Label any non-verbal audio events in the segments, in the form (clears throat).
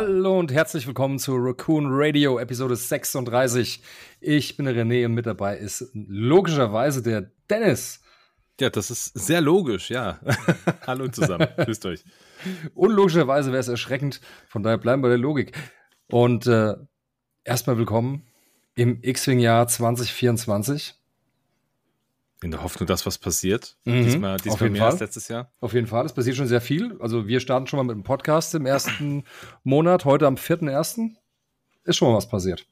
Hallo und herzlich willkommen zu Raccoon Radio Episode 36. Ich bin der René und mit dabei ist logischerweise der Dennis. Ja, das ist sehr logisch, ja. (laughs) Hallo zusammen, (laughs) grüßt euch. Unlogischerweise wäre es erschreckend, von daher bleiben wir bei der Logik. Und äh, erstmal willkommen im X-Wing-Jahr 2024. In der Hoffnung, dass was passiert. Mhm, diesmal diesmal mehr Fall. als letztes Jahr. Auf jeden Fall, es passiert schon sehr viel. Also wir starten schon mal mit dem Podcast im ersten (laughs) Monat, heute am 4.1. Ist schon mal was passiert.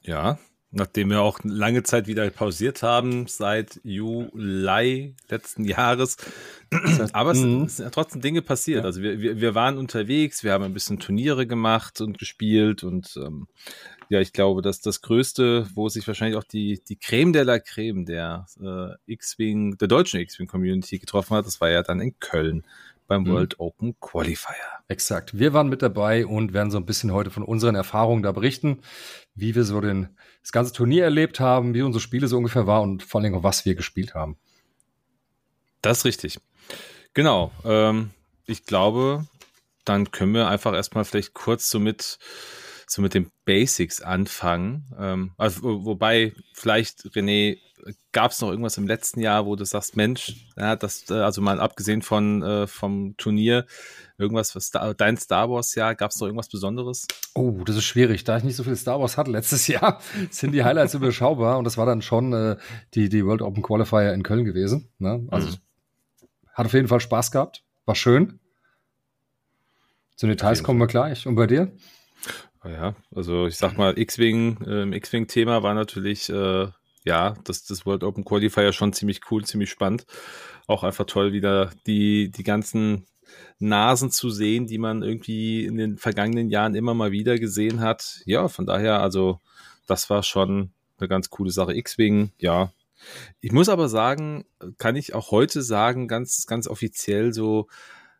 Ja, nachdem wir auch lange Zeit wieder pausiert haben, seit Juli letzten Jahres. Aber es Mhm. sind ja trotzdem Dinge passiert. Ja. Also wir, wir, wir waren unterwegs, wir haben ein bisschen Turniere gemacht und gespielt und ähm, ja, ich glaube, dass das Größte, wo sich wahrscheinlich auch die, die Creme de la Creme der äh, X-Wing, der deutschen X-Wing-Community getroffen hat, das war ja dann in Köln beim Mhm. World Open Qualifier. Exakt. Wir waren mit dabei und werden so ein bisschen heute von unseren Erfahrungen da berichten, wie wir so den, das ganze Turnier erlebt haben, wie unsere Spiele so ungefähr war und vor allem auch, was wir gespielt haben. Das ist richtig. Genau. Ähm, ich glaube, dann können wir einfach erstmal vielleicht kurz so mit, so mit den Basics anfangen. Ähm, also, wo- wobei, vielleicht, René, gab es noch irgendwas im letzten Jahr, wo du sagst, Mensch, ja, das, äh, also mal abgesehen von äh, vom Turnier, irgendwas, was Star, dein Star Wars Jahr, gab es noch irgendwas Besonderes? Oh, das ist schwierig. Da ich nicht so viel Star Wars hatte letztes Jahr, (laughs) sind die Highlights überschaubar und das war dann schon äh, die, die World Open Qualifier in Köln gewesen. Ne? Also Mhm. hat auf jeden Fall Spaß gehabt. War schön. Zu den Details kommen wir gleich. Und bei dir? Ja, also ich sag mal, X-Wing, ähm, X-Wing-Thema war natürlich, äh, ja, das, das World Open Qualifier schon ziemlich cool, ziemlich spannend. Auch einfach toll, wieder die, die ganzen Nasen zu sehen, die man irgendwie in den vergangenen Jahren immer mal wieder gesehen hat. Ja, von daher, also, das war schon eine ganz coole Sache. X-Wing, ja. Ich muss aber sagen, kann ich auch heute sagen, ganz, ganz offiziell so,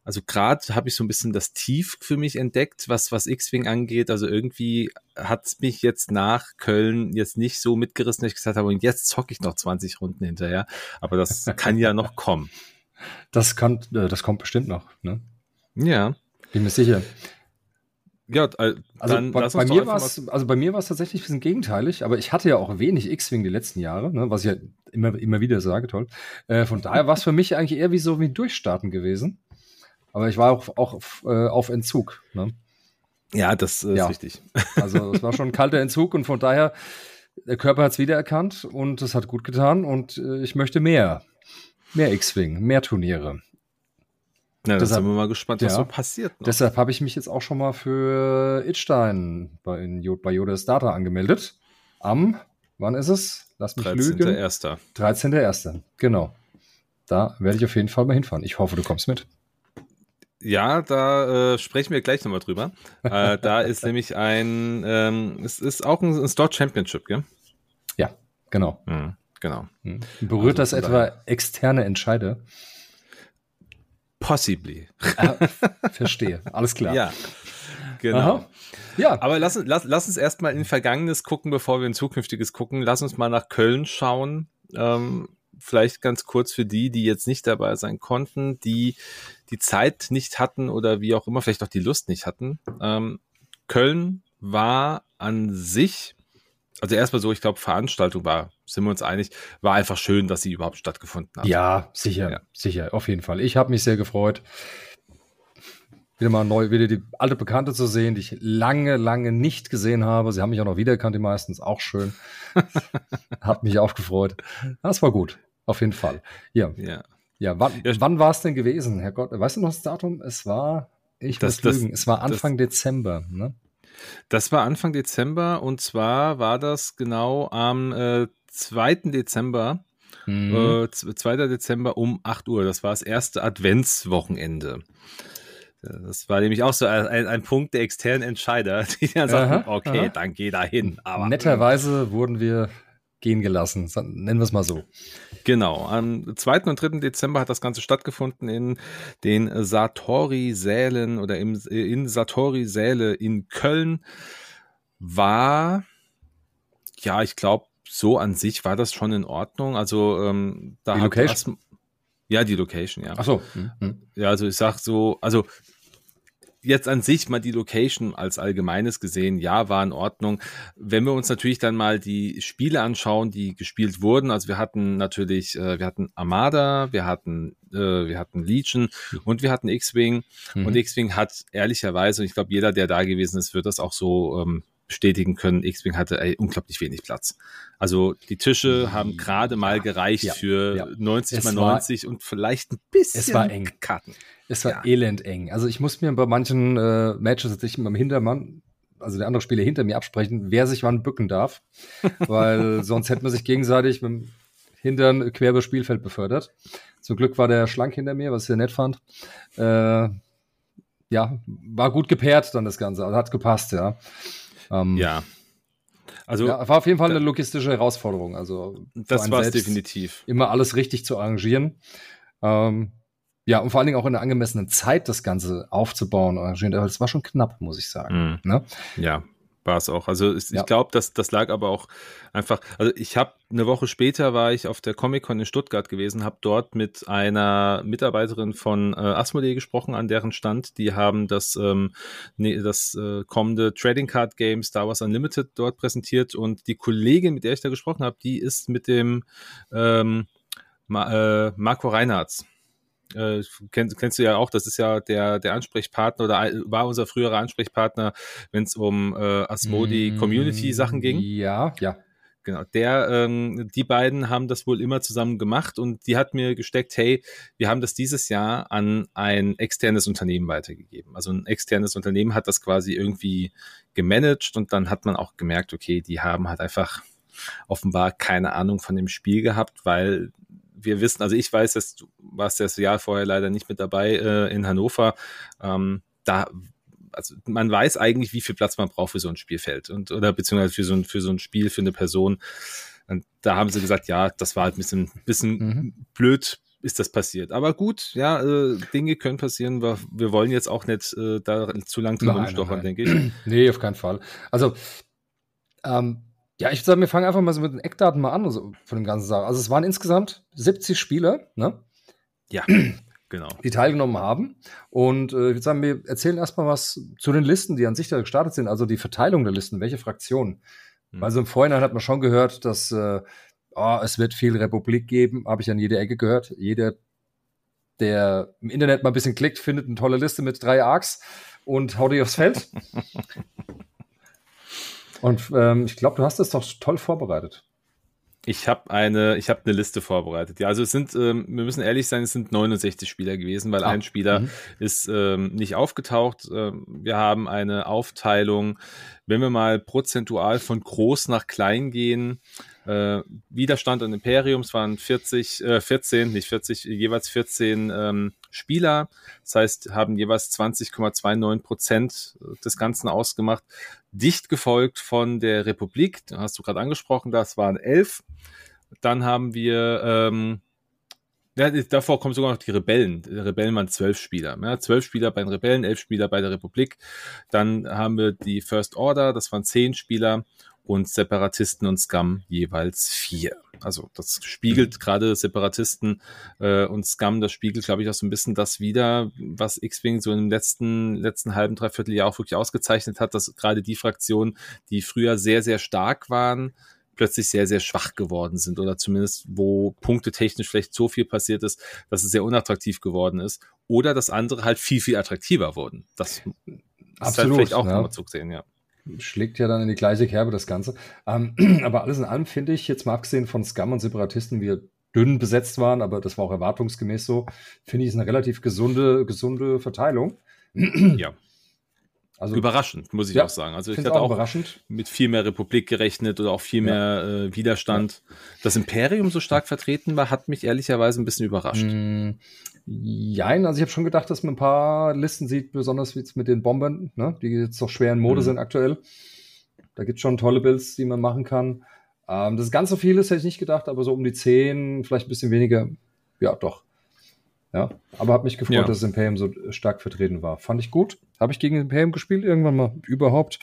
also gerade habe ich so ein bisschen das Tief für mich entdeckt, was, was X-Wing angeht. Also irgendwie hat es mich jetzt nach Köln jetzt nicht so mitgerissen, dass ich gesagt habe, und jetzt zocke ich noch 20 Runden hinterher. Aber das (laughs) kann ja noch kommen. Das, kann, äh, das kommt bestimmt noch. Ne? Ja. Bin mir sicher. Ja, äh, Also bei, bei mir war es, also bei mir war es tatsächlich ein bisschen gegenteilig, aber ich hatte ja auch wenig X-Wing die letzten Jahre, ne, was ich ja immer, immer wieder sage, toll. Äh, von daher war es für mich eigentlich eher wie so wie ein Durchstarten gewesen. Aber ich war auch, auch auf, äh, auf Entzug. Ne? Ja, das äh, Ja. ist richtig. (laughs) Also es war schon ein kalter Entzug und von daher, der Körper hat es wiedererkannt und es hat gut getan und äh, ich möchte mehr. Mehr X-Wing, mehr Turniere. Na, Deshalb- sind wir mal gespannt, was ja. so passiert. Noch. Deshalb habe ich mich jetzt auch schon mal für Itstein bei, in, bei Yoda's Data angemeldet. Am, wann ist es? Lass mich lügen. 13.1. 13.01. Genau. Da werde ich auf jeden Fall mal hinfahren. Ich hoffe, du kommst mit. Ja, da äh, sprechen wir gleich nochmal drüber. äh, da (laughs) ist nämlich ein, ähm, es ist auch ein, ein Store Championship, gell? Ja, genau. Mhm, genau. Hm. Berührt Also das etwa externe Entscheider? Possibly. Äh, (laughs) verstehe. Alles klar. Ja. Genau. Aha. Ja, Aber lass, uns- lass, lass uns erstmal in Vergangenes gucken, bevor wir in Zukünftiges gucken. Lass uns mal nach Köln schauen. Ähm, vielleicht ganz kurz für die, die jetzt nicht dabei sein konnten, die die Zeit nicht hatten oder wie auch immer, vielleicht auch die Lust nicht hatten. Ähm, Köln war an sich, also erstmal so, ich glaube, Veranstaltung war, sind wir uns einig, war einfach schön, dass sie überhaupt stattgefunden hat. ja, sicher, Ja. sicher, auf jeden Fall. Ich habe mich sehr gefreut, wieder mal neu, wieder die alte Bekannte zu sehen, die ich lange, lange nicht gesehen habe. Sie haben mich auch noch wiedererkannt, die meistens, auch schön. (laughs) hat mich auch gefreut. Das war gut, auf jeden Fall. Ja, Ja. ja wann, Ja. wann war es denn gewesen, Herr Gott? Weißt du noch das Datum? Es war, ich Das- muss das- lügen, es war Anfang Dezember, ne? Das war Anfang Dezember und zwar war das genau am äh, 2. Dezember, Mhm. äh, z- 2. Dezember um 8 Uhr. Das war das erste Adventswochenende. Das war nämlich auch so ein, ein, Punkt der externen Entscheider, (laughs) die dann sagten, Aha, okay, aha. dann geh da hin. Aber Netterweise wurden wir gehen gelassen, nennen wir es mal so. Genau, am 2. und 3. Dezember hat das Ganze stattgefunden in den Satori-Sälen oder im, in Satori-Säle in Köln. War, ja, ich glaube, so an sich war das schon in Ordnung. Also, ähm, da Die hat Location? erst- ja, die Location, ja. Ach so. Mhm. Ja, also ich sag so, also jetzt an sich mal die Location als allgemeines gesehen, ja, war in Ordnung. Wenn wir uns natürlich dann mal die Spiele anschauen, die gespielt wurden, also wir hatten natürlich, äh, wir hatten Armada, wir hatten, äh, wir hatten Legion und wir hatten X-Wing. Mhm. Und X-Wing hat ehrlicherweise, und ich glaube, jeder, der da gewesen ist, wird das auch so ähm, bestätigen können, X-Wing hatte ey, unglaublich wenig Platz. Also die Tische haben gerade mal gereicht ja, für ja. 90 es mal 90 war, und vielleicht ein bisschen es war eng. Karten. Es war ja. elend eng. Also ich muss mir bei manchen äh, Matches tatsächlich mit dem Hintermann, also der andere Spieler hinter mir absprechen, wer sich wann bücken darf, (laughs) weil sonst hätte man sich gegenseitig mit dem Hintern quer über Spielfeld befördert. Zum Glück war der schlank hinter mir, was ich sehr nett fand. Äh, ja, war gut gepaart dann das Ganze, also hat gepasst, ja. Ähm, ja. Also ja, war auf jeden Fall eine logistische Herausforderung. Also das war es definitiv. Immer alles richtig zu arrangieren. Ähm, ja, und vor allen Dingen auch in einer angemessenen Zeit das Ganze aufzubauen. Das war schon knapp, muss ich sagen. Mm. Ne? Ja, war es auch. Also ich, ja. ich glaube, das, das lag aber auch einfach, also ich habe eine Woche später war ich auf der Comic-Con in Stuttgart gewesen, habe dort mit einer Mitarbeiterin von äh, Asmodee gesprochen, an deren Stand. Die haben das, ähm, nee, das äh, kommende Trading Card Game Star Wars Unlimited dort präsentiert und die Kollegin, mit der ich da gesprochen habe, die ist mit dem ähm, Ma äh, Marco Reinhardt äh, kennst, kennst du ja auch, das ist ja der, der Ansprechpartner oder war unser früherer Ansprechpartner, wenn es um äh, Asmodi mm, Community Sachen ging. Ja, ja. Genau, der, ähm, die beiden haben das wohl immer zusammen gemacht und die hat mir gesteckt, hey, wir haben das dieses Jahr an ein externes Unternehmen weitergegeben. Also ein externes Unternehmen hat das quasi irgendwie gemanagt und dann hat man auch gemerkt, okay, die haben halt einfach offenbar keine Ahnung von dem Spiel gehabt, weil wir wissen, also ich weiß, dass du warst das Jahr vorher leider nicht mit dabei äh, in Hannover. Ähm, da also man weiß eigentlich, wie viel Platz man braucht für so ein Spielfeld und oder beziehungsweise für so ein, für so ein Spiel, für eine Person. Und da haben sie gesagt, ja, das war halt ein bisschen, bisschen mhm. blöd, ist das passiert. Aber gut, ja, äh, Dinge können passieren. Wir, wir wollen jetzt auch nicht äh, da zu lang drin rumstochern, denke ich. Nee, auf keinen Fall. Also, ähm, ja, ich würde sagen, wir fangen einfach mal so mit den Eckdaten mal an so von dem ganzen Sache. Also es waren insgesamt 70 Spieler, ne? Ja, (clears throat) genau. Die teilgenommen haben. Und äh, ich würde sagen, wir erzählen erstmal was zu den Listen, die an sich da gestartet sind, also die Verteilung der Listen, welche Fraktionen. Mhm. Also im Vorhinein hat man schon gehört, dass äh, oh, es wird viel Republik geben, habe ich an jeder Ecke gehört. Jeder, der im Internet mal ein bisschen klickt, findet eine tolle Liste mit drei Arcs und haut die aufs Feld. (laughs) Und ähm, ich glaube, du hast das doch toll vorbereitet. Ich habe eine, ich habe eine Liste vorbereitet. Ja, also es sind, ähm, wir müssen ehrlich sein, es sind 69 Spieler gewesen, weil ah, ein Spieler -hmm. ist ähm, nicht aufgetaucht. Ähm, wir haben eine Aufteilung, wenn wir mal prozentual von groß nach klein gehen. Äh, Widerstand und Imperiums waren 40, äh, 14, nicht 40, jeweils 14 ähm, Spieler. Das heißt, haben jeweils 20,29 Prozent des Ganzen ausgemacht. Dicht gefolgt von der Republik, hast du gerade angesprochen, das waren elf. Dann haben wir ähm, ja, davor kommen sogar noch die Rebellen. Die Rebellen waren zwölf Spieler. Ja, zwölf Spieler bei den Rebellen, elf Spieler bei der Republik. Dann haben wir die First Order, das waren zehn Spieler und Separatisten und Scum jeweils vier. Also das spiegelt gerade Separatisten äh, und Scum, das spiegelt, glaube ich, auch so ein bisschen das wieder, was X-Wing so im letzten, letzten halben, dreiviertel Jahr auch wirklich ausgezeichnet hat, dass gerade die Fraktionen, die früher sehr, sehr stark waren, plötzlich sehr, sehr schwach geworden sind oder zumindest, wo punktetechnisch vielleicht so viel passiert ist, dass es sehr unattraktiv geworden ist oder dass andere halt viel, viel attraktiver wurden. Das Absolut, ist halt vielleicht auch ja. nochmal zu sehen, ja schlägt ja dann in die gleiche Kerbe das Ganze. Ähm, (clears throat) aber alles in allem finde ich, jetzt mal abgesehen von Scum und Separatisten, wie dünn besetzt waren, aber das war auch erwartungsgemäß so, finde ich es eine relativ gesunde, gesunde Verteilung. (clears throat) ja. Also, überraschend, muss ich ja, auch sagen. Also ich hatte auch, auch mit viel mehr Republik gerechnet oder auch viel mehr äh, Widerstand. Ja. Das Imperium so stark vertreten war, hat mich ehrlicherweise ein bisschen überrascht. Mm, Jein, also ich habe schon gedacht, dass man ein paar Listen sieht, besonders wie jetzt mit den Bombern, ne, die jetzt doch schwer in Mode mhm. sind aktuell. Da gibt es schon tolle Builds, die man machen kann. Ähm, das ist ganz so viel ist, hätte ich nicht gedacht, aber so um die 10, vielleicht ein bisschen weniger, ja, doch. Ja, aber hat mich gefreut, ja. dass das Imperium so stark vertreten war. Fand ich gut. Habe ich gegen Imperium gespielt irgendwann mal? Überhaupt?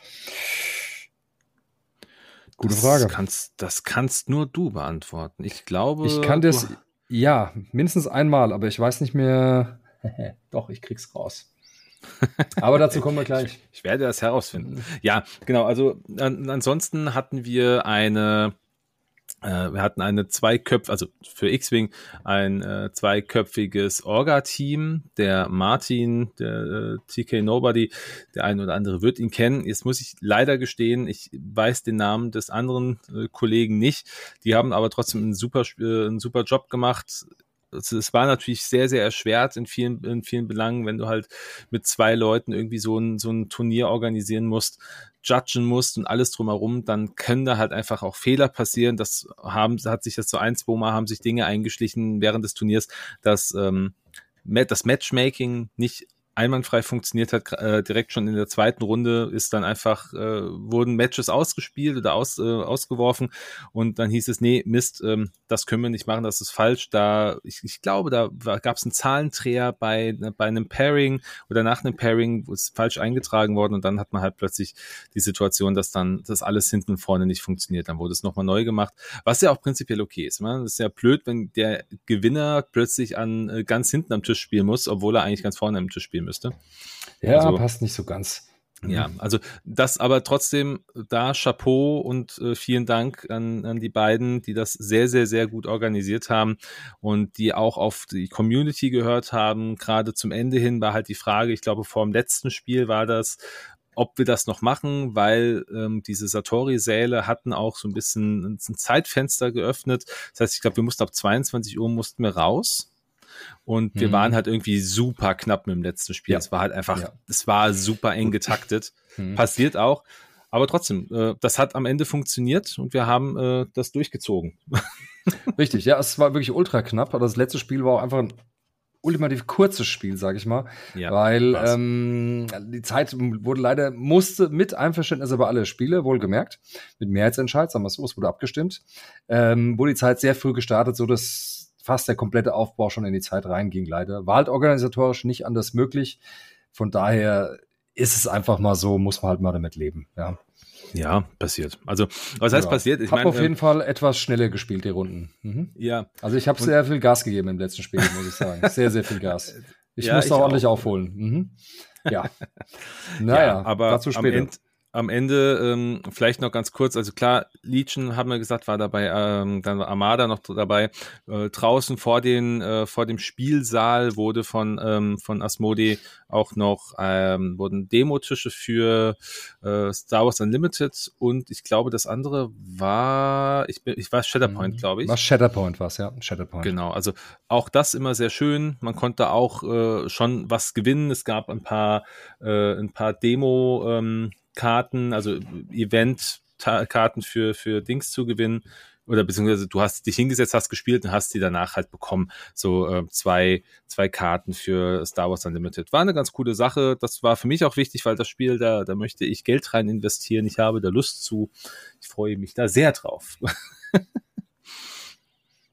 Gute das Frage. Kannst, das kannst nur du beantworten. Ich glaube. Ich kann das. Ja, mindestens einmal, aber ich weiß nicht mehr. (laughs) Doch, ich krieg's raus. Aber dazu kommen wir (laughs) gleich. Ich, ich werde das herausfinden. Ja, genau. Also an, ansonsten hatten wir eine wir hatten eine zweiköpf, also für X-Wing ein äh, zweiköpfiges Orga-Team. Der Martin, der äh, TK Nobody, der ein oder andere wird ihn kennen. Jetzt muss ich leider gestehen, ich weiß den Namen des anderen äh, Kollegen nicht. Die haben aber trotzdem einen super, äh, einen super Job gemacht es war natürlich sehr, sehr erschwert in vielen, in vielen Belangen, wenn du halt mit zwei Leuten irgendwie so ein, so ein Turnier organisieren musst, judgen musst und alles drumherum, dann können da halt einfach auch Fehler passieren. Das haben, hat sich das so ein, zwei Mal haben sich Dinge eingeschlichen während des Turniers, dass ähm, das Matchmaking nicht einwandfrei funktioniert hat, äh, direkt schon in der zweiten Runde ist dann einfach, äh, wurden Matches ausgespielt oder aus, äh, ausgeworfen und dann hieß es, nee, Mist, ähm, das können wir nicht machen, das ist falsch. Da, ich, ich glaube, da gab es einen Zahlendreher bei, bei einem Pairing oder nach einem Pairing, wo es falsch eingetragen worden und dann hat man halt plötzlich die Situation, dass dann das alles hinten und vorne nicht funktioniert. Dann wurde es nochmal neu gemacht, was ja auch prinzipiell okay ist. Man. Das ist ja blöd, wenn der Gewinner plötzlich an äh, ganz hinten am Tisch spielen muss, obwohl er eigentlich ganz vorne am Tisch spielen müsste. Ja, also, passt nicht so ganz. Ja, also das aber trotzdem da Chapeau und äh, vielen Dank an, an die beiden, die das sehr, sehr, sehr gut organisiert haben und die auch auf die Community gehört haben. Gerade zum Ende hin war halt die Frage, ich glaube, vor dem letzten Spiel war das, ob wir das noch machen, weil ähm, diese Satori-Säle hatten auch so ein bisschen ein Zeitfenster geöffnet. Das heißt, ich glaube, wir mussten ab 22 Uhr mussten wir raus und wir mhm. waren halt irgendwie super knapp mit dem letzten Spiel. Es ja. war halt einfach, ja. es war super eng getaktet. (laughs) Mhm. Passiert auch. Aber trotzdem, äh, das hat am Ende funktioniert und wir haben äh, das durchgezogen. (laughs) Richtig, ja, es war wirklich ultra knapp, aber das letzte Spiel war auch einfach ein ultimativ kurzes Spiel, sag ich mal. Ja, weil ähm, die Zeit wurde leider, musste mit Einverständnis über alle Spiele, wohlgemerkt, mit Mehrheitsentscheid, sagen wir es so, es wurde abgestimmt, ähm, wurde die Zeit sehr früh gestartet, so dass fast der komplette Aufbau schon in die Zeit reinging, leider. War halt organisatorisch nicht anders möglich. Von daher ist es einfach mal so, muss man halt mal damit leben. Ja, ja passiert. Also, was heißt ja. passiert? Ich habe auf jeden ähm, Fall etwas schneller gespielt, die Runden. Mhm. Ja. Also, ich habe sehr viel Gas gegeben im letzten Spiel, muss ich sagen. Sehr, sehr viel Gas. (laughs) Ich ja, musste ich ordentlich auch. aufholen. Mhm. Ja. (laughs) Naja, ja, aber dazu später. Am Ende, am Ende ähm, vielleicht noch ganz kurz, also klar, Legion haben wir gesagt, war dabei, ähm, dann war Armada noch dabei. Äh, draußen vor den äh, vor dem Spielsaal wurde von ähm, von Asmodee auch noch ähm, wurden Demotische für äh, Star Wars Unlimited und ich glaube das andere war ich bin ich war Shatterpoint, mhm. glaube ich. Was Shatterpoint war ja, Shatterpoint. Genau, also auch das immer sehr schön. Man konnte auch äh, schon was gewinnen. Es gab ein paar äh, ein paar Demo ähm, Karten, also Event-Karten für, für Dings zu gewinnen. Oder beziehungsweise du hast dich hingesetzt, hast gespielt und hast die danach halt bekommen. So äh, zwei, zwei Karten für Star Wars Unlimited. War eine ganz coole Sache. Das war für mich auch wichtig, weil das Spiel, da, da möchte ich Geld rein investieren. Ich habe da Lust zu. Ich freue mich da sehr drauf. (laughs)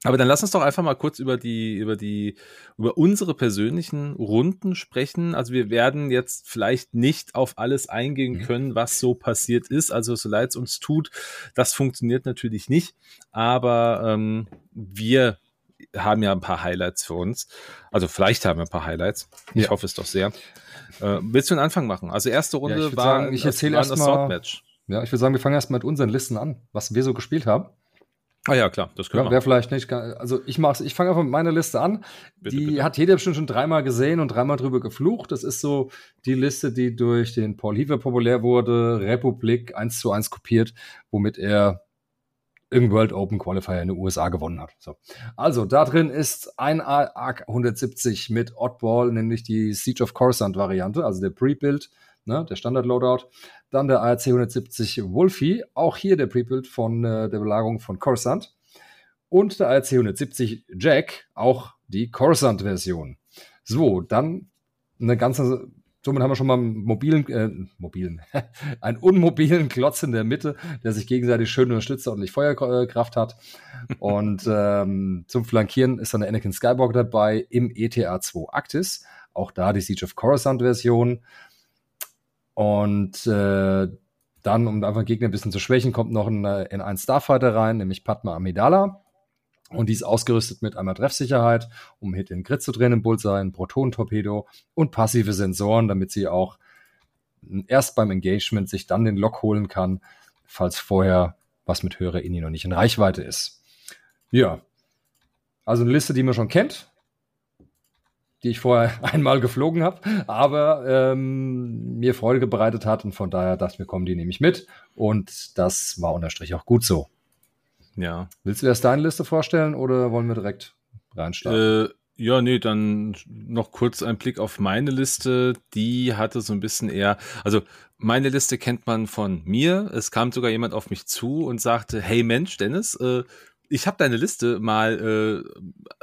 Aber dann lass uns doch einfach mal kurz über die, über die, über unsere persönlichen Runden sprechen. Also wir werden jetzt vielleicht nicht auf alles eingehen mhm. können, was so passiert ist. Also so leid es uns tut, das funktioniert natürlich nicht. Aber ähm, wir haben ja ein paar Highlights für uns. Also vielleicht haben wir ein paar Highlights. Ich ja. hoffe es doch sehr. Äh, willst du einen Anfang machen? Also erste Runde ja, war, sagen, ich erzähle erst mal, Ja, ich würde sagen, wir fangen erst mal mit unseren Listen an, was wir so gespielt haben. Ah ja, klar, das können wir. Wäre vielleicht nicht, also ich mach's, ich fange einfach mit meiner Liste an. Bitte, die bitte. hat jeder bestimmt schon dreimal gesehen und dreimal drüber geflucht. Das ist so die Liste, die durch den Paul Heaver populär wurde, Republik eins zu eins kopiert, womit er im World Open Qualifier in den USA gewonnen hat. So. Also, da drin ist ein ARC 170 mit Oddball, nämlich die Siege of Coruscant Variante, also der Pre-Build ne, der Standard-Loadout. Dann der ARC 170 Wolfie, auch hier der Prebuild von äh, der Belagerung von Coruscant. Und der ARC 170 Jack, auch die Coruscant-Version. So, dann eine ganze, somit haben wir schon mal einen mobilen, äh, mobilen, (laughs) einen unmobilen Klotz in der Mitte, der sich gegenseitig schön unterstützt und nicht Feuerkraft hat. Und ähm, zum Flankieren ist dann der Anakin Skywalker dabei im ETA 2 Actis. Auch da die Siege of Coruscant Version. Und äh, dann, um einfach Gegner ein bisschen zu schwächen, kommt noch ein, äh, in ein Starfighter rein, nämlich Padma Amidala. Und die ist ausgerüstet mit einmal Treffsicherheit, um Hit in Grid zu drehen im Bullseye, Proton-Torpedo und passive Sensoren, damit sie auch erst beim Engagement sich dann den Lock holen kann, falls vorher was mit höherer Inni noch nicht in Reichweite ist. Ja, also eine Liste, die man schon kennt, die ich vorher (laughs) einmal geflogen habe, aber ähm, mir Freude bereitet hat und von daher dachte ich mir, kommen die nehme ich mit und das war unterstrich auch gut so. Ja. Willst du erst deine Liste vorstellen oder wollen wir direkt reinstarten? Äh, ja, nee, dann noch kurz ein Blick auf meine Liste. Die hatte so ein bisschen eher, also meine Liste kennt man von mir. Es kam sogar jemand auf mich zu und sagte, hey Mensch, Dennis, äh, ich habe deine Liste mal äh,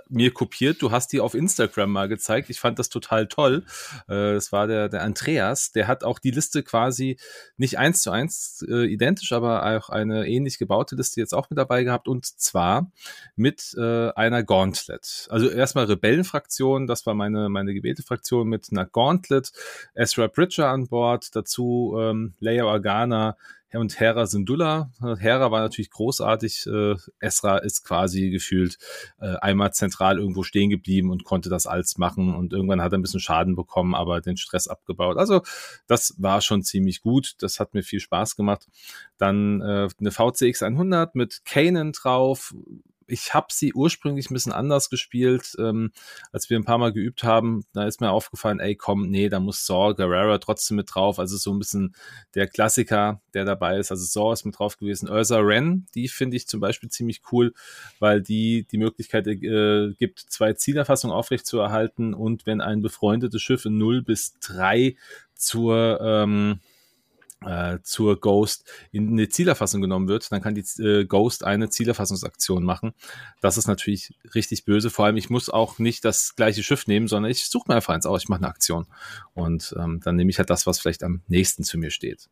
mir kopiert. Du hast die auf Instagram mal gezeigt. Ich fand das total toll. Äh, das war der, der Andreas. Der hat auch die Liste quasi nicht eins zu eins äh, identisch, aber auch eine ähnlich gebaute Liste jetzt auch mit dabei gehabt. Und zwar mit äh, einer Gauntlet. Also erstmal Rebellenfraktion. Das war meine, meine gewählte Fraktion mit einer Gauntlet. Ezra Bridger an Bord. Dazu ähm, Leia Organa, und Hera Syndulla. Hera war natürlich großartig. Äh, Esra ist quasi gefühlt äh, einmal zentral irgendwo stehen geblieben und konnte das alles machen. Und irgendwann hat er ein bisschen Schaden bekommen, aber den Stress abgebaut. Also das war schon ziemlich gut. Das hat mir viel Spaß gemacht. Dann äh, eine VCX 100 mit Kanan drauf ich habe sie ursprünglich ein bisschen anders gespielt, ähm, als wir ein paar Mal geübt haben. Da ist mir aufgefallen, ey, komm, nee, da muss Saw Guerrera trotzdem mit drauf. Also so ein bisschen der Klassiker, der dabei ist. Also Saw ist mit drauf gewesen. Ursa Ren, die finde ich zum Beispiel ziemlich cool, weil die die Möglichkeit äh, gibt, zwei Zielerfassungen aufrechtzuerhalten und wenn ein befreundetes Schiff in 0 bis 3 zur ähm, äh, zur Ghost in eine Zielerfassung genommen wird, dann kann die äh, Ghost eine Zielerfassungsaktion machen. Das ist natürlich richtig böse. Vor allem, ich muss auch nicht das gleiche Schiff nehmen, sondern ich suche mir einfach eins aus, ich mache eine Aktion. Und ähm, dann nehme ich halt das, was vielleicht am nächsten zu mir steht.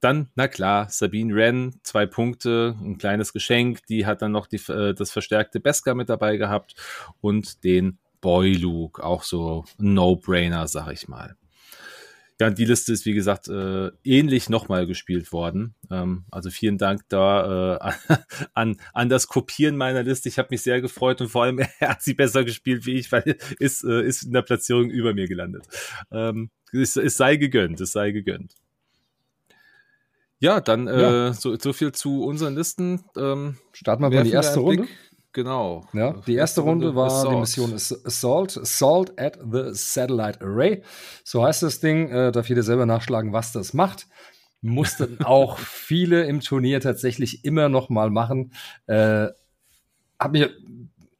Dann, na klar, Sabine Wren, zwei Punkte, ein kleines Geschenk. Die hat dann noch die, äh, das verstärkte Beskar mit dabei gehabt und den Boy Luke, auch so No-Brainer, sag ich mal. Ja, die Liste ist, wie gesagt, äh, ähnlich nochmal gespielt worden. Ähm, also vielen Dank da äh, (laughs) an, an das Kopieren meiner Liste. Ich habe mich sehr gefreut und vor allem (laughs) er hat sie besser gespielt wie ich, weil (laughs) ist, äh, ist in der Platzierung über mir gelandet. Ähm, es, es sei gegönnt, es sei gegönnt. Ja, dann äh, ja. So, so viel zu unseren Listen. Ähm, Starten wir mal die erste Runde. Blick. Genau. Ja, die erste Runde war Assault. die Mission Assault, Assault at the Satellite Array. So heißt das Ding. Äh, darf jeder selber nachschlagen, was das macht. Mussten (laughs) auch viele im Turnier tatsächlich immer noch mal machen. Äh, hat mich,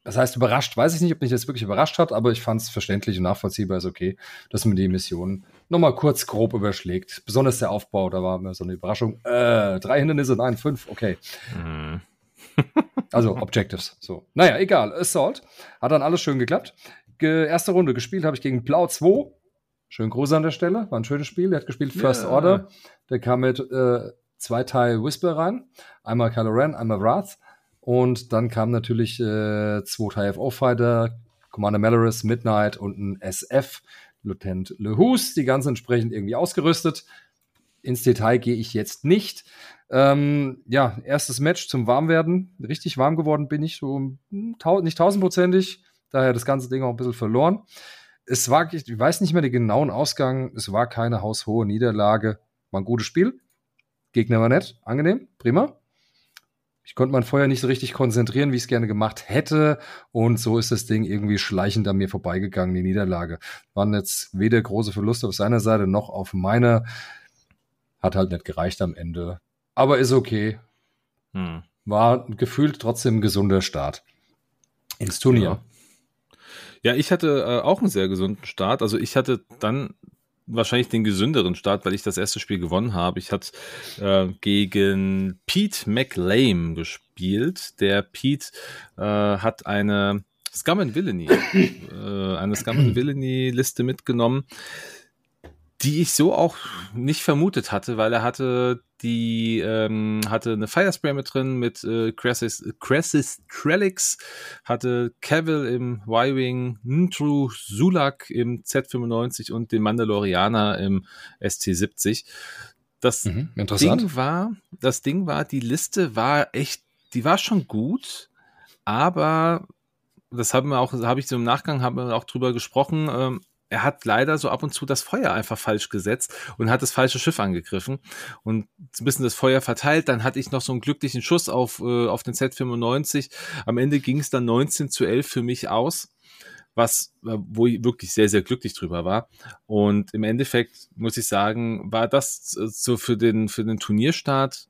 das heißt überrascht, weiß ich nicht, ob mich das wirklich überrascht hat, aber ich fand es verständlich und nachvollziehbar, ist okay, dass man die Mission noch mal kurz grob überschlägt. Besonders der Aufbau, da war immer so eine Überraschung. Äh, drei Hindernisse, nein, fünf, okay. Mhm. Also Objectives. So. Naja, egal. Assault. Hat dann alles schön geklappt. Ge erste Runde gespielt habe ich gegen Blau 2. Schön groß an der Stelle. War ein schönes Spiel. Der hat gespielt First yeah. Order. Der kam mit äh, zwei Teil Whisper rein. Einmal Kylo Ren, einmal Wrath. Und dann kam natürlich äh, zwei Teil FO-Fighter, Commander Malaris, Midnight und ein SF, Lieutenant LeHus. Die ganz entsprechend irgendwie ausgerüstet. Ins Detail gehe ich jetzt nicht. Ähm, ja, erstes Match zum Warmwerden. Richtig warm geworden bin ich, so nicht tausendprozentig. Daher das ganze Ding auch ein bisschen verloren. Es war, ich weiß nicht mehr den genauen Ausgang. Es war keine haushohe Niederlage. War ein gutes Spiel. Gegner war nett, angenehm, prima. Ich konnte mein Feuer nicht so richtig konzentrieren, wie ich es gerne gemacht hätte. Und so ist das Ding irgendwie schleichend an mir vorbeigegangen, die Niederlage. Waren jetzt weder große Verluste auf seiner Seite noch auf meiner. Hat halt nicht gereicht am Ende. Aber ist okay. Hm. War gefühlt trotzdem ein gesunder Start ins Turnier. Ja. Ja, ich hatte äh, auch einen sehr gesunden Start. Also ich hatte dann wahrscheinlich den gesünderen Start, weil ich das erste Spiel gewonnen habe. Ich hatte äh, gegen Pete McLame gespielt. Der Pete äh, hat eine Scum and Villainy, äh, eine Scum and Villainy Liste mitgenommen die ich so auch nicht vermutet hatte, weil er hatte die ähm, hatte eine Firespray mit drin mit äh, Crassus, Crassus Trellix, hatte Cavill im Y-Wing, Ntru Sulak im Z95 und den Mandalorianer im ST70. Das mhm, Ding war, das Ding war, die Liste war echt, die war schon gut, aber das haben wir auch, habe ich so im Nachgang haben wir auch drüber gesprochen. Ähm, er hat leider so ab und zu das Feuer einfach falsch gesetzt und hat das falsche Schiff angegriffen und ein bisschen das Feuer verteilt. Dann hatte ich noch so einen glücklichen Schuss auf, äh, auf den Z95. Am Ende ging es dann 19 zu 11 für mich aus, was, äh, wo ich wirklich sehr, sehr glücklich drüber war. Und im Endeffekt muss ich sagen, war das äh, so für den, für den Turnierstart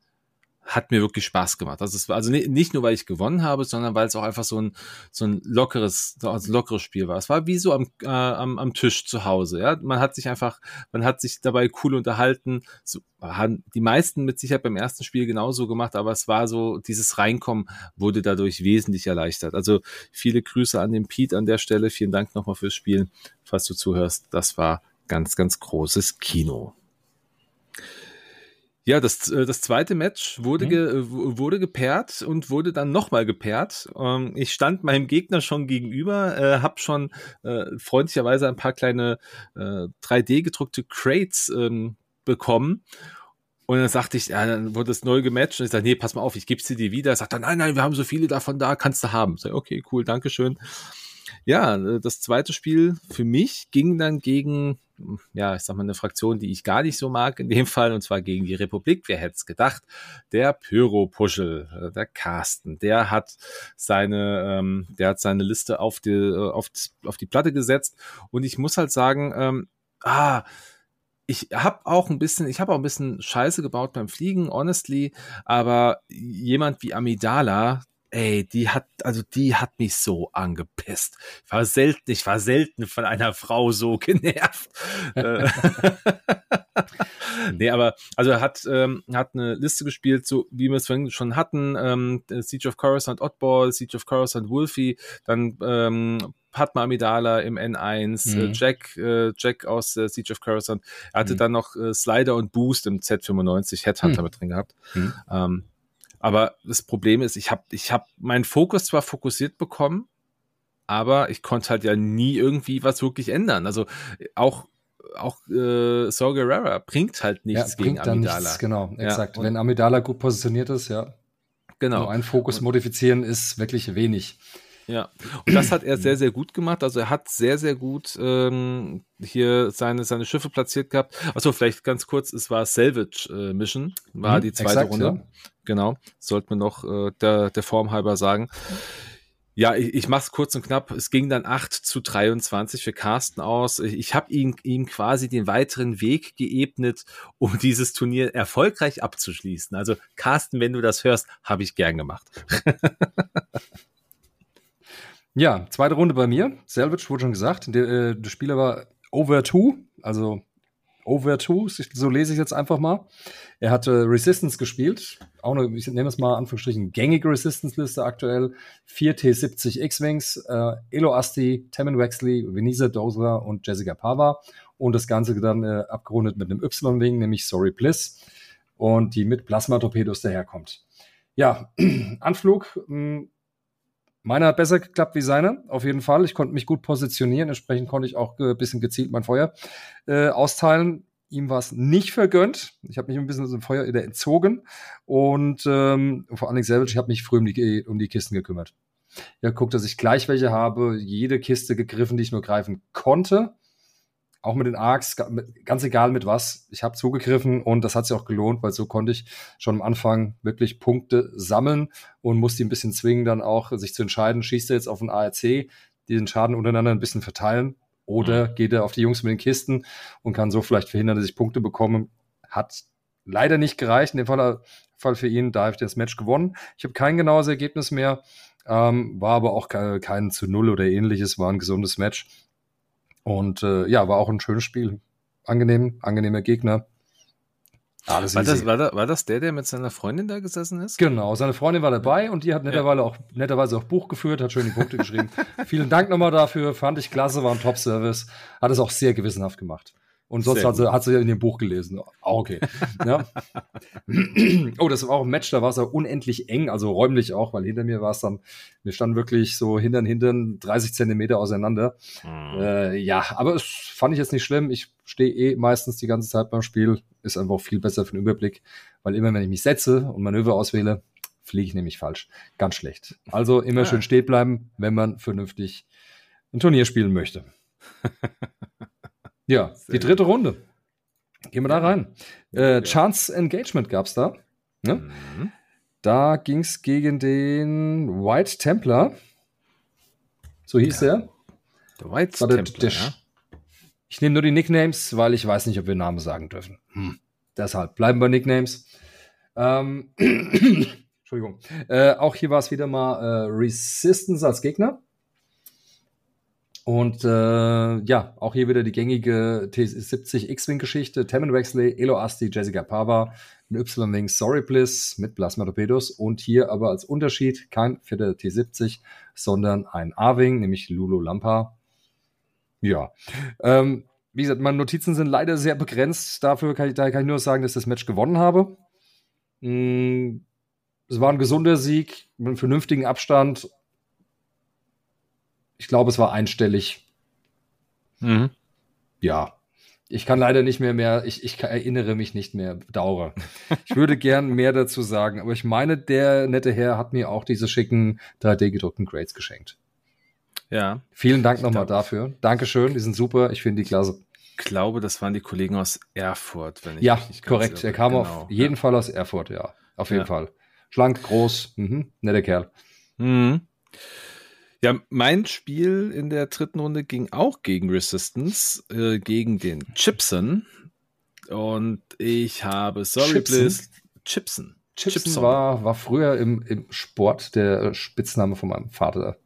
hat mir wirklich Spaß gemacht. Also es war also nicht nur, weil ich gewonnen habe, sondern weil es auch einfach so ein so ein lockeres, so ein lockeres Spiel war. Es war wie so am, äh, am, am Tisch zu Hause. Ja, man hat sich einfach, man hat sich dabei cool unterhalten. So, haben die meisten mit Sicherheit beim ersten Spiel genauso gemacht, aber es war so dieses Reinkommen wurde dadurch wesentlich erleichtert. Also viele Grüße an den Pete an der Stelle. Vielen Dank nochmal fürs Spielen, falls du zuhörst. Das war ganz, ganz großes Kino. Ja, das, äh, das zweite Match wurde, mhm. ge, äh, wurde gepaart und wurde dann nochmal gepaart. Ähm, ich stand meinem Gegner schon gegenüber, äh, habe schon äh, freundlicherweise ein paar kleine äh, 3D gedruckte Crates ähm, bekommen. Und dann sagte ich, ja, dann wurde es neu gematcht. Und ich sage, nee, pass mal auf, ich gebe sie dir wieder. Er sagt dann, nein, nein, wir haben so viele davon da, kannst du haben. Ich sage, okay, cool, Dankeschön. Ja, äh, das zweite Spiel für mich ging dann gegen, ja, ich sag mal, eine Fraktion, die ich gar nicht so mag in dem Fall, und zwar gegen die Republik. Wer hätte es gedacht? Der Pyro-Puschel, äh, der Carsten, der hat seine, ähm, der hat seine Liste auf die, äh, auf, auf die Platte gesetzt. Und ich muss halt sagen, ähm, ah, ich habe auch ein bisschen, ich habe auch ein bisschen Scheiße gebaut beim Fliegen, honestly, aber jemand wie Amidala, ey, die hat, also die hat mich so angepisst. Ich war selten, ich war selten von einer Frau so (laughs) genervt. Äh, (laughs) nee, aber also er hat, ähm, hat eine Liste gespielt, so wie wir es vorhin schon hatten, ähm, Siege of Coruscant Oddball, Siege of Coruscant Wolfie, dann ähm, Padma Amidala im N1, äh, mhm. äh, Jack, äh, Jack aus äh, Siege of Coruscant. Er hatte mhm. dann noch äh, Slider und Boost im Z95, Headhunter mhm. mit drin gehabt. Mhm. Ähm, aber das Problem ist, ich habe ich hab meinen Fokus zwar fokussiert bekommen, aber ich konnte halt ja nie irgendwie was wirklich ändern. Also auch auch äh, Saw Gerrera bringt halt nichts ja, gegen Amidala. Nichts, genau, exakt. Ja, Wenn Amidala gut positioniert ist, ja. Genau. Nur einen Fokus und, modifizieren ist wirklich wenig. Ja, und das hat er sehr, sehr gut gemacht. Also er hat sehr, sehr gut ähm, hier seine, seine Schiffe platziert gehabt. Achso, vielleicht ganz kurz, es war Salvage äh, Mission, war mhm, die zweite exakt, Runde. Ja. Genau, sollte man noch äh, der, der Form halber sagen. Ja, ich, ich mache es kurz und knapp. Es ging dann 8 zu 23 für Carsten aus. Ich habe ihm, ihm quasi den weiteren Weg geebnet, um (laughs) dieses Turnier erfolgreich abzuschließen. Also Carsten, wenn du das hörst, habe ich gern gemacht. (laughs) Ja, zweite Runde bei mir. Selvage wurde schon gesagt. Der, äh, der Spieler war Over 2, also Over 2, so lese ich jetzt einfach mal. Er hatte Resistance gespielt, auch eine, ich nehme es mal Anführungsstrichen, gängige Resistance-Liste aktuell. 4 T70 X-Wings, äh, Elo Asti, Tammin Wexley, Venisa Dozer und Jessica Pava. Und das Ganze dann äh, abgerundet mit einem Y-Wing, nämlich Sorry Bliss. Und die mit Plasma-Torpedos daherkommt. Ja, (clears throat) Anflug, mh, hm, Meiner hat besser geklappt wie seiner, auf jeden Fall. Ich konnte mich gut positionieren, entsprechend konnte ich auch ein bisschen gezielt mein Feuer äh, austeilen. Ihm war es nicht vergönnt. Ich habe mich ein bisschen dem Feuer entzogen und ähm, vor allen Dingen selber, ich habe mich früh um die, um die Kisten gekümmert. Ja, guckt, dass ich gleich welche habe, jede Kiste gegriffen, die ich nur greifen konnte auch mit den Arcs, ganz egal mit was. Ich habe zugegriffen und das hat sich auch gelohnt, weil so konnte ich schon am Anfang wirklich Punkte sammeln und musste ein bisschen zwingen, dann auch sich zu entscheiden, schießt er jetzt auf den ARC, diesen Schaden untereinander ein bisschen verteilen oder mhm. geht er auf die Jungs mit den Kisten und kann so vielleicht verhindern, dass ich Punkte bekomme. Hat leider nicht gereicht, in dem Fall, Fall für ihn, da habe ich das Match gewonnen. Ich habe kein genaues Ergebnis mehr, ähm, war aber auch kein, kein zu Null oder ähnliches, war ein gesundes Match. Und äh, ja, war auch ein schönes Spiel. Angenehm, angenehmer Gegner. Alles war, das, war, da, war das der, der mit seiner Freundin da gesessen ist? Genau, seine Freundin war dabei und die hat netterweise, ja. auch, netterweise auch Buch geführt, hat schön die Punkte geschrieben. (laughs) Vielen Dank nochmal dafür, fand ich klasse, war ein Top-Service, hat es auch sehr gewissenhaft gemacht. Und sonst hat sie, hat sie ja in dem Buch gelesen. Auch okay. ja. (laughs) oh, das war auch ein Match, da war es ja unendlich eng, also räumlich auch, weil hinter mir war es dann, wir standen wirklich so hintern, hintern 30 Zentimeter auseinander. Mhm. Äh, ja, aber es fand ich jetzt nicht schlimm. Ich stehe eh meistens die ganze Zeit beim Spiel. Ist einfach viel besser für den Überblick, weil immer wenn ich mich setze und Manöver auswähle, fliege ich nämlich falsch. Ganz schlecht. Also immer ah. schön stehen bleiben, wenn man vernünftig ein Turnier spielen möchte. (laughs) ja, Sehr die dritte. Runde. Gehen wir da rein. Äh, Chance Engagement gab es da. Ne? Mhm. Da ging es gegen den White Templar. So hieß ja. er. Der White Templar, der, ja. Ich nehme nur die Nicknames, weil ich weiß nicht, ob wir Namen sagen dürfen. Hm. Deshalb bleiben wir Nicknames. Ähm, (clears throat) Entschuldigung. Äh, auch hier war es wieder mal äh, Resistance als Gegner. Und äh, ja, auch hier wieder die gängige T70 X-Wing-Geschichte. Tammin Wexley, Elo Asti, Jessica Pava, ein Y-Wing Sorry Bliss mit Plasma Torpedos und hier aber als Unterschied kein vierter T70, sondern ein A-Wing, nämlich Lulu Lampa. Ja. Ähm, wie gesagt, meine Notizen sind leider sehr begrenzt. Dafür kann ich, daher kann ich nur sagen, dass ich das Match gewonnen habe. Mm, es war ein gesunder Sieg mit einem vernünftigen Abstand. Ich glaube, es war einstellig. Mhm. Ja. Ich kann leider nicht mehr mehr, ich, ich erinnere mich nicht mehr, bedauere. Ich würde gern mehr dazu sagen, aber ich meine, der nette Herr hat mir auch diese schicken 3D-gedruckten Grades geschenkt. Ja. Vielen Dank nochmal dafür. Dankeschön, die sind super. Ich finde die klasse. Ich glaube, das waren die Kollegen aus Erfurt, wenn ich Ja, korrekt. Er kam genau. auf jeden ja. Fall aus Erfurt, ja. Auf jeden ja. Fall. Schlank, groß, mhm. netter Kerl. Mhm. Ja, mein Spiel in der dritten Runde ging auch gegen Resistance, äh, gegen den Chipson. Und ich habe Sorry Chipson? Chipson. Chipson, Chipson. War, war früher im, im Sport der Spitzname von meinem Vater.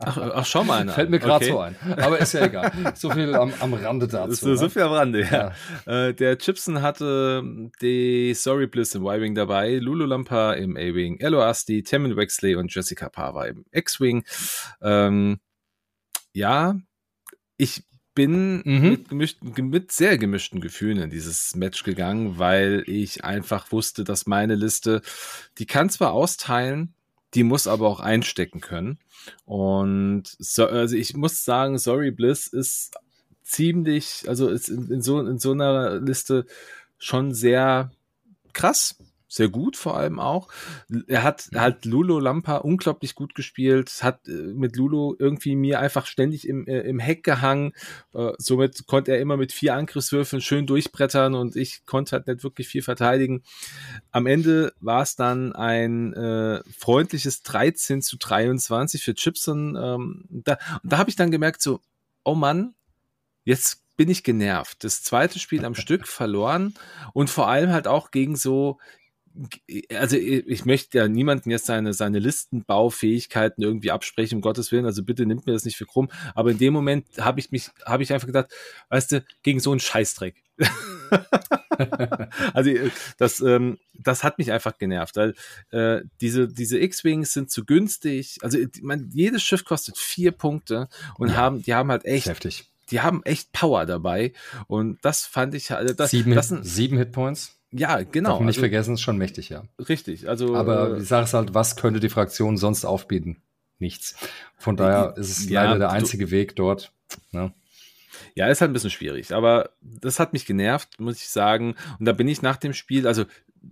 Ach, ach, schau mal. Einer. Fällt mir gerade okay. so ein. Aber ist ja egal. So viel am, am Rande dazu. So, so, viel am Rande, ja. ja. Äh, der Chipson hatte die Sorry Bliss im Y-Wing dabei, Lulu Lampa im A-Wing, Elo Asti, Tammin Wexley und Jessica Pava im X-Wing. Ähm, ja, ich bin mhm. mit, gemischten, mit sehr gemischten Gefühlen in dieses Match gegangen, weil ich einfach wusste, dass meine Liste, die kann zwar austeilen, die muss aber auch einstecken können. Und so, also ich muss sagen, Sorry Bliss ist ziemlich, also ist in, in, so, in so einer Liste schon sehr krass sehr gut vor allem auch. Er hat mhm. halt Lulo Lampa unglaublich gut gespielt, hat äh, mit Lulo irgendwie mir einfach ständig im, äh, im Heck gehangen. Äh, somit konnte er immer mit vier Angriffswürfeln schön durchbrettern und ich konnte halt nicht wirklich viel verteidigen. Am Ende war es dann ein freundliches 13 zu 23 für Chipson. Ähm, da, und da habe ich dann gemerkt, so, oh Mann, jetzt bin ich genervt. Das zweite Spiel am Stück (laughs) verloren und vor allem halt auch gegen so also ich möchte ja niemanden jetzt seine, seine Listenbaufähigkeiten irgendwie absprechen, um Gottes Willen, also bitte nimmt mir das nicht für krumm, aber in dem Moment habe ich mich, habe ich einfach gedacht, weißt du, gegen so einen Scheißdreck. (laughs) also das, ähm, das hat mich einfach genervt, weil äh, diese, diese X-Wings sind zu günstig, also man, jedes Schiff kostet vier Punkte und ja. haben, die haben halt echt heftig. Die haben echt Power dabei und das fand ich halt. Das, sieben, das sind, sieben Hitpoints? Ja, genau. Darf man nicht also, vergessen, ist schon mächtig, ja. Richtig, also. Aber äh, ich sage es halt, was könnte die Fraktion sonst aufbieten? Nichts. Von daher ist es ja, leider der einzige du, Weg dort. Ne? Ja, ist halt ein bisschen schwierig, aber das hat mich genervt, muss ich sagen. Und da bin ich nach dem Spiel, also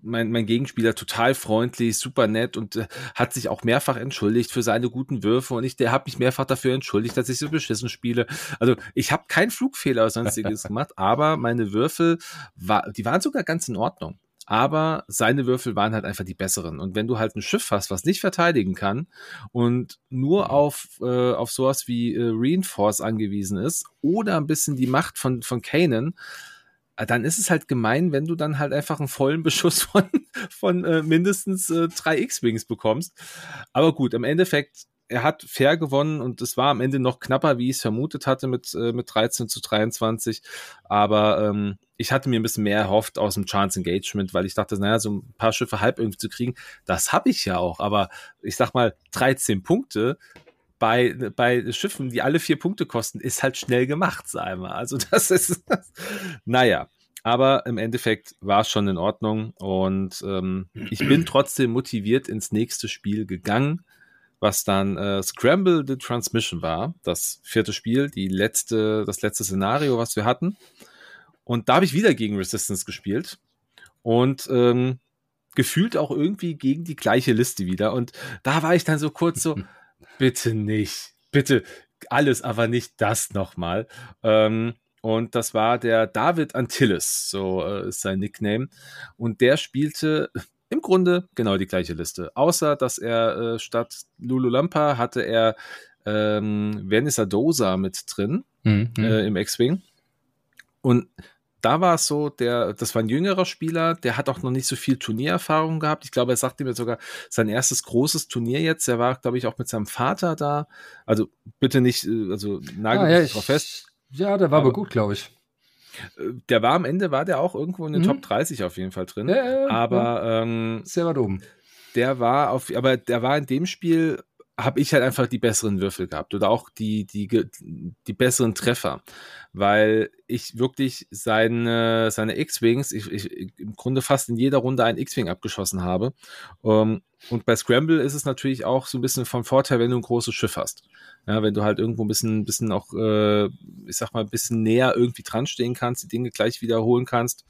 mein, mein Gegenspieler total freundlich, super nett und äh, hat sich auch mehrfach entschuldigt für seine guten Würfe und ich, der hat mich mehrfach dafür entschuldigt, dass ich so beschissen spiele. Also ich habe keinen Flugfehler oder sonstiges (laughs) gemacht, aber meine Würfel, war, die waren sogar ganz in Ordnung. Aber seine Würfel waren halt einfach die besseren. Und wenn du halt ein Schiff hast, was nicht verteidigen kann und nur auf, äh, auf sowas wie äh, Reinforce angewiesen ist oder ein bisschen die Macht von, von Kanan, dann ist es halt gemein, wenn du dann halt einfach einen vollen Beschuss (laughs) von, von äh, mindestens äh, drei X-Wings bekommst. Aber gut, im Endeffekt, er hat fair gewonnen und es war am Ende noch knapper, wie ich es vermutet hatte mit, äh, mit 13 zu 23. Aber ähm, ich hatte mir ein bisschen mehr erhofft aus dem Chance Engagement, weil ich dachte, naja, so ein paar Schiffe halb irgendwie zu kriegen, das habe ich ja auch. Aber ich sag mal, 13 Punkte bei, bei Schiffen, die alle vier Punkte kosten, ist halt schnell gemacht, sei mal. Also (laughs) das ist, naja. Aber im Endeffekt war es schon in Ordnung und ähm, ich bin (clears throat) trotzdem motiviert ins nächste Spiel gegangen, was dann äh, Scramble the Transmission war, das vierte Spiel, die letzte, das letzte Szenario, was wir hatten. Und da habe ich wieder gegen Resistance gespielt und ähm, gefühlt auch irgendwie gegen die gleiche Liste wieder. Und da war ich dann so kurz so, (laughs) bitte nicht, bitte alles, aber nicht das nochmal. Ähm, und das war der David Antilles, so äh, ist sein Nickname. Und der spielte im Grunde genau die gleiche Liste. Außer, dass er äh, statt Lulu Lampa hatte er ähm, Vanessa Dosa mit drin mhm. äh, im X-Wing. Und da war es so, der, das war ein jüngerer Spieler, der hat auch noch nicht so viel Turniererfahrung gehabt. Ich glaube, er sagte mir sogar sein erstes großes Turnier jetzt. Er war, glaube ich, auch mit seinem Vater da. Also bitte nicht, äh, also nagel ah, ja, drauf fest. Ja, der war aber, aber gut, glaube ich. Äh, der war am Ende, war der auch irgendwo in den mhm. Top 30 auf jeden Fall drin. Ja, aber ja. Ähm, sehr weit oben. Der war auf, aber der war in dem Spiel habe ich halt einfach die besseren Würfel gehabt oder auch die, die, die besseren Treffer, weil ich wirklich seine, seine X-Wings, ich, ich im Grunde fast in jeder Runde einen X-Wing abgeschossen habe. Ähm, und bei Scramble ist es natürlich auch so ein bisschen von Vorteil, wenn du ein großes Schiff hast. Ja, wenn du halt irgendwo ein bisschen, bisschen auch, äh, ich sag mal, ein bisschen näher irgendwie dran stehen kannst, die Dinge gleich wiederholen kannst.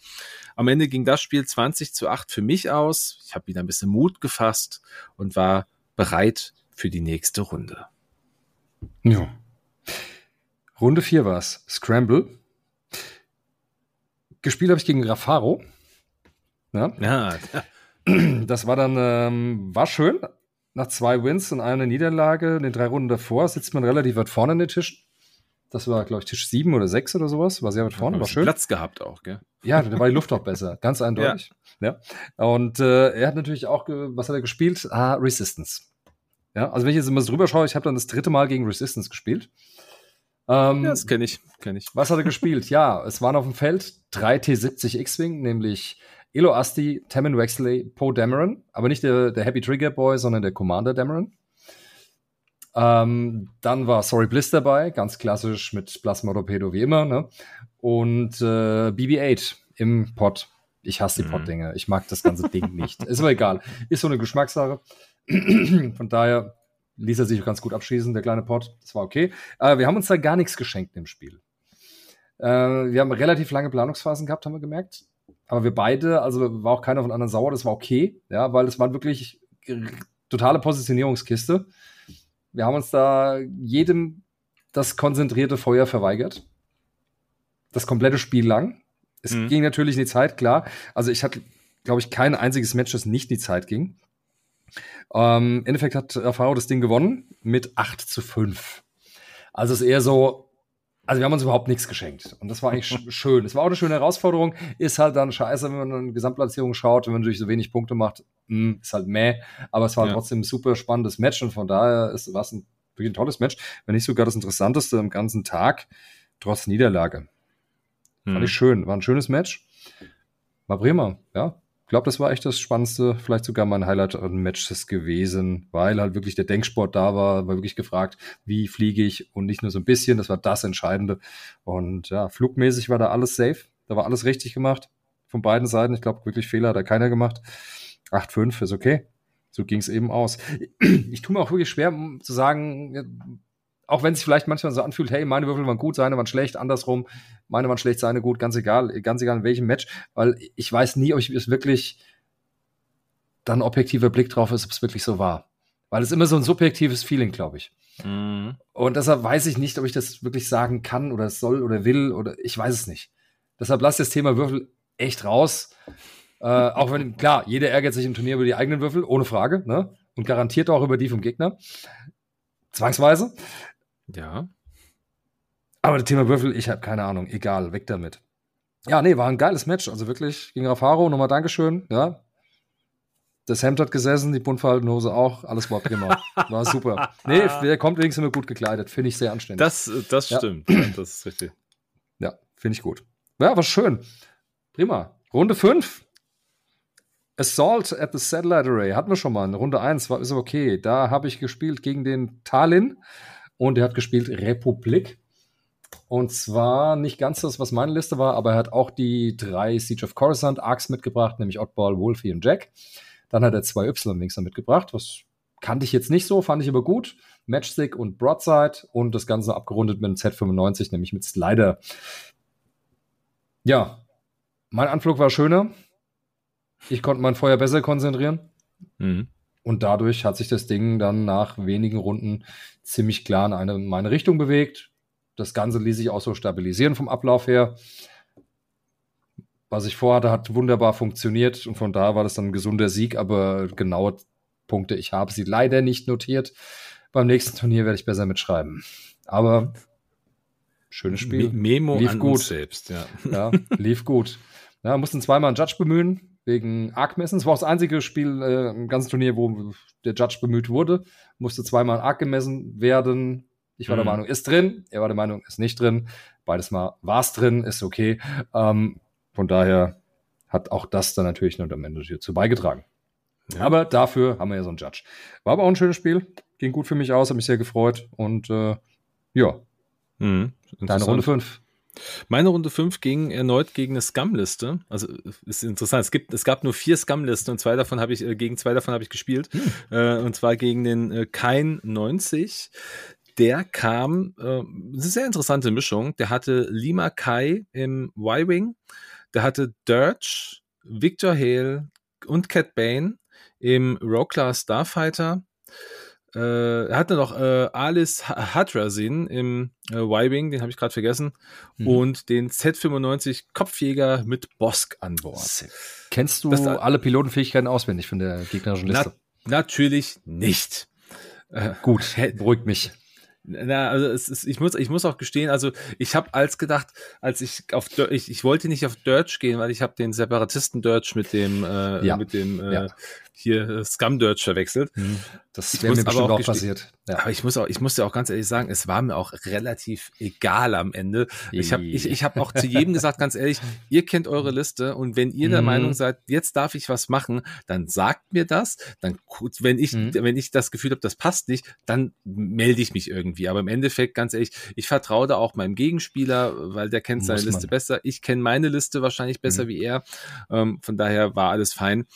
Am Ende ging das Spiel 20 zu 8 für mich aus. Ich habe wieder ein bisschen Mut gefasst und war bereit, für die nächste Runde. Ja. Runde 4 war es. Scramble. Gespielt habe ich gegen Rafaro. Ja. ja. (clears throat) Das war dann, ähm, war schön. Nach zwei Wins und einer Niederlage, in den drei Runden davor, sitzt man relativ weit vorne an den Tisch. Das war, glaube ich, Tisch 7 oder 6 oder sowas. War sehr weit vorne, war schön. Platz gehabt auch, gell? Ja, da war die Luft auch besser, ganz (laughs) eindeutig. Ja. ja. Und äh, er hat natürlich auch, was hat er gespielt? Ah, Resistance. Ja, also wenn ich jetzt immer so drüber schaue, ich habe dann das dritte Mal gegen Resistance gespielt. Ähm, ja, das kenne ich, kenne ich. Was hat er gespielt? ja, es waren auf dem Feld drei T70 X-Wing, nämlich Elo Asti, Tammin Wexley, Poe Dameron, aber nicht der, der Happy Trigger Boy, sondern der Commander Dameron. Ähm, dann war Sorry Bliss dabei, ganz klassisch mit Plasma Torpedo wie immer, ne? Und äh, BB-8 im Pod. Ich hasse die mhm. Pod-Dinge. Ich mag das ganze Ding nicht. Ist aber egal. Ist so eine Geschmackssache. (clears throat) Von daher ließ er sich ganz gut abschießen, der kleine Pot. Das war okay. Äh, wir haben uns da gar nichts geschenkt im Spiel. Äh, wir haben relativ lange Planungsphasen gehabt, haben wir gemerkt. Aber wir beide, also war auch keiner von anderen sauer, das war okay, ja, weil es war wirklich totale Positionierungskiste. Wir haben uns da jedem das konzentrierte Feuer verweigert. Das komplette Spiel lang. Es mhm. ging natürlich in die Zeit, klar. Also ich hatte, glaube ich, kein einziges Match, das nicht in die Zeit ging. Ähm, Im Endeffekt hat RV das Ding gewonnen mit 8 zu 5. Also es ist eher so, also wir haben uns überhaupt nichts geschenkt. Und das war eigentlich (laughs) schön. Es war auch eine schöne Herausforderung. Ist halt dann scheiße, wenn man eine Gesamtplatzierung schaut, wenn man natürlich so wenig Punkte macht. Mh, hm, ist halt meh. Aber es war ja. trotzdem ein super spannendes Match und von daher ist es ein wirklich ein tolles Match. Wenn nicht sogar das interessanteste am ganzen Tag, trotz Niederlage. Hm. Fand ich schön. War ein schönes Match. War prima, ja glaube, das war echt das Spannendste, vielleicht sogar mein Highlight an Matches gewesen, weil halt wirklich der Denksport da war, war wirklich gefragt, wie fliege ich und nicht nur so ein bisschen, das war das Entscheidende. Und ja, flugmäßig war da alles safe, da war alles richtig gemacht von beiden Seiten. Ich glaube, wirklich Fehler hat da keiner gemacht. 8-5 ist okay. So ging es eben aus. Ich tue mir auch wirklich schwer zu sagen, auch wenn es sich vielleicht manchmal so anfühlt, hey, meine Würfel waren gut, seine waren schlecht, andersrum, meine waren schlecht, seine gut, ganz egal, ganz egal in welchem Match, weil ich weiß nie, ob ich es wirklich dann objektiver Blick drauf ist, ob es wirklich so war. Weil es immer so ein subjektives Feeling, glaube ich. Mhm. Und deshalb weiß ich nicht, ob ich das wirklich sagen kann oder soll oder will oder ich weiß es nicht. Deshalb lass das Thema Würfel echt raus. Äh, auch wenn, klar, jeder ärgert sich im Turnier über die eigenen Würfel, ohne Frage, ne? Und garantiert auch über die vom Gegner. Zwangsweise. Ja. Aber das Thema Würfel, ich habe keine Ahnung. Egal, weg damit. Ja, nee, war ein geiles Match. Also wirklich gegen Rafaro. Nochmal Dankeschön. Ja. Das Hemd hat gesessen, die buntverhaltene Hose auch. Alles war prima. (laughs) War super. Nee, der kommt wenigstens immer gut gekleidet. Finde ich sehr anständig. Das, das stimmt. Ja. (clears throat) Das ist richtig. Ja, finde ich gut. Ja, war schön. Prima. Runde 5. Assault at the Satellite Array hatten wir schon mal. Runde 1 war ist okay. Da habe ich gespielt gegen den Talin und er hat gespielt Republik. Und zwar nicht ganz das, was meine Liste war, aber er hat auch die drei Siege of Coruscant Arcs mitgebracht, nämlich Oddball, Wolfie und Jack. Dann hat er zwei Y-Wings mitgebracht, was kannte ich jetzt nicht so, fand ich aber gut. Matchstick und Broadside und das Ganze abgerundet mit einem Z95, nämlich mit Slider. Ja, mein Anflug war schöner. Ich konnte mein Feuer besser konzentrieren. Mhm. Und dadurch hat sich das Ding dann nach wenigen Runden ziemlich klar in eine, in meine Richtung bewegt. Das Ganze ließ sich auch so stabilisieren vom Ablauf her. Was ich vorhatte, hat wunderbar funktioniert und von da war das dann ein gesunder Sieg, aber genaue Punkte, ich habe sie leider nicht notiert. Beim nächsten Turnier werde ich besser mitschreiben. Aber schönes Spiel. Memo lief gut. selbst, ja. ja. lief gut. (laughs) Ja, mussten zweimal einen Judge bemühen, wegen Arc-Messen. Es war auch das einzige Spiel äh, im ganzen Turnier, wo der Judge bemüht wurde. Musste zweimal Arc gemessen werden. Ich war mhm. der Meinung, ist drin. Er war der Meinung, ist nicht drin. Beides mal war es drin, ist okay. Ähm, von daher hat auch das dann natürlich nur am Ende hierzu beigetragen. Ja. Aber dafür haben wir ja so einen Judge. War aber auch ein schönes Spiel. Ging gut für mich aus, hat mich sehr gefreut. Und äh, ja, mhm. deine Runde 5. Meine Runde 5 ging erneut gegen eine Scum-Liste. Also ist interessant. Es, gibt, es gab nur vier Scum-Listen und zwei davon habe ich, äh, gegen zwei davon habe ich gespielt. Hm. Äh, und zwar gegen den äh, Kein 90. Der kam, äh, eine sehr interessante Mischung. Der hatte Lima Kai im Y-Wing, der hatte Dirge, Victor Hale und Cat Bane im Rogue Class Starfighter äh, er hatte noch äh, Alice Hadrasin im äh, Y-Wing, den habe ich gerade vergessen, mhm. und den Z95 Kopfjäger mit Bosk an Bord. Kennst du das, alle Pilotenfähigkeiten auswendig von der gegnerischen Liste? Na, natürlich nicht. Äh, Gut, beruhigt mich. Na, also es ist, ich muss, ich muss auch gestehen, also ich habe als gedacht, als ich auf ich, ich wollte nicht auf Dirge gehen, weil ich habe den Separatisten Dirge mit dem äh, ja. mit dem äh, ja hier äh, Scum Dirge verwechselt. Mhm. Das wäre mir bestimmt auch, auch passiert. Ja. Aber ich muss auch, ich muss ja auch ganz ehrlich sagen, es war mir auch relativ egal am Ende. Ich habe ich, ich hab auch zu jedem (laughs) gesagt, ganz ehrlich, ihr kennt eure Liste und wenn ihr der mhm. Meinung seid, jetzt darf ich was machen, dann sagt mir das. Dann, wenn ich, mhm. wenn ich das Gefühl habe, das passt nicht, dann melde ich mich irgendwie. Aber im Endeffekt, ganz ehrlich, ich vertraue da auch meinem Gegenspieler, weil der kennt muss seine man. Liste besser. Ich kenne meine Liste wahrscheinlich besser mhm. wie er. Ähm, von daher war alles fein.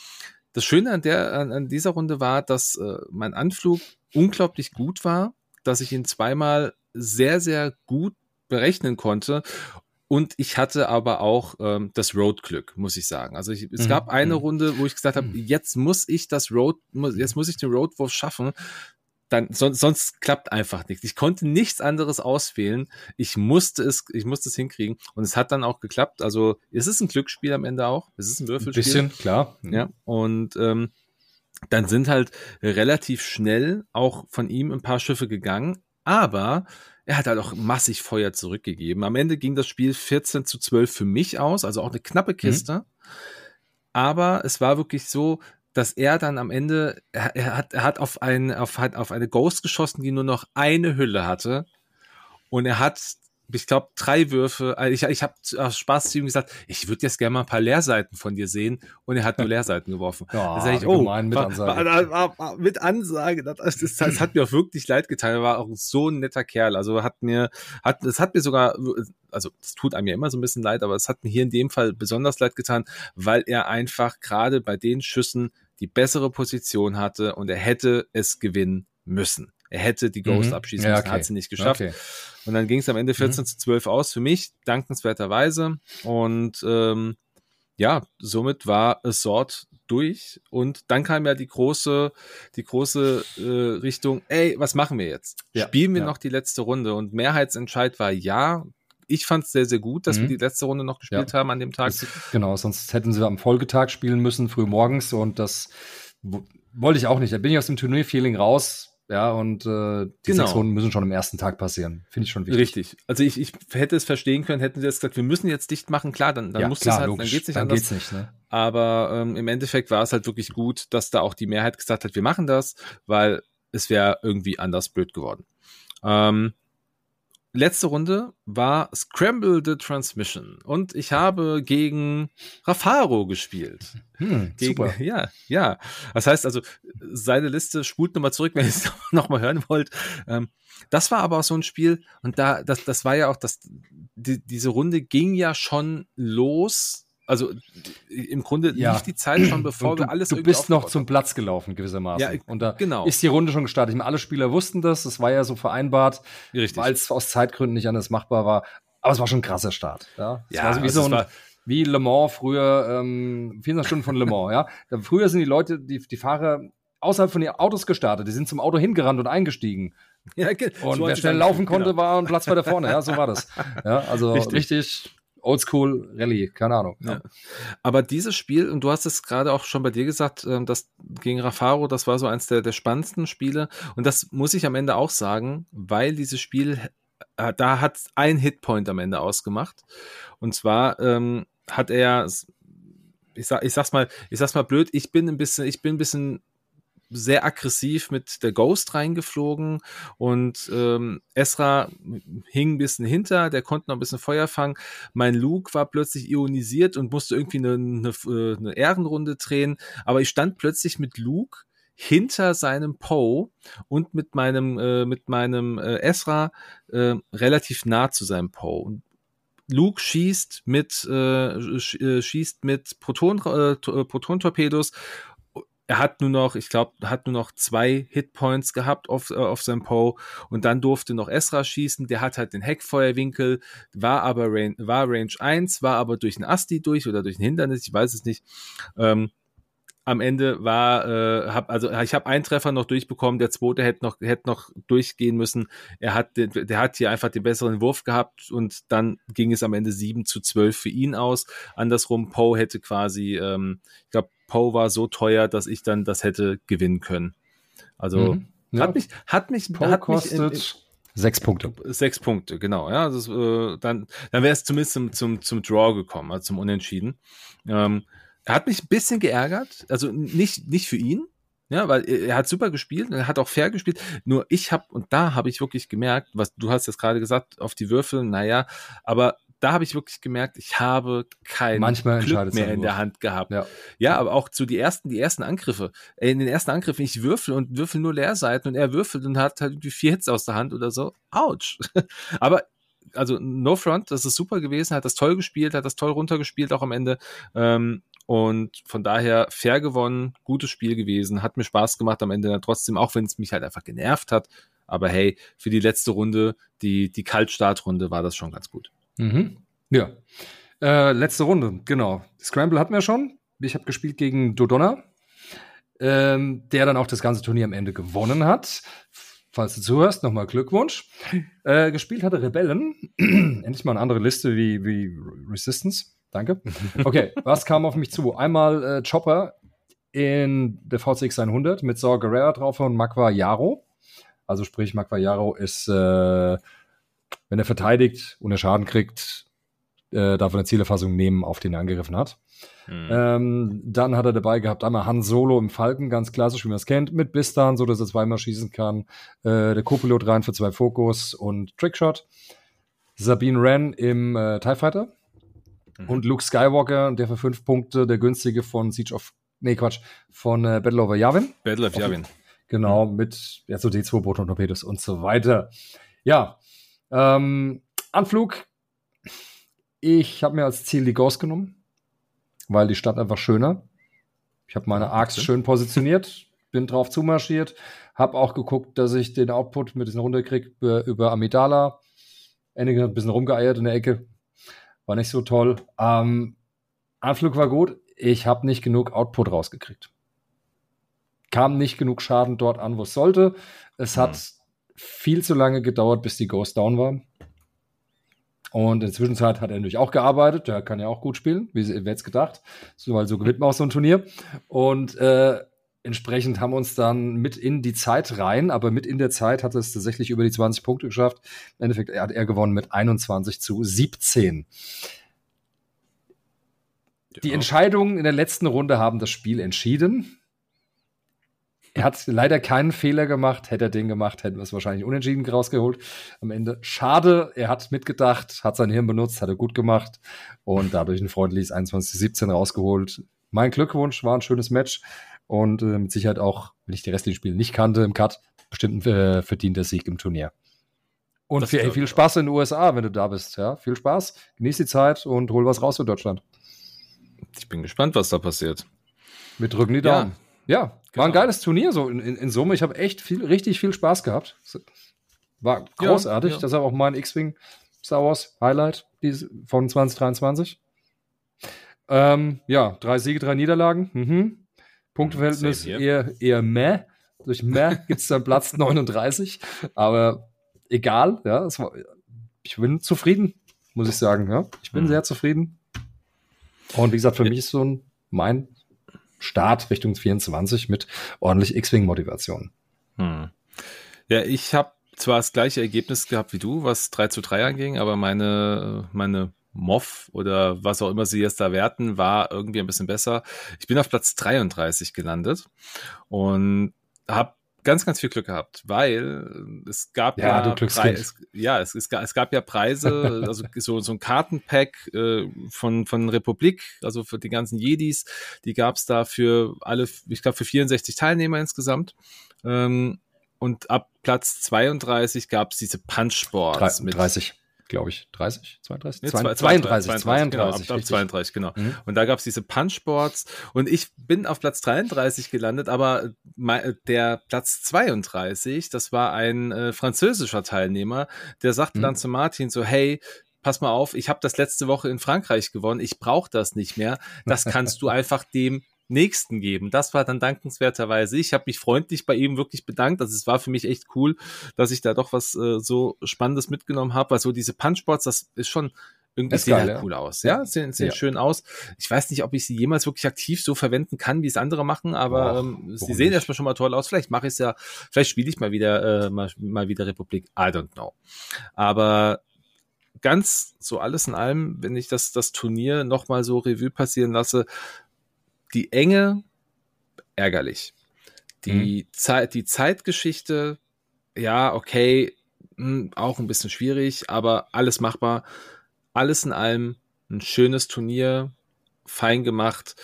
Das Schöne an, der, an, an dieser Runde war, dass äh, mein Anflug unglaublich gut war, dass ich ihn zweimal sehr, sehr gut berechnen konnte. Und ich hatte aber auch ähm, das Road-Glück, muss ich sagen. Also ich, es mhm. gab eine mhm. Runde, wo ich gesagt habe, jetzt muss ich das Road, jetzt muss ich den Roadwurf schaffen dann sonst, sonst klappt einfach nichts. Ich konnte nichts anderes auswählen. Ich musste es, ich musste es hinkriegen und es hat dann auch geklappt. Also es ist ein Glücksspiel am Ende auch. Es ist ein Würfelspiel. Ein bisschen, klar. Ja und ähm, dann sind halt relativ schnell auch von ihm ein paar Schiffe gegangen, aber er hat halt auch massig Feuer zurückgegeben. Am Ende ging das Spiel 14 zu 12 für mich aus, also auch eine knappe mhm. Kiste. Mhm. Aber es war wirklich so, dass er dann am Ende, er, er, hat, er hat auf, ein, auf, hat auf eine Ghost geschossen, die nur noch eine Hülle hatte. Und er hat, ich glaube, drei Würfe. Also ich, ich habe aus Spaß zu ihm gesagt, ich würde jetzt gerne mal ein paar Leerseiten von dir sehen. Und er hat nur (laughs) Leerseiten geworfen. Ja, da sag ich, oh, mit Ansage. War, war, war, mit Ansage. Das, das, das, hat mir auch wirklich leid getan. Er war auch so ein netter Kerl. Also hat mir, hat, es hat mir sogar, also es tut einem ja immer so ein bisschen leid, aber es hat mir hier in dem Fall besonders leid getan, weil er einfach gerade bei den Schüssen die bessere Position hatte und er hätte es gewinnen müssen. Er hätte die Ghost mhm. abschießen ja, müssen, okay. hat sie nicht geschafft. Okay. Und dann ging es am Ende 14 mhm. zu 12 aus für mich, dankenswerterweise. Und ähm, ja, somit war Assort durch und dann kam ja die große, die große äh, Richtung, ey, was machen wir jetzt? Ja, Spielen wir ja. noch die letzte Runde? Und Mehrheitsentscheid war ja, ich fand es sehr, sehr gut, dass mhm. wir die letzte Runde noch gespielt ja. haben an dem Tag. Das, genau, sonst hätten sie am Folgetag spielen müssen, früh morgens und das wollte ich auch nicht. Da bin ich aus dem Turnier-Feeling raus. Ja, und äh, die genau. sechs Runden müssen schon am ersten Tag passieren. Finde ich schon wichtig. Richtig. Also ich, ich hätte es verstehen können, hätten sie jetzt gesagt, wir müssen jetzt dicht machen. Klar, dann, dann ja, muss klar, es halt, logisch. dann geht's nicht dann anders. Geht's nicht, ne? Aber ähm, im Endeffekt war es halt wirklich gut, dass da auch die Mehrheit gesagt hat, wir machen das, weil es wäre irgendwie anders blöd geworden. Ähm, letzte Runde war Scramble the Transmission und ich habe gegen Rafaro gespielt. Hm, gegen, super. Ja, ja. Das heißt also, seine Liste spult nochmal zurück, (laughs) wenn ihr es nochmal hören wollt. Ähm, das war aber auch so ein Spiel und da, das, das war ja auch, das, die, diese Runde ging ja schon los also im Grunde ja. lief die Zeit schon, (clears throat) bevor du, wir alles Du bist noch zum Platz gelaufen, gewissermaßen. Ja, und da genau. ist die Runde schon gestartet. Ich meine, alle Spieler wussten das, es war ja so vereinbart, weil es aus Zeitgründen nicht anders machbar war. Aber es war schon ein krasser Start. Ja, es ja war so wie also so ein, wie Le Mans früher, ähm, 24 Stunden von Le Mans, ja. Da, früher sind die Leute, die, die Fahrer außerhalb von ihren Autos gestartet. Die sind zum Auto hingerannt und eingestiegen. Ja, und so wer schnell laufen konnte, genau. war ein Platz weiter vorne. Ja, so war das. Ja, also (laughs) richtig, richtig Oldschool Rallye, keine Ahnung. Ja. Aber dieses Spiel, und du hast es gerade auch schon bei dir gesagt, ähm, das gegen Rafaro, das war so eins der, der spannendsten Spiele. Und das muss ich am Ende auch sagen, weil dieses Spiel, äh, da hat ein Hitpoint am Ende ausgemacht. Und zwar ähm, hat er, ich, sag, ich sag's mal, ich sag's mal blöd, ich bin ein bisschen, ich bin ein bisschen sehr aggressiv mit der Ghost reingeflogen und ähm, Esra hing ein bisschen hinter, der konnte noch ein bisschen Feuer fangen. Mein Luke war plötzlich ionisiert und musste irgendwie eine, eine, äh, eine Ehrenrunde drehen, aber ich stand plötzlich mit Luke hinter seinem Poe und mit meinem äh, mit meinem äh, Esra äh, relativ nah zu seinem Poe Luke schießt mit äh, äh schießt mit Proton äh, Proton-Torpedos er hat nur noch, ich glaube, hat nur noch zwei Hitpoints gehabt auf, äh, auf seinem Poe und dann durfte noch Esra schießen. Der hat halt den Heckfeuerwinkel, war aber Range, war Range 1, war aber durch ein Asti durch oder durch ein Hindernis, ich weiß es nicht. Ähm, am Ende war, äh, hab, also ich habe einen Treffer noch durchbekommen, der zweite hätte noch, hätte noch durchgehen müssen. Er hat, der, der hat hier einfach den besseren Wurf gehabt und dann ging es am Ende 7 zu 12 für ihn aus. Andersrum, Poe hätte quasi, ähm, ich glaube, Poe war so teuer, dass ich dann das hätte gewinnen können. Also mhm. ja. hat mich, hat mich, Poe hat kostet mich in, in, Sechs Punkte. Sechs Punkte, genau. Ja, das, äh, dann, dann wäre es zumindest zum, zum, zum Draw gekommen, also zum Unentschieden. Ähm, er hat mich ein bisschen geärgert, also nicht, nicht für ihn, ja, weil er hat super gespielt, er hat auch fair gespielt. Nur ich habe, und da habe ich wirklich gemerkt, was du hast jetzt gerade gesagt, auf die Würfel, naja, aber da habe ich wirklich gemerkt, ich habe kein Manchmal Glück mehr in der Hand gehabt. Ja. ja, aber auch zu die ersten, die ersten Angriffe. In den ersten Angriffen, ich würfel und würfel nur Leerseiten und er würfelt und hat halt die vier Hits aus der Hand oder so. Autsch. (laughs) aber also No Front, das ist super gewesen, hat das toll gespielt, hat das toll runtergespielt auch am Ende. Ähm, und von daher fair gewonnen, gutes Spiel gewesen, hat mir Spaß gemacht am Ende trotzdem, auch wenn es mich halt einfach genervt hat. Aber hey, für die letzte Runde, die, die Kaltstartrunde, war das schon ganz gut. Mhm. Ja. Äh, letzte Runde, genau. Scramble hatten wir schon. Ich habe gespielt gegen Dodonna, ähm, der dann auch das ganze Turnier am Ende gewonnen hat. Falls du zuhörst, nochmal Glückwunsch. Äh, gespielt hatte Rebellen. (clears throat) Endlich mal eine andere Liste wie, wie Resistance. Danke. Okay, (laughs) was kam auf mich zu? Einmal äh, Chopper in der VCX 100 mit Saw Guerrera drauf und Makwa Yaro. Also sprich, Makwa Yaro ist, äh, wenn er verteidigt und er Schaden kriegt, äh, darf er eine Zielerfassung nehmen, auf den er angegriffen hat. Mhm. Ähm, dann hat er dabei gehabt einmal Han Solo im Falken, ganz klassisch, wie man es kennt, mit Bistan, so dass er zweimal schießen kann. Äh, der Co-Pilot rein für zwei Fokus und Trickshot. Sabine Wren im äh, TIE Fighter Mhm. Und Luke Skywalker, der für fünf Punkte, der günstige von Siege of, nee, Quatsch, von äh, Battle of Yavin. Battle of Yavin. Genau, mhm. mit ja, so D2 Proton Torpedos und so weiter. Ja, ähm, Anflug. Ich habe mir als Ziel die Ghost genommen, weil die Stadt einfach schöner. Ich habe meine Arcs schön positioniert, bin drauf zumarschiert, habe auch geguckt, dass ich den Output mit diesen runterkriege über, über Amidala. Einige ein bisschen rumgeeiert in der Ecke, war nicht so toll. Ähm, Anflug war gut. Ich habe nicht genug Output rausgekriegt. Kam nicht genug Schaden dort an, wo es sollte. Es mhm. hat viel zu lange gedauert, bis die Ghost down war. Und in der Zwischenzeit hat er natürlich auch gearbeitet. Der kann ja auch gut spielen, wie wer jetzt gedacht. So, weil so gewinnt man auch so ein Turnier. Und äh, entsprechend haben wir uns dann mit in die Zeit rein, aber mit in der Zeit hat es tatsächlich über die 20 Punkte geschafft. Im Endeffekt hat er gewonnen mit 21 zu 17. Ja. Die Entscheidungen in der letzten Runde haben das Spiel entschieden. Er hat leider keinen Fehler gemacht. Hätte er den gemacht, hätten wir es wahrscheinlich unentschieden rausgeholt. Am Ende schade. Er hat mitgedacht, hat sein Hirn benutzt, hat er gut gemacht und dadurch ein freundliches 21-17 rausgeholt. Mein Glückwunsch, war ein schönes Match und äh, mit Sicherheit auch, wenn ich die restlichen Spiele nicht kannte im Cut, bestimmt ein äh, verdienter Sieg im Turnier. Und viel, ey, viel Spaß in den USA, wenn du da bist. Ja, viel Spaß, genieß die Zeit und hol was raus für Deutschland. Ich bin gespannt, was da passiert. Wir drücken die Daumen. Ja, ja genau. war ein geiles Turnier so in, in, in Summe. Ich habe echt viel, richtig viel Spaß gehabt. War großartig. Ja, ja. Das ist auch mein X-Wing Star Wars Highlight von 2023. Ähm, ja, drei Siege, drei Niederlagen. Mhm. Punkteverhältnis eher, eher meh. Durch meh (laughs) gibt es dann Platz 39. Aber egal, ja, war, ich bin zufrieden, muss ich sagen. Ja. Ich bin mhm. sehr zufrieden. Und wie gesagt, für ja. mich ist so ein mein Start Richtung 24 mit ordentlich X-Wing-Motivation. Hm. Ja, ich habe zwar das gleiche Ergebnis gehabt wie du, was 3 zu 3 anging, aber meine, meine Moff oder was auch immer sie jetzt da werten, war irgendwie ein bisschen besser. Ich bin auf Platz 33 gelandet und habe ganz, ganz viel Glück gehabt, weil es gab ja, ja, Preis, ja es, es, es, gab ja Preise, (laughs) also so, so ein Kartenpack äh, von, von Republik, also für die ganzen Jedis, die gab es da für alle, ich glaube für 64 Teilnehmer insgesamt. Ähm, und ab Platz 32 gab es diese Punchboards. 30 glaube ich, 30, 32? Nee, 32, 32, 32, genau, ab, ab 32, genau. Mhm. Und da gab es diese Punchboards und ich bin auf Platz 33 gelandet, aber der Platz 32, das war ein äh, französischer Teilnehmer, der sagte mhm. dann zu Martin so, hey, pass mal auf, ich habe das letzte Woche in Frankreich gewonnen, ich brauche das nicht mehr. Das kannst du (laughs) einfach dem Nächsten geben. Das war dann dankenswerterweise. Ich habe mich freundlich bei ihm wirklich bedankt. Also es war für mich echt cool, dass ich da doch was äh, so Spannendes mitgenommen habe. Weil so diese Punchboards, das ist schon irgendwie sehen geil, halt cool aus. Ja, sehen, sehen ja. schön aus. Ich weiß nicht, ob ich sie jemals wirklich aktiv so verwenden kann, wie es andere machen, aber Och, ähm, sie sehen nicht? erstmal schon mal toll aus. Vielleicht mache ich es ja, vielleicht spiele ich mal wieder, äh, mal, mal wieder Republik. I don't know. Aber ganz so alles in allem, wenn ich das, das Turnier nochmal so Revue passieren lasse, die Enge ärgerlich. Die, mhm. Zeit, die Zeitgeschichte, ja, okay, mh, hm, auch ein bisschen schwierig, aber alles machbar. Alles in allem ein schönes Turnier, fein gemacht.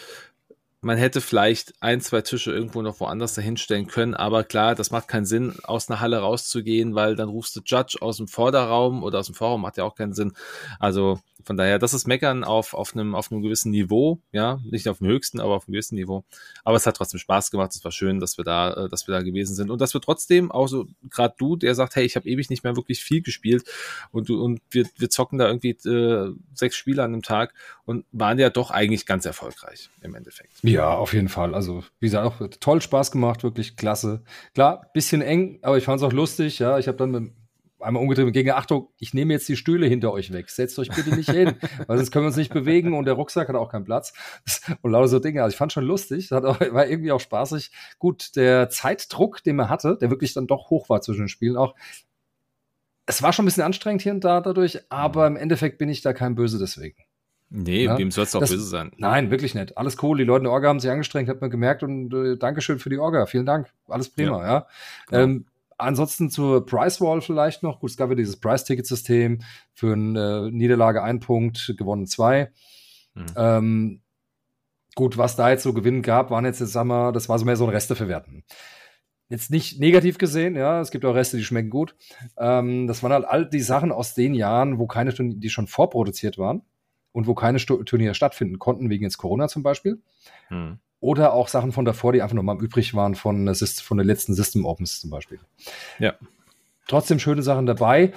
Man hätte vielleicht ein, zwei Tische irgendwo noch woanders dahinstellen können, aber klar, das macht keinen Sinn, aus einer Halle rauszugehen, weil dann rufst du Judge aus dem Vorderraum oder aus dem Vorraum, macht ja auch keinen Sinn. Also von daher, das ist Meckern auf, auf, einem, auf einem gewissen Niveau, ja, nicht auf dem höchsten, aber auf einem gewissen Niveau. Aber es hat trotzdem Spaß gemacht, es war schön, dass wir da, äh, dass wir da gewesen sind und dass wir trotzdem, auch so, gerade du, der sagt, hey, ich habe ewig nicht mehr wirklich viel gespielt und und wir, wir zocken da irgendwie äh, sechs Spiele an einem Tag und waren ja doch eigentlich ganz erfolgreich im Endeffekt. Ja, auf jeden Fall. Also, wie gesagt, auch toll Spaß gemacht, wirklich klasse. Klar, bisschen eng, aber ich fand es auch lustig, ja. Ich habe dann mit einmal umgedreht gegen Achtung, ich nehme jetzt die Stühle hinter euch weg. Setzt euch bitte nicht hin, (laughs) weil sonst können wir uns nicht bewegen und der Rucksack hat auch keinen Platz. (laughs) Und lauter so Dinge. Also ich fand schon lustig, das auch, war irgendwie auch spaßig. Gut, der Zeitdruck, den man hatte, der wirklich dann doch hoch war zwischen den Spielen auch. Es war schon ein bisschen anstrengend hier und da dadurch, aber im Endeffekt bin ich da kein Böse deswegen. Nee, ja? wem soll es doch böse sein? Nein, wirklich nicht. Alles cool. Die Leute in der Orga haben sich angestrengt, hat man gemerkt und äh, Dankeschön für die Orga. Vielen Dank. Alles prima, ja. ja. Genau. Ähm, ansonsten zur Price Wall vielleicht noch. Gut, es gab ja dieses Price-Ticket-System für eine Niederlage ein Punkt, gewonnen zwei. Mhm. Ähm, gut, was da jetzt so Gewinn gab, waren jetzt, jetzt sagen wir, das war so mehr so ein Resteverwerten. Jetzt nicht negativ gesehen, ja, es gibt auch Reste, die schmecken gut. Ähm, das waren halt all die Sachen aus den Jahren, wo keine Turniere, die schon vorproduziert waren und wo keine Turniere stattfinden konnten, wegen jetzt Corona zum Beispiel. Mhm. Oder auch Sachen von davor, die einfach nochmal übrig waren von, von den letzten System Opens zum Beispiel. Ja. Trotzdem schöne Sachen dabei.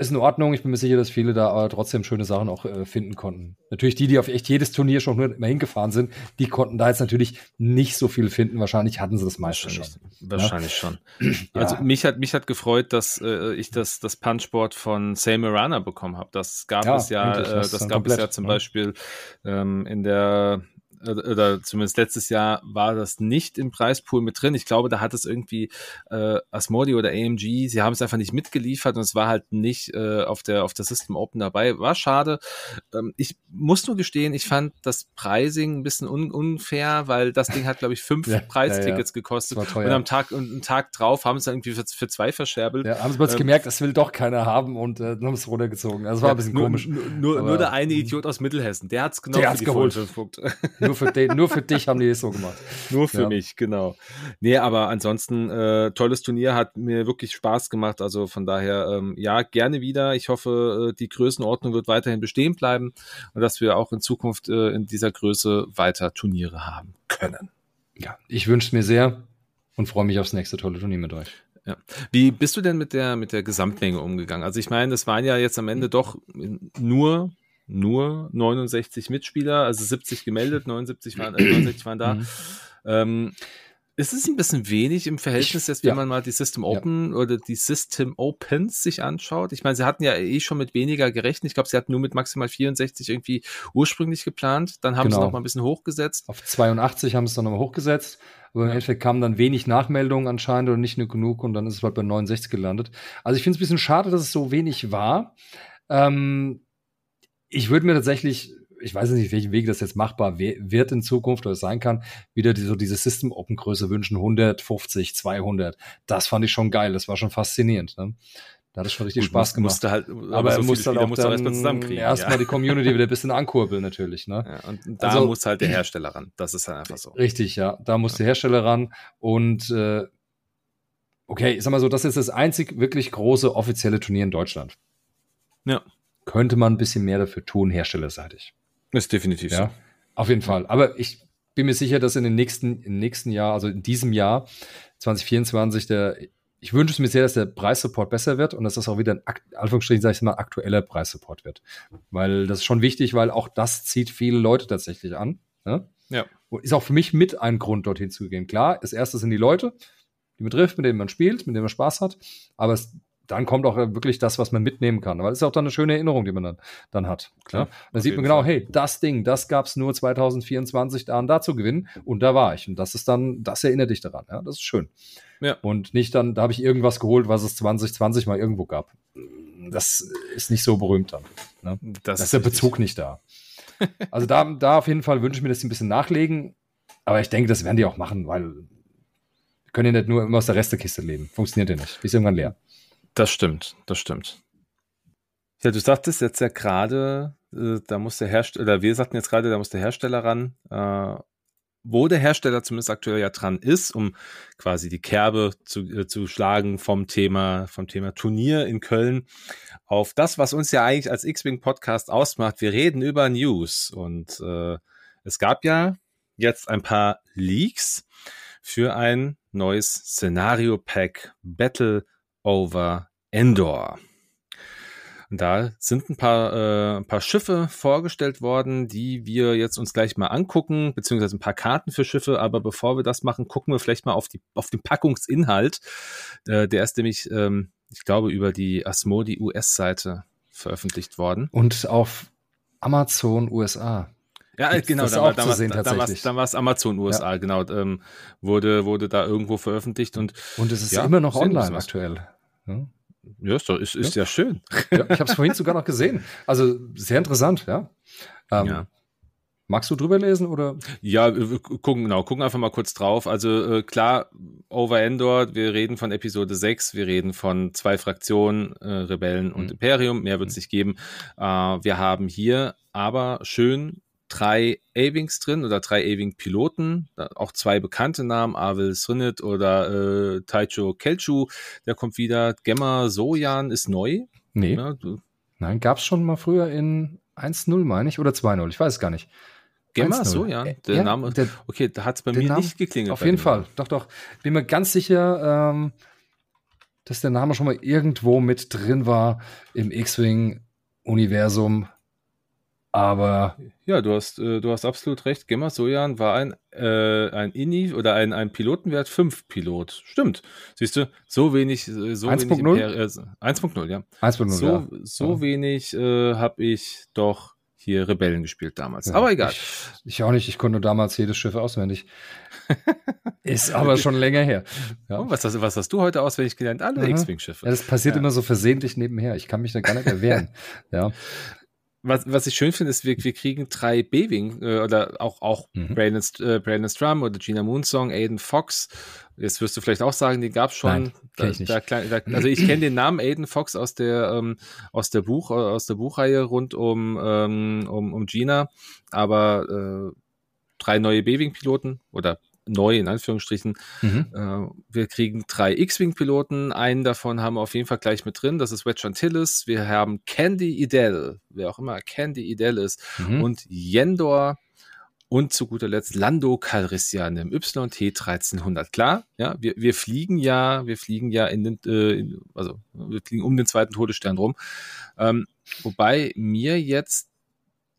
Ist in Ordnung. Ich bin mir sicher, dass viele da aber trotzdem schöne Sachen auch äh, finden konnten. Natürlich die, die auf echt jedes Turnier schon immer hingefahren sind, die konnten da jetzt natürlich nicht so viel finden. Wahrscheinlich hatten sie das meiste schon. Wahrscheinlich ja? schon. (clears throat) Also ja. mich hat mich hat gefreut, dass äh, ich das das Punchboard von Say Marana bekommen habe. Das gab ja, es ja, äh, das, gab komplett, es ja zum Beispiel ähm, in der oder zumindest letztes Jahr war das nicht im Preispool mit drin. Ich glaube, da hat es irgendwie äh, Asmodi oder AMG, sie haben es einfach nicht mitgeliefert und es war halt nicht äh, auf der auf der System Open dabei. War schade. Ähm, ich muss nur gestehen, ich fand das Pricing ein bisschen un unfair, weil das Ding hat, glaube ich, fünf (laughs) ja, Preistickets ja, ja. gekostet und am Tag und einen Tag drauf haben sie irgendwie für, für zwei verscherbelt. Ja, haben sie ähm, gemerkt, das will doch keiner haben und äh, haben es runtergezogen. Also war ein bisschen nur, komisch. Nur, nur, der eine Idiot aus Mittelhessen, der hat's genau der hat's geholt. (laughs) (laughs) Nur für, den, nur für dich haben die es so gemacht. Nur für ja. mich, genau. Nee, aber ansonsten, äh, tolles Turnier, hat mir wirklich Spaß gemacht. Also von daher, ähm, ja, gerne wieder. Ich hoffe, äh, die Größenordnung wird weiterhin bestehen bleiben und dass wir auch in Zukunft äh, in dieser Größe weiter Turniere haben können. Ja, ich wünsche mir sehr und freue mich aufs nächste tolle Turnier mit euch. Ja. Wie bist du denn mit der, mit der Gesamtmenge umgegangen? Also ich meine, es waren ja jetzt am Ende doch nur nur 69 Mitspieler, also 70 gemeldet, 79 waren, äh, 69 waren da. Mhm. Ähm, es ist ein bisschen wenig im Verhältnis, jetzt, wenn ja. man mal die System Open ja. oder die System Opens sich anschaut. Ich meine, sie hatten ja eh schon mit weniger gerechnet. Ich glaube, sie hatten nur mit maximal 64 irgendwie ursprünglich geplant. Dann haben genau. sie noch mal ein bisschen hochgesetzt. Auf 82 haben sie es dann nochmal hochgesetzt. Aber im Endeffekt kamen dann wenig Nachmeldungen anscheinend oder nicht nur genug und dann ist es halt bei 69 gelandet. Also ich finde es ein bisschen schade, dass es so wenig war. Ähm, ich würde mir tatsächlich ich weiß nicht, welchen Weg das jetzt machbar wird in Zukunft oder sein kann, wieder die, so diese System Open Größe wünschen, 150, 200. Das fand ich schon geil. Das war schon faszinierend. Ne? Da hat es schon richtig Gut, Spaß gemacht. Halt, aber, aber so musste halt auch dann erstmal zusammenkriegen. Erstmal ja. die Community wieder ein bisschen ankurbeln natürlich. Ne? Ja, und da also, muss halt der Hersteller ran. Das ist halt einfach so. Richtig, ja. Da muss ja. der Hersteller ran. Und äh, okay, ich sag mal so, das ist das einzig wirklich große offizielle Turnier in Deutschland. Ja. Könnte man ein bisschen mehr dafür tun, herstellerseitig. Ist definitiv ja, so. Auf jeden Fall. Aber ich bin mir sicher, dass in den nächsten, im nächsten Jahr, also in diesem Jahr 2024, der, ich wünsche es mir sehr, dass der Preissupport besser wird und dass das auch wieder ein, Anführungsstrichen, sage ich mal, aktueller Preissupport wird. Weil das ist schon wichtig, weil auch das zieht viele Leute tatsächlich an. Ne? Ja. Und ist auch für mich mit ein Grund, dorthin zu gehen. Klar, das erste sind die Leute, die betrifft, mit denen man spielt, mit denen man Spaß hat. Aber es dann kommt auch wirklich das, was man mitnehmen kann. Aber es ist auch dann eine schöne Erinnerung, die man dann, dann hat. Klar. Ja? Dann sieht man genau, Fall. hey, das Ding, das gab es nur 2024 da und da zu gewinnen und da war ich. Und das ist dann, das erinnert dich daran. Ja, das ist schön. Ja. Und nicht dann, da habe ich irgendwas geholt, was es 2020 mal irgendwo gab. Das ist nicht so berühmt dann. Ne? Das, das, ist der Bezug nicht da. Also da, da auf jeden Fall wünsche ich mir, dass sie ein bisschen nachlegen. Aber ich denke, das werden die auch machen, weil können ja nicht nur immer aus der Restekiste leben. Funktioniert ja nicht. Ist irgendwann leer. Das stimmt, das stimmt. Ja, du sagtest jetzt ja gerade, äh, da muss der Hersteller, oder wir sagten jetzt gerade, da muss der Hersteller ran. Äh, wo der Hersteller zumindest aktuell ja dran ist, um quasi die Kerbe zu, äh, zu schlagen vom Thema, vom Thema Turnier in Köln auf das, was uns ja eigentlich als X-Wing Podcast ausmacht. Wir reden über News und äh, es gab ja jetzt ein paar Leaks für ein neues Szenario Pack Battle over Endor. Und da sind ein paar, äh, ein paar Schiffe vorgestellt worden, die wir jetzt uns gleich mal angucken, beziehungsweise ein paar Karten für Schiffe. Aber bevor wir das machen, gucken wir vielleicht mal auf, die, auf den Packungsinhalt. Äh, der ist nämlich, ähm, ich glaube, über die Asmodi US-Seite veröffentlicht worden. Und auf Amazon USA. Ja, genau, dann, dann, sehen, dann, dann war es Amazon USA, ja. genau, ähm, wurde, wurde da irgendwo veröffentlicht und. Und es ist ja, immer noch online aktuell. Ja, ja ist, ist, ist ja. ja schön. Ja, ich habe es vorhin sogar noch gesehen. Also sehr interessant, ja. Ähm, ja. Magst du drüber lesen oder? Ja, gucken, genau, gucken einfach mal kurz drauf. Also äh, klar, Over Endor, wir reden von Episode 6, wir reden von zwei Fraktionen, äh, Rebellen und mhm. Imperium, mehr wird es mhm. nicht geben. Äh, wir haben hier aber schön drei A-Wings drin oder drei A-Wing-Piloten, auch zwei bekannte Namen, Avil Srinit oder äh, Taicho Kelchu, der kommt wieder. Gemma Sojan ist neu. Nee. Ja, Nein, gab es schon mal früher in 1-0, meine ich, oder 2-0, ich weiß es gar nicht. Gemma Sojan, äh, der ja, Name, der, okay, da hat es bei mir Name, nicht geklingelt. Auf jeden Fall, doch, doch. Bin mir ganz sicher, ähm, dass der Name schon mal irgendwo mit drin war im X-Wing-Universum. Aber ja, du hast, äh, du hast absolut recht. Gemma Sojan war ein, äh, ein INI oder ein, ein Pilotenwert 5 Pilot. Stimmt. Siehst du, so wenig, so 1.0? Äh, 1.0, ja. 1.0, so, ja. So ja. wenig äh, habe ich doch hier Rebellen gespielt damals. Ja, aber egal. Ich, ich, auch nicht. Ich konnte damals jedes Schiff auswendig. (laughs) Ist aber schon länger her. Ja. Was, hast, was hast du heute auswendig gelernt? Alle X-Wing-Schiffe. Ja, das passiert immer so versehentlich nebenher. Ich kann mich da gar nicht erwehren. (laughs) ja was, was ich schön finde, ist, wir, wir kriegen drei B-Wing äh, oder auch, auch mhm. Brandon, äh, Brandon Strum oder Gina Moonsong, Aiden Fox. Jetzt wirst du vielleicht auch sagen, den gab es schon. Nein, da, ich da, da, also ich kenne den Namen Aiden Fox aus der ähm, aus der Buch aus der Buchreihe rund um ähm, um, um Gina, aber äh, drei neue B-Wing-Piloten oder neu in Anführungsstrichen. Mhm. Äh, wir kriegen drei X-Wing-Piloten. Einen davon haben wir auf jeden Fall gleich mit drin. Das ist Wedge Antilles. Wir haben Candy Idell, wer auch immer Candy Idell ist, mhm. und Yendor. Und zu guter Letzt Lando Calrissian im YT 1300. Klar, ja, wir, wir fliegen ja, wir fliegen ja in den, äh, in, also wir fliegen um den zweiten Todesstern rum. Ähm, wobei mir jetzt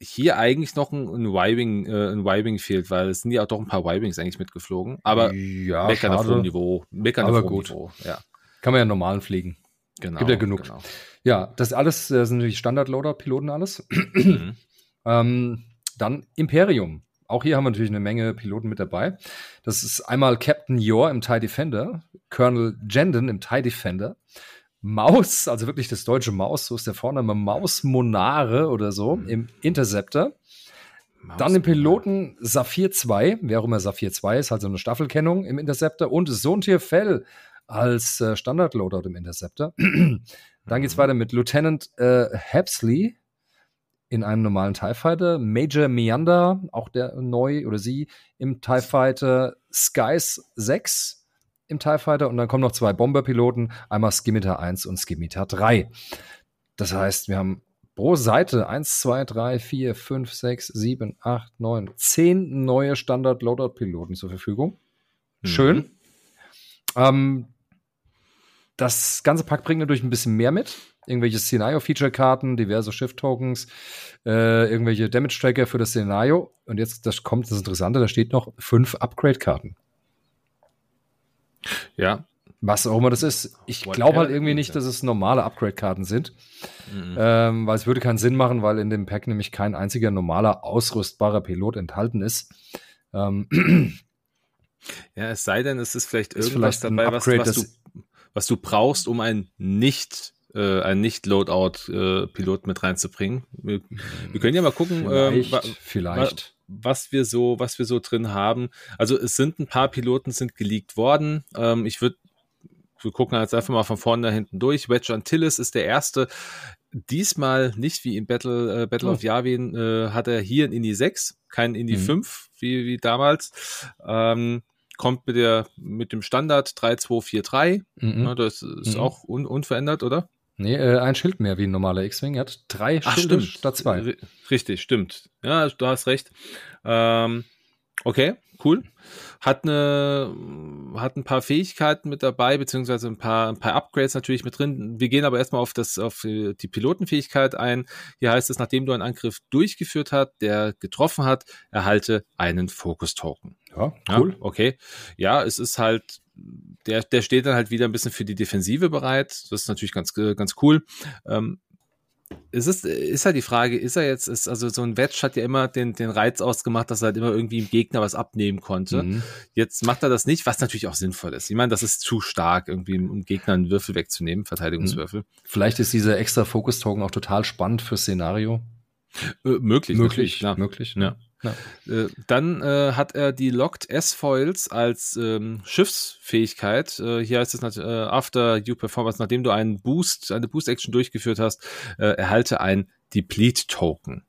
hier eigentlich noch ein, ein Y-Wing äh, ein Y-Wing fehlt, weil es sind ja auch doch ein paar Y-Wings eigentlich mitgeflogen. Aber ja, meckern auf hohem Niveau. Meckern auf hohem. Niveau. Ja, Kann man ja normalen fliegen. genau. Gibt ja genug. Genau. Ja, das alles äh, sind natürlich Standard-Loader-Piloten alles. (clears throat) Mhm. Ähm, dann Imperium. Auch hier haben wir natürlich eine Menge Piloten mit dabei. Das ist einmal Captain Yor im TIE Defender, Colonel Jenden im TIE Defender, Maus, also wirklich das deutsche Maus, so ist der Vorname, Maus Monare oder so Mhm. im Interceptor. Maus- Dann den Piloten Saphir 2, wer auch immer Saphir 2 ist, halt so eine Staffelkennung im Interceptor und Sontier Fell als äh, Standard-Loadout im Interceptor. (clears throat) Dann geht's Mhm. weiter mit Lieutenant äh, Hapsley in einem normalen TIE Fighter, Major Meander, auch der neu oder sie im TIE Fighter, Skies 6 im TIE Fighter und dann kommen noch zwei Bomberpiloten, einmal Skimitar 1 und Skimitar 3. Das heißt, wir haben pro Seite 1, 2, 3, 4, 5, 6, 7, 8, 9, 10 neue Standard-Loadout-Piloten zur Verfügung. Mhm. Schön. Ähm, das ganze Pack bringt natürlich ein bisschen mehr mit. Irgendwelche Szenario-Feature-Karten, diverse Shift-Tokens, äh, irgendwelche Damage-Tracker für das Szenario. Und jetzt das kommt das Interessante, da steht noch fünf Upgrade-Karten. Ja. Was auch immer das ist. Ich glaube halt irgendwie nicht, dass es normale Upgrade-Karten sind. Mhm. Ähm, weil es würde keinen Sinn machen, weil in dem Pack nämlich kein einziger normaler ausrüstbarer Pilot enthalten ist. Ähm, (clears throat) Ja, es sei denn, es ist vielleicht Ist irgendwas vielleicht dabei, was, Upgrade, was, du, das- was du brauchst, um ein nicht äh, ein nicht Loadout äh, Pilot mit reinzubringen. Wir, wir können ja mal gucken, vielleicht, wa- vielleicht. Was wir so, was wir so drin haben. Also es sind ein paar Piloten sind geleakt worden. Ähm, ich würde, wir gucken jetzt einfach mal von vorne nach hinten durch. Wedge Antilles ist der erste. Diesmal nicht wie im Battle, äh, Battle Oh. of Yavin, äh, hat er hier ein Indie 6, kein Indie Mhm. 5, wie, wie damals. Ähm, kommt mit der, mit dem Standard 3243. Mhm. Ja, das ist Mhm. auch un, unverändert, oder? Nee, äh, ein Schild mehr wie ein normaler X-Wing. Er hat drei Schilde statt zwei. R- Richtig, stimmt. Ja, du hast recht. Ähm, okay, cool. Hat eine, hat ein paar Fähigkeiten mit dabei, beziehungsweise ein paar, ein paar Upgrades natürlich mit drin. Wir gehen aber erstmal auf das, auf die Pilotenfähigkeit ein. Hier heißt es, nachdem du einen Angriff durchgeführt hast, der getroffen hat, erhalte einen Fokus-Token. Ja, Ja, cool. okay. Ja, es ist halt, der, der steht dann halt wieder ein bisschen für die Defensive bereit. Das ist natürlich ganz, äh, ganz cool. Ähm, es ist, ist halt die Frage, ist er jetzt, ist, also so ein Wedge hat ja immer den, den Reiz ausgemacht, dass er halt immer irgendwie im Gegner was abnehmen konnte. Mhm. Jetzt macht er das nicht, was natürlich auch sinnvoll ist. Ich meine, das ist zu stark, irgendwie um Gegner einen Würfel wegzunehmen, Verteidigungswürfel. Vielleicht ist dieser extra Fokus-Token auch total spannend fürs Szenario. Äh, möglich, natürlich, möglich, klar. möglich. Ja. Ja. Äh, dann äh, hat er die Locked S-Foils als ähm, Schiffsfähigkeit. Äh, hier heißt es, äh, after you performance, nachdem du einen Boost, eine Boost-Action durchgeführt hast, äh, erhalte ein Deplete-Token.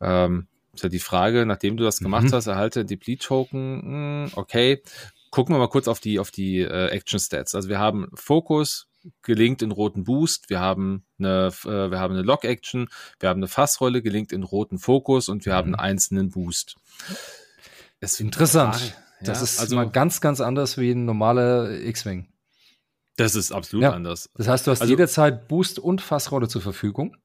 Ähm, ist ja die Frage, nachdem du das gemacht Mhm. hast, erhalte ein Deplete-Token. Hm, okay. Gucken wir mal kurz auf die, auf die äh, Action-Stats. Also wir haben Fokus, gelingt in roten Boost, wir haben eine, äh, wir haben eine Lock-Action, wir haben eine Fassrolle, gelingt in roten Fokus und wir haben einen einzelnen Boost. Es- Interessant. das Ja, ist also mal ganz, ganz anders wie ein normaler X-Wing. das ist absolut Ja. anders. Das heißt, du hast Also- jederzeit Boost und Fassrolle zur Verfügung.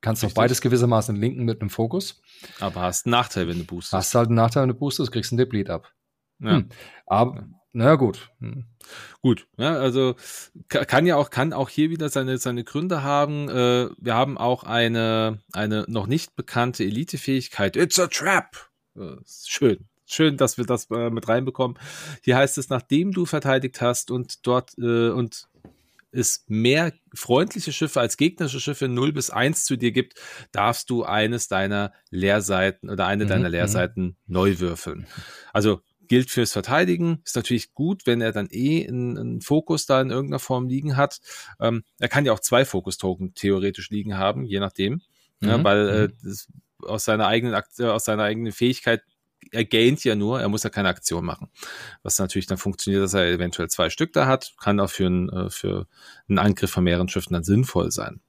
Kannst auch beides gewissermaßen linken mit einem Fokus. Aber hast einen Nachteil, wenn du boostest. Hast halt einen Nachteil, wenn du boostest, kriegst einen Deplete ab. Ja. Hm. Aber, na gut. Hm. Gut, ja, also ka- kann ja auch, kann auch hier wieder seine, seine Gründe haben. Äh, wir haben auch eine, eine noch nicht bekannte Elite-Fähigkeit. It's a trap. Äh, schön. Schön, dass wir das äh, mit reinbekommen. Hier heißt es, nachdem du verteidigt hast und dort äh, und es mehr freundliche Schiffe als gegnerische Schiffe 0 bis 1 zu dir gibt, darfst du eines deiner Leerseiten oder eine Mhm, deiner mhm. Leerseiten neu würfeln. Also gilt fürs Verteidigen, ist natürlich gut, wenn er dann eh einen, Fokus da in irgendeiner Form liegen hat. Ähm, er kann ja auch zwei Fokus-Token theoretisch liegen haben, je nachdem. Ja, Mhm, weil äh, mhm. das, aus seiner eigenen Akt- äh, aus seiner eigenen Fähigkeit er gaint ja nur, er muss ja keine Aktion machen. Was natürlich dann funktioniert, dass er eventuell zwei Stück da hat, kann auch für, einen, äh, für einen Angriff von mehreren Schiffen dann sinnvoll sein.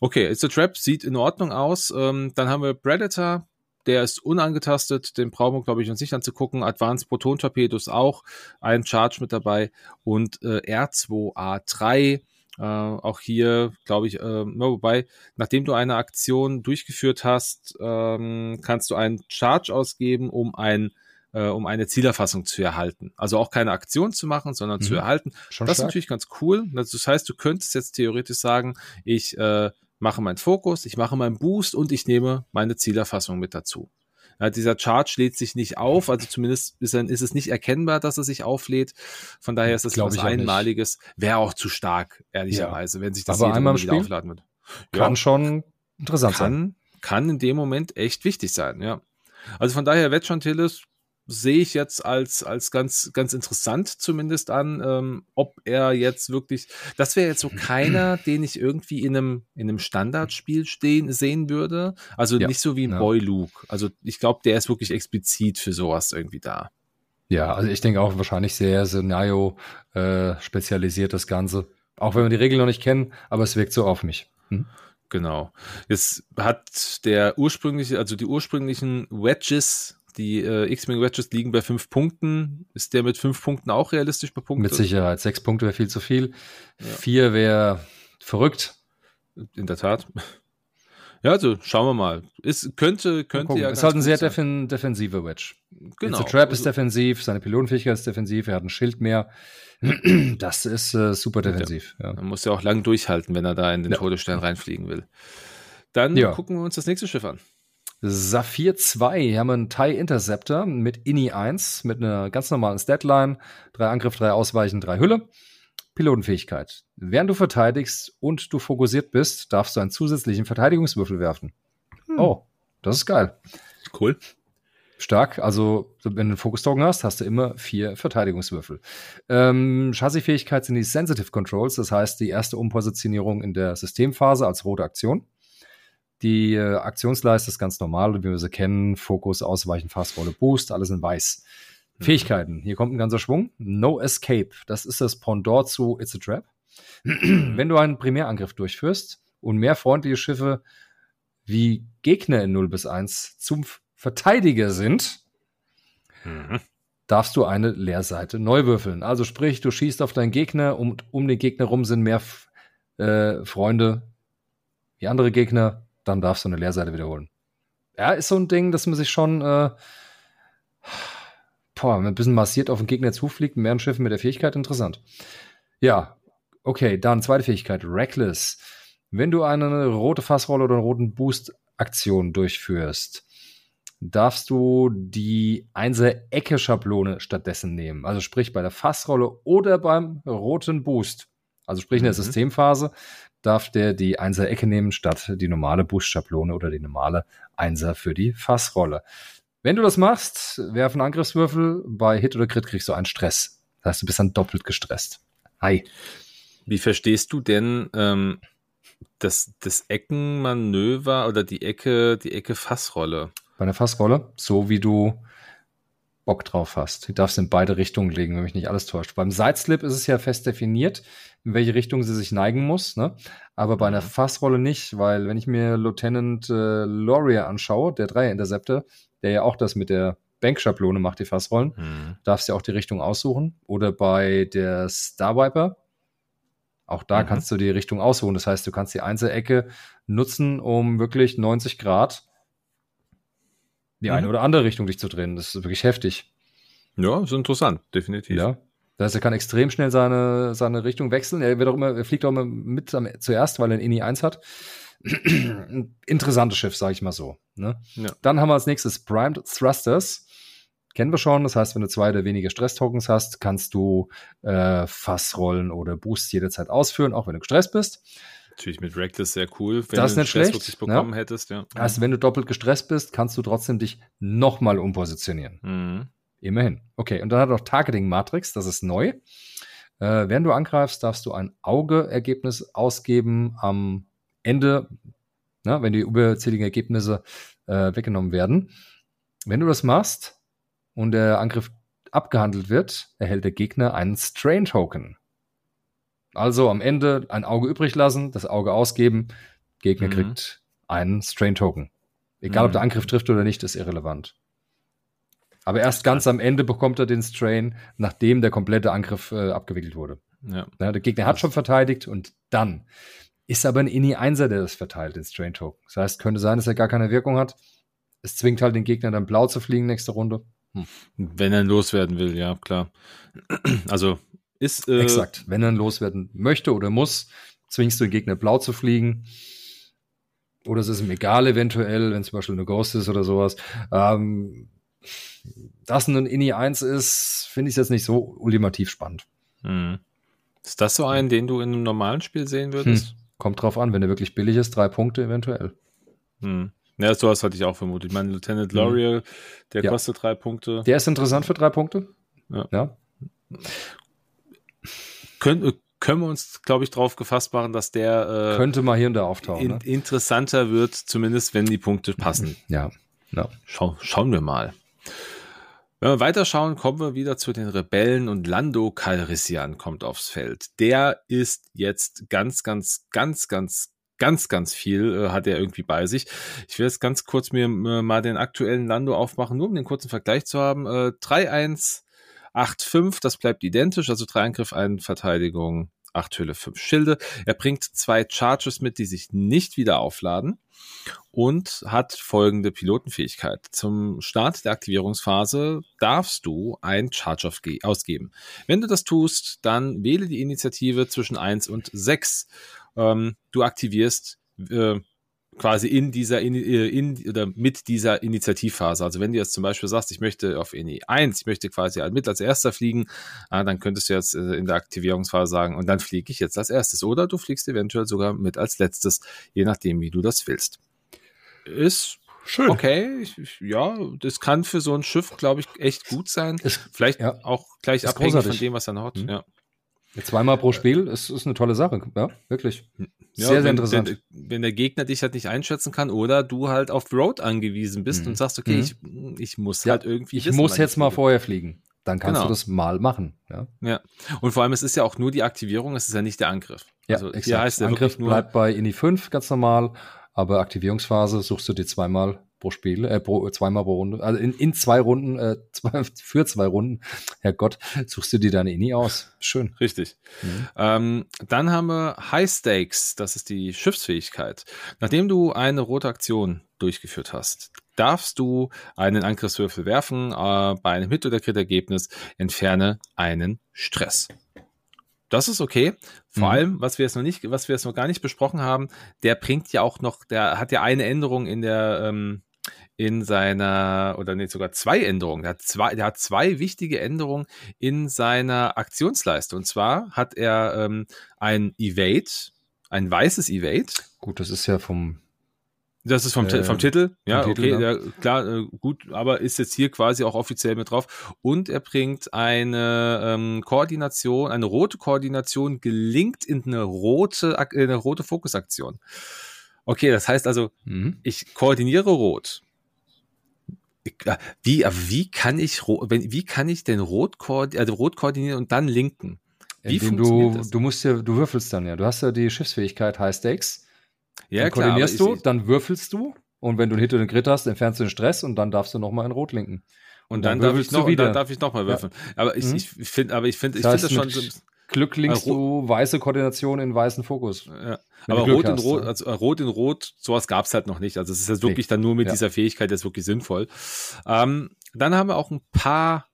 Okay, It's a Trap sieht in Ordnung aus. Ähm, dann haben wir Predator, der ist unangetastet, den brauchen wir, glaube ich, uns nicht anzugucken. Advanced Proton-Torpedos auch, ein Charge mit dabei und äh, R2A3 Äh, auch hier, glaube ich, äh, wobei, nachdem du eine Aktion durchgeführt hast, ähm, kannst du einen Charge ausgeben, um ein äh, um eine Zielerfassung zu erhalten. Also auch keine Aktion zu machen, sondern mhm. zu erhalten. Schon das stark. ist natürlich ganz cool. Das heißt, du könntest jetzt theoretisch sagen, ich äh, mache meinen Fokus, ich mache meinen Boost und ich nehme meine Zielerfassung mit dazu. Ja, dieser Charge lädt sich nicht auf, also zumindest ist, dann, ist es nicht erkennbar, dass er sich auflädt. Von daher ist das was Einmaliges. Wäre auch zu stark, ehrlicherweise, ja. wenn sich das Aber einmal wieder aufladen wird. Kann ja, schon interessant kann, sein. Kann in dem Moment echt wichtig sein, ja. Also von daher, Wetchantillis sehe ich jetzt als, als ganz, ganz interessant zumindest an, ähm, ob er jetzt wirklich, das wäre jetzt so keiner, (clears throat) den ich irgendwie in einem, in einem Standardspiel stehen, sehen würde. Also ja. nicht so wie ein ja. Boy Luke. Also ich glaube, der ist wirklich explizit für sowas irgendwie da. Ja, also ich denke auch wahrscheinlich sehr Szenario äh, spezialisiert das Ganze. Auch wenn wir die Regeln noch nicht kennen, aber es wirkt so auf mich. Hm? Genau. Jetzt hat der ursprüngliche, also die ursprünglichen Wedges die äh, X-Wing Wedges liegen bei fünf Punkten. Ist der mit fünf Punkten auch realistisch bepunktet? Mit Sicherheit. Sechs Punkte wäre viel zu viel. Ja. Vier wäre verrückt. In der Tat. Ja, also schauen wir mal. Es könnte, könnte ja. Es ist halt ein sehr defin defensive Wedge. Genau. Der Trap ist also, defensiv, seine Pilotenfähigkeit ist defensiv, er hat ein Schild mehr. (clears throat) Das ist äh, super defensiv. Ja. Man muss ja auch lang durchhalten, wenn er da in den ja. Todesstern reinfliegen will. Dann ja. gucken wir uns das nächste Schiff an. Saphir 2, hier haben wir einen TIE Interceptor mit INI 1, mit einer ganz normalen Statline, drei Angriff, drei Ausweichen, drei Hülle. Pilotenfähigkeit. Während du verteidigst und du fokussiert bist, darfst du einen zusätzlichen Verteidigungswürfel werfen. Hm. Oh, das ist geil. Cool. Stark. Also, wenn du einen Fokus-Token hast, hast du immer vier Verteidigungswürfel. Ähm, Chassisfähigkeit sind die Sensitive Controls, das heißt die erste Umpositionierung in der Systemphase als rote Aktion. Die äh, Aktionsleiste ist ganz normal, wie wir sie kennen. Fokus, Ausweichen, Fassrolle, Boost, alles in weiß. Mhm. Fähigkeiten. Hier kommt ein ganzer Schwung. No Escape. Das ist das Pendant zu It's a Trap. (clears throat) Wenn du einen Primärangriff durchführst und mehr freundliche Schiffe wie Gegner in 0 bis 1 zum Verteidiger sind, mhm. darfst du eine Leerseite neu würfeln. Also sprich, du schießt auf deinen Gegner und um den Gegner rum sind mehr äh, Freunde wie andere Gegner dann darfst du eine Leerseite wiederholen. Ja, ist so ein Ding, dass man sich schon äh, boah, ein bisschen massiert auf den Gegner zufliegt, mehr ein Schiff mit der Fähigkeit, interessant. Ja, okay, dann zweite Fähigkeit, Reckless. Wenn du eine rote Fassrolle oder einen roten Boost-Aktion durchführst, darfst du die Einser-Ecke-Schablone stattdessen nehmen. Also sprich bei der Fassrolle oder beim roten Boost. Also sprich in der mhm. Systemphase darf der die Einser-Ecke nehmen statt die normale Boost-Schablone oder die normale Einser für die Fassrolle. Wenn du das machst, werf einen Angriffswürfel. Bei Hit oder Crit kriegst du einen Stress. Das heißt, du bist dann doppelt gestresst. Hi. Wie verstehst du denn ähm, das, das Eckenmanöver oder die Ecke, die Ecke Fassrolle? Bei einer Fassrolle, so wie du Bock drauf hast. Du darfst in beide Richtungen legen, wenn mich nicht alles täuscht. Beim Sideslip ist es ja fest definiert, in welche Richtung sie sich neigen muss, ne? Aber bei einer mhm. Fassrolle nicht, weil wenn ich mir Lieutenant äh, Laurier anschaue, der Dreier-Interceptor, der ja auch das mit der Bankschablone macht, die Fassrollen, mhm. darfst du ja auch die Richtung aussuchen. Oder bei der Star Viper, auch da mhm. kannst du die Richtung aussuchen. Das heißt, du kannst die Einzelecke nutzen, um wirklich 90 Grad die mhm. eine oder andere Richtung dich zu drehen. Das ist wirklich heftig. Ja, ist interessant, definitiv. Ja. Das heißt, er kann extrem schnell seine, seine Richtung wechseln. Er, wird auch immer, er fliegt auch immer mit am, zuerst, weil er (clears throat) ein INI 1 hat. Interessantes Schiff, sage ich mal so. Ne? Ja. Dann haben wir als nächstes Primed Thrusters. Kennen wir schon. Das heißt, wenn du zwei oder weniger Stress-Tokens hast, kannst du äh, Fassrollen oder Boosts jederzeit ausführen, auch wenn du gestresst bist. Natürlich mit Reckless sehr cool, wenn das du nicht Stress schlecht, wirklich bekommen ja. hättest, ja. Also wenn du doppelt gestresst bist, kannst du trotzdem dich nochmal umpositionieren. Mhm. Immerhin. Okay, und dann hat er auch Targeting Matrix, das ist neu. Äh, während du angreifst, darfst du ein Auge-Ergebnis ausgeben am Ende, na, wenn die überzähligen Ergebnisse äh, weggenommen werden. Wenn du das machst und der Angriff abgehandelt wird, erhält der Gegner einen Strain-Token. Also am Ende ein Auge übrig lassen, das Auge ausgeben, Gegner mhm. kriegt einen Strain Token. Egal, mhm. ob der Angriff trifft oder nicht, ist irrelevant. Aber erst ganz am Ende bekommt er den Strain, nachdem der komplette Angriff äh, abgewickelt wurde. Ja. ja der Gegner hat schon verteidigt und dann ist aber ein Inni 1er, der das verteilt, den Strain Token. Das heißt, könnte sein, dass er gar keine Wirkung hat. Es zwingt halt den Gegner dann blau zu fliegen nächste Runde. Hm. Wenn er loswerden will, ja, klar. Also ist. Äh Exakt. Wenn er loswerden möchte oder muss, zwingst du den Gegner blau zu fliegen. Oder es ist ihm egal, eventuell, wenn zum Beispiel eine Ghost ist oder sowas. Ähm, dass ein Inni 1 ist, finde ich jetzt nicht so ultimativ spannend. Hm. Ist das so ein, den du in einem normalen Spiel sehen würdest? Hm. Kommt drauf an, wenn er wirklich billig ist, drei Punkte eventuell. Hm. Ja, sowas hatte ich auch vermutet. Ich meine, Lieutenant L'Oreal, der ja. kostet drei Punkte. Der ist interessant für drei Punkte. Ja. ja. Können, können wir uns, glaube ich, darauf gefasst machen, dass der äh, könnte mal hier und da auftauchen. In, ne? Interessanter wird, zumindest wenn die Punkte passen. (clears throat) Ja. ja. Schau, schauen wir mal. Wenn wir weiterschauen, kommen wir wieder zu den Rebellen und Lando Calrissian kommt aufs Feld. Der ist jetzt ganz, ganz, ganz, ganz, ganz, ganz viel äh, hat er irgendwie bei sich. Ich will jetzt ganz kurz mir äh, mal den aktuellen Lando aufmachen, nur um den kurzen Vergleich zu haben. Äh, 3-1, 8-5, das bleibt identisch, also drei Angriff, eine Verteidigung, acht Hülle, fünf Schilde. Er bringt zwei Charges mit, die sich nicht wieder aufladen und hat folgende Pilotenfähigkeit. Zum Start der Aktivierungsphase darfst du ein Charge ausgeben. Wenn du das tust, dann wähle die Initiative zwischen 1 und 6. Ähm, du aktivierst äh, quasi in dieser in, äh, in, oder mit dieser Initiativphase. Also wenn du jetzt zum Beispiel sagst, ich möchte auf INI 1, ich möchte quasi mit als erster fliegen, ah, dann könntest du jetzt äh, in der Aktivierungsphase sagen, und dann fliege ich jetzt als erstes. Oder du fliegst eventuell sogar mit als letztes, je nachdem, wie du das willst ist Schön. Okay, ich, ich, ja, das kann für so ein Schiff, glaube ich, echt gut sein. Ist, Vielleicht ja, auch gleich abhängig großartig. von dem, was er noch hat. Mhm. Ja. Zweimal pro Spiel ist, ist eine tolle Sache, ja, wirklich. Sehr, ja, sehr wenn, interessant. Wenn, wenn, der Gegner dich halt nicht einschätzen kann oder du halt auf Road angewiesen bist mhm. und sagst, okay, mhm. ich, ich muss ja, halt irgendwie. Ich wissen, muss jetzt mal vorher fliegen. Dann kannst genau. du das mal machen. Ja. ja. Und vor allem, es ist ja auch nur die Aktivierung, es ist ja nicht der Angriff. Ja, also exakt. heißt der Angriff bleibt bei INI 5 ganz normal aber Aktivierungsphase suchst du dir zweimal pro Spiel, äh, pro, zweimal pro Runde, also in, in zwei Runden, äh, (laughs) zwei, für zwei Runden, Herrgott, suchst du dir deine INI aus. Schön. Richtig. Mhm. Ähm, dann haben wir High Stakes, das ist die Schiffsfähigkeit. Nachdem du eine rote Aktion durchgeführt hast, darfst du einen Angriffswürfel werfen. Äh, bei einem Hit- oder Crit-Ergebnis entferne einen Stress. Das ist okay. Vor mhm. allem, was wir jetzt noch nicht, was wir jetzt noch gar nicht besprochen haben, der bringt ja auch noch, der hat ja eine Änderung in der, ähm, in seiner, oder nee, sogar zwei Änderungen. Der hat zwei, der hat zwei wichtige Änderungen in seiner Aktionsleiste. Und zwar hat er ähm, ein Evade, ein weißes Evade. Gut, das ist ja vom das ist vom, äh, vom Titel, ja, vom okay, Titel, ja. ja. klar, äh, gut, aber ist jetzt hier quasi auch offiziell mit drauf. Und er bringt eine ähm, Koordination, eine rote Koordination gelingt in eine rote, in eine rote Fokusaktion. Okay, das heißt also, mhm. ich koordiniere rot. Äh, wie, wie kann ich, wie kann ich denn rot, also rot koordinieren und dann linken? Wie Indem funktioniert du, das? Du musst ja, du würfelst dann ja. Du hast ja die Schiffsfähigkeit High Stakes ja, dann klar, koordinierst du, dann würfelst du und wenn du einen Hit oder einen Crit hast, entfernst du den Stress und dann darfst du nochmal in Rot linken. Und, und dann, dann, darf ich noch, wieder. dann darf ich noch mal würfeln. Ja. Aber ich, mhm. ich finde, aber ich finde, ich finde das schon Glück linkst du weiße Koordination in weißen Fokus. Ja. Aber Rot in Rot, also äh, Rot in Rot, sowas gab's halt noch nicht. Also es ist jetzt wirklich nee. dann nur mit ja. dieser Fähigkeit jetzt wirklich sinnvoll. Ähm, dann haben wir auch ein paar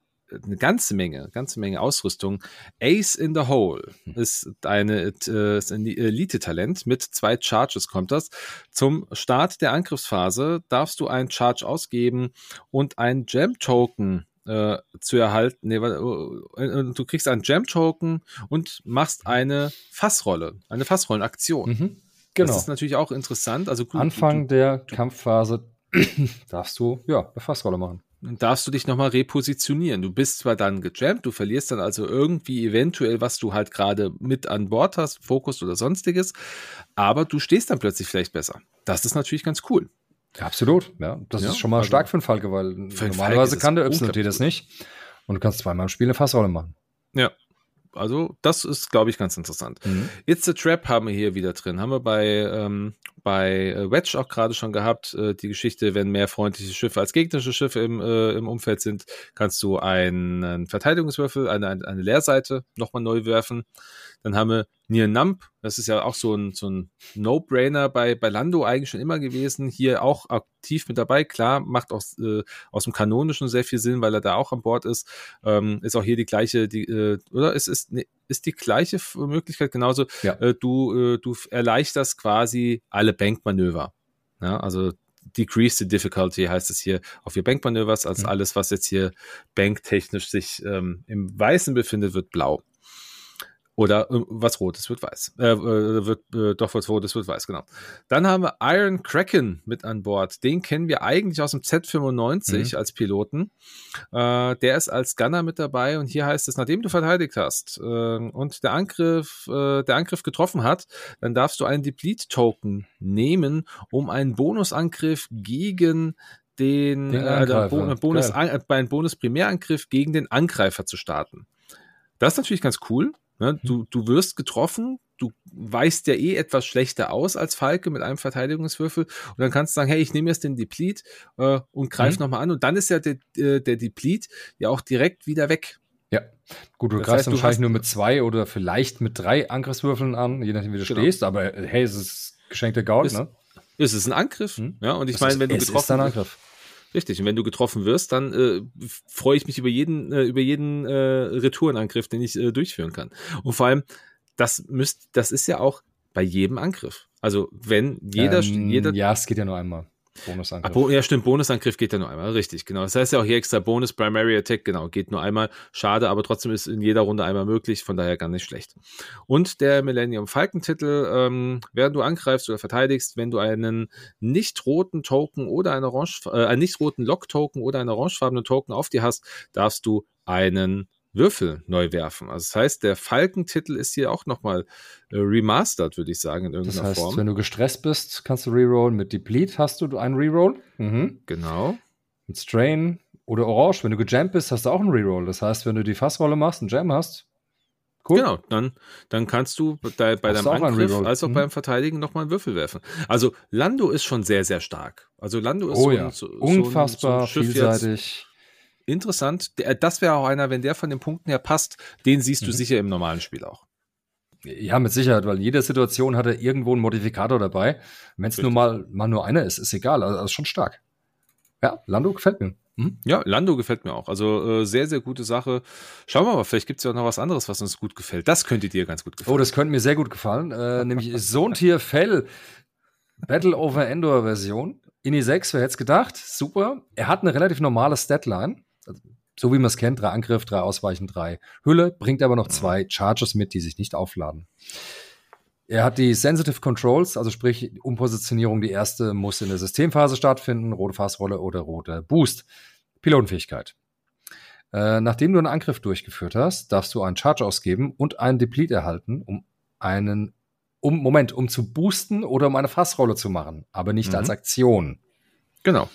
eine ganze Menge, ganze Menge Ausrüstung. Ace in the Hole hm. ist eine äh, ist ein Elite-Talent. Mit zwei Charges kommt das. Zum Start der Angriffsphase darfst du einen Charge ausgeben und ein Gem-Token äh, zu erhalten. Nee, äh, du kriegst einen Gem-Token und machst eine Fassrolle, eine Fassrollenaktion. Mhm. Genau. Das ist natürlich auch interessant. Also Anfang du, der Kampfphase (clears throat) darfst du ja eine Fassrolle machen dann darfst du dich nochmal repositionieren. Du bist zwar dann gejammt, du verlierst dann also irgendwie eventuell, was du halt gerade mit an Bord hast, Fokus oder sonstiges, aber du stehst dann plötzlich vielleicht besser. Das ist natürlich ganz cool. Ja, absolut, ja. Das ja, ist schon mal also stark für einen Falke, weil normalerweise kann der YT das nicht. Und du kannst zweimal im Spiel eine Fassrolle machen. Ja. also das ist, glaube ich, ganz interessant. Mhm. It's a Trap haben wir hier wieder drin. Haben wir bei, ähm, bei äh, Wedge auch gerade schon gehabt. Äh, die Geschichte, wenn mehr freundliche Schiffe als gegnerische Schiffe im, äh, im Umfeld sind, kannst du einen Verteidigungswürfel, eine, eine Leerseite nochmal neu werfen. Dann haben wir Nier Nump, das ist ja auch so ein, so ein No-Brainer bei, bei Lando eigentlich schon immer gewesen. Hier auch aktiv mit dabei. Klar, macht auch äh, aus dem Kanonischen sehr viel Sinn, weil er da auch an Bord ist. Ähm, ist auch hier die gleiche, die, äh, oder ist, ist, nee, ist die gleiche Möglichkeit genauso. Ja. Äh, du, äh, du erleichterst quasi alle Bankmanöver. Ja, also decrease the difficulty heißt es hier auf your Bankmanövers, als mhm. alles, was jetzt hier banktechnisch sich ähm, im Weißen befindet, wird blau. Oder äh, was Rotes wird weiß. Äh, äh, wird äh, doch was Rotes wird weiß, genau. Dann haben wir Iron Kraken mit an Bord. Den kennen wir eigentlich aus dem Z95 mhm. als Piloten. Äh, der ist als Gunner mit dabei und hier heißt es, nachdem du verteidigt hast äh, und der Angriff, der Angriff getroffen hat, dann darfst du einen Deplete-Token nehmen, um einen Bonusangriff gegen den, den äh, Bonus, an, bei einem Bonus-Primärangriff gegen den Angreifer zu starten. Das ist natürlich ganz cool. Ne? Mhm. Du, du wirst getroffen, du weißt ja eh etwas schlechter aus als Falke mit einem Verteidigungswürfel und dann kannst du sagen, hey, ich nehme jetzt den Deplete äh, und greif mhm. nochmal an und dann ist ja der, äh, der Deplete ja auch direkt wieder weg. Ja, gut, du das greifst heißt, wahrscheinlich nur mit zwei oder vielleicht mit drei Angriffswürfeln an, je nachdem, wie du genau. stehst, aber hey, es ist geschenkte Gaul, ne? Es ist ein Angriff, mhm. ja, und ich meine, wenn du getroffen ist ein Angriff. Richtig. Und wenn du getroffen wirst, dann äh, freue ich mich über jeden, äh, über jeden äh, Retourenangriff, den ich äh, durchführen kann. Und vor allem, das müsst, das ist ja auch bei jedem Angriff. Also wenn jeder, ähm, jeder. Ja, es geht ja nur einmal. Bonusangriff. Bo ja, stimmt, Bonusangriff geht ja nur einmal, richtig, genau. Das heißt ja auch hier extra Bonus Primary Attack, genau, geht nur einmal. Schade, aber trotzdem ist in jeder Runde einmal möglich, von daher gar nicht schlecht. Und der Millennium Falcon Titel, ähm, während du angreifst oder verteidigst, wenn du einen nicht roten Token oder einen orange, äh, einen nicht roten Lock Token oder einen orangefarbenen Token auf dir hast, darfst du einen Würfel neu werfen. Also das heißt, der Falkentitel ist hier auch nochmal äh, remastered, würde ich sagen, in irgendeiner das heißt, Form. Wenn du gestresst bist, kannst du rerollen. Mit Deplete hast du einen Reroll. Mhm. Genau. Mit Strain oder Orange, wenn du gejammt bist, hast du auch einen Reroll. Das heißt, wenn du die Fassrolle machst, einen Jam hast, Cool. Genau, dann, dann kannst du bei, bei deinem Angriff als auch mhm. beim Verteidigen nochmal einen Würfel werfen. Also Lando ist schon sehr, sehr stark. Also Lando ist oh, so, ja. so, unfassbar so vielseitig. Jetzt, interessant. Das wäre auch einer, wenn der von den Punkten her passt, den siehst du mhm. sicher im normalen Spiel auch. Ja, mit Sicherheit, weil jede Situation hat er irgendwo einen Modifikator dabei. Wenn es nur mal, mal nur einer ist, ist egal. Also, ist schon stark. Ja, Lando gefällt mir. Mhm. Ja, Lando gefällt mir auch. Also äh, sehr, sehr gute Sache. Schauen wir mal, vielleicht gibt es ja noch was anderes, was uns gut gefällt. Das könnte dir ganz gut gefallen. Oh, das könnte mir sehr gut gefallen. Äh, (laughs) nämlich Sohntier Fell Battle over Endor Version. Ini 6, wer hätte es gedacht? Super. Er hat eine relativ normale Statline so wie man es kennt, drei Angriff, drei Ausweichen, drei Hülle, bringt aber noch zwei Charges mit, die sich nicht aufladen. Er hat die Sensitive Controls, also sprich Umpositionierung, die erste muss in der Systemphase stattfinden, rote Fassrolle oder rote Boost. Pilotenfähigkeit. Äh, nachdem du einen Angriff durchgeführt hast, darfst du einen Charge ausgeben und einen Deplete erhalten, um einen, um, Moment, um zu boosten oder um eine Fassrolle zu machen, aber nicht mhm. als Aktion. Genau.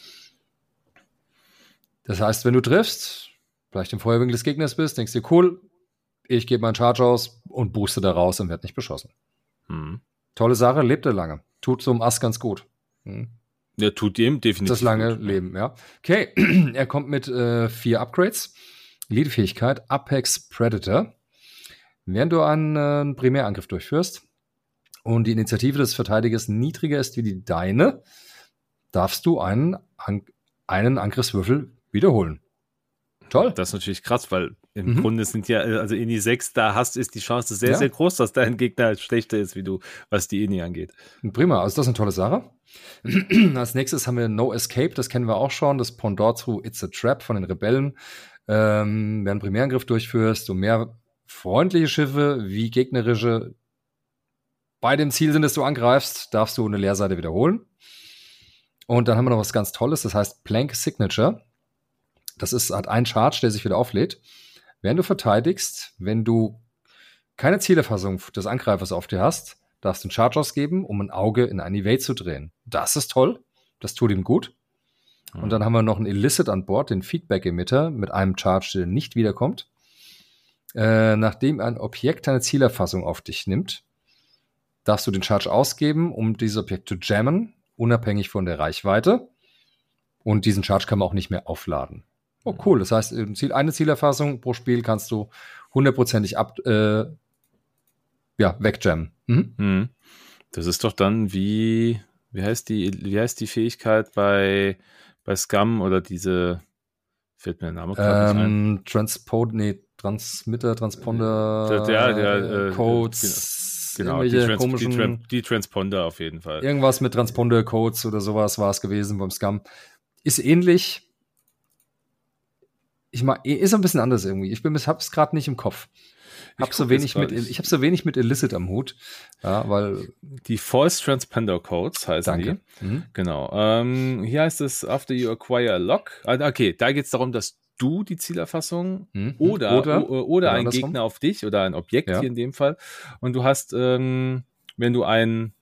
Das heißt, wenn du triffst, vielleicht im Feuerwinkel des Gegners bist, denkst du, cool, ich gebe meinen Charge aus und booste da raus und werde nicht beschossen. Hm. Tolle Sache, lebt er lange. Tut so einem Ass ganz gut. Hm. Ja, tut ihm definitiv. Das lange gut. Leben, ja. Okay, (clears throat) er kommt mit äh, vier Upgrades. Leadfähigkeit, Apex Predator. Während du einen äh, Primärangriff durchführst und die Initiative des Verteidigers niedriger ist wie die deine, darfst du einen, einen Angriffswürfel wiederholen. Toll. Das ist natürlich krass, weil im mhm. Grunde sind ja, also Ini 6, da hast, ist die Chance sehr, ja. sehr groß, dass dein Gegner schlechter ist, wie du, was die Ini angeht. Prima, also das ist eine tolle Sache. (clears throat) Als nächstes haben wir No Escape, das kennen wir auch schon, das Pendant zu It's a Trap von den Rebellen. Ähm, wenn du einen Primärangriff durchführst, du mehr freundliche Schiffe wie gegnerische bei dem Ziel sind, dass du angreifst, darfst du eine Leerseite wiederholen. Und dann haben wir noch was ganz Tolles, das heißt Plank Signature. Das ist hat ein Charge, der sich wieder auflädt. Während du verteidigst, wenn du keine Zielerfassung des Angreifers auf dir hast, darfst du einen Charge ausgeben, um ein Auge in eine Evade zu drehen. Das ist toll. Das tut ihm gut. Und dann haben wir noch einen Illicit an Bord, den Feedback-Emitter mit einem Charge, der nicht wiederkommt. Äh, nachdem ein Objekt eine Zielerfassung auf dich nimmt, darfst du den Charge ausgeben, um dieses Objekt zu jammen, unabhängig von der Reichweite. Und diesen Charge kann man auch nicht mehr aufladen. Oh, cool. Das heißt, eine Zielerfassung pro Spiel kannst du hundertprozentig ab, äh, ja, wegjammen. Mhm. Mhm. Das ist doch dann wie, wie heißt die, wie heißt die Fähigkeit bei, bei Scum oder diese, fällt mir der Name gerade ähm, Transport, nee, Transmitter, Transponder, der, der, der, äh, Codes, genau, die, Trans komischen, die, Tran die, Transponder auf jeden Fall. Irgendwas mit Transponder-Codes oder sowas war es gewesen beim Scum. Ist ähnlich. Ich mag, ist ein bisschen anders irgendwie. Ich bin, hab's gerade nicht im Kopf. Hab so wenig mit, ich habe so wenig mit Illicit am Hut, ja, weil die False Transponder Codes heißen danke. die. Mhm. Genau. Ähm, hier heißt es after you acquire a lock. Ah, okay, da geht es darum, dass du die Zielerfassung mhm. oder oder, oder, oder ein Gegner auf dich oder ein Objekt ja. hier in dem Fall und du hast, ähm, wenn du ein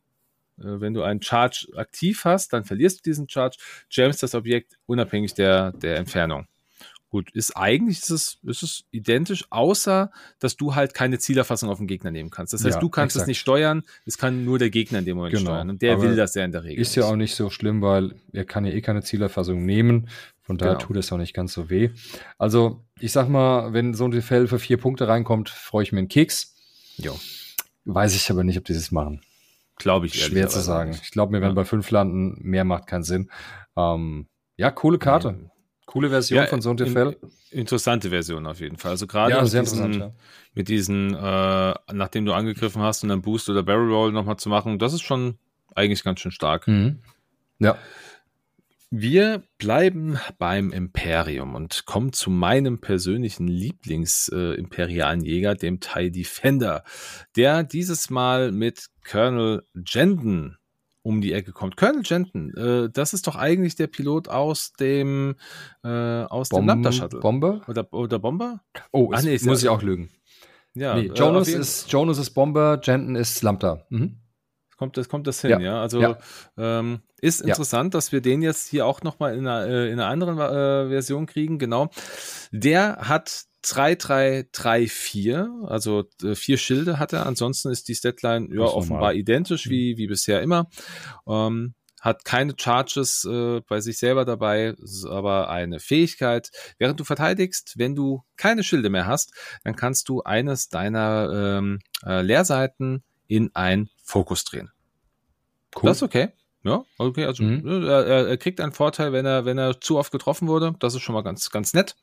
äh, wenn du einen Charge aktiv hast, dann verlierst du diesen Charge, jammst das Objekt unabhängig der, der Entfernung. Gut, ist eigentlich ist es, ist es identisch, außer dass du halt keine Zielerfassung auf den Gegner nehmen kannst. Das heißt, ja, du kannst exakt. es nicht steuern, es kann nur der Gegner in dem Moment genau. steuern. Und der Aber will das ja in der Regel. Ist ja auch nicht so schlimm, weil er kann ja eh keine Zielerfassung nehmen. Von daher genau. tut es auch nicht ganz so weh. Also, ich sag mal, wenn so ein Fell für vier Punkte reinkommt, freue ich mir einen Keks. Jo. Weiß ich aber nicht, ob die das machen. Glaube ich. Schwer zu sagen. Nicht. Ich glaube, mir werden ja. bei fünf landen, mehr macht keinen Sinn. Ähm, ja, coole Karte. Coole Version ja, von Zone in, Interessante Version auf jeden Fall. Also gerade ja, mit, diesen, ja. mit diesen, äh, nachdem du angegriffen hast und dann Boost oder Barrel Roll nochmal zu machen, das ist schon eigentlich ganz schön stark. Mhm. Ja. Wir bleiben beim Imperium und kommen zu meinem persönlichen Lieblings-imperialen äh, Jäger, dem TIE Defender, der dieses Mal mit Colonel Jenden um die Ecke kommt. Colonel Jenton, äh, das ist doch eigentlich der Pilot aus dem äh, aus Bom dem Lambda Shuttle. Bomber? Oder, oder Bomber? Oh, Ach, nee, muss ich auch lügen. Ja, nee, äh, Jonas, äh, ist, Jonas ist Bomber, Jenton ist Lambda. Mhm. Kommt das, kommt das hin, ja? ja? Also ja. Ähm, ist interessant, ja. dass wir den jetzt hier auch nochmal in einer, äh, in einer anderen äh, Version kriegen, genau. Der hat 3334, also äh, vier Schilde hat er. Ansonsten ist die Statline ja offenbar normal. identisch mhm. wie, wie bisher immer. Ähm, hat keine Charges äh, bei sich selber dabei, aber eine Fähigkeit. Während du verteidigst, wenn du keine Schilde mehr hast, dann kannst du eines deiner ähm, äh, Leerseiten in ein Fokus drehen. Cool. Das ist okay. Ja, okay, also mhm. Ne, er, er, kriegt einen Vorteil, wenn er, wenn er zu oft getroffen wurde. Das ist schon mal ganz, ganz nett.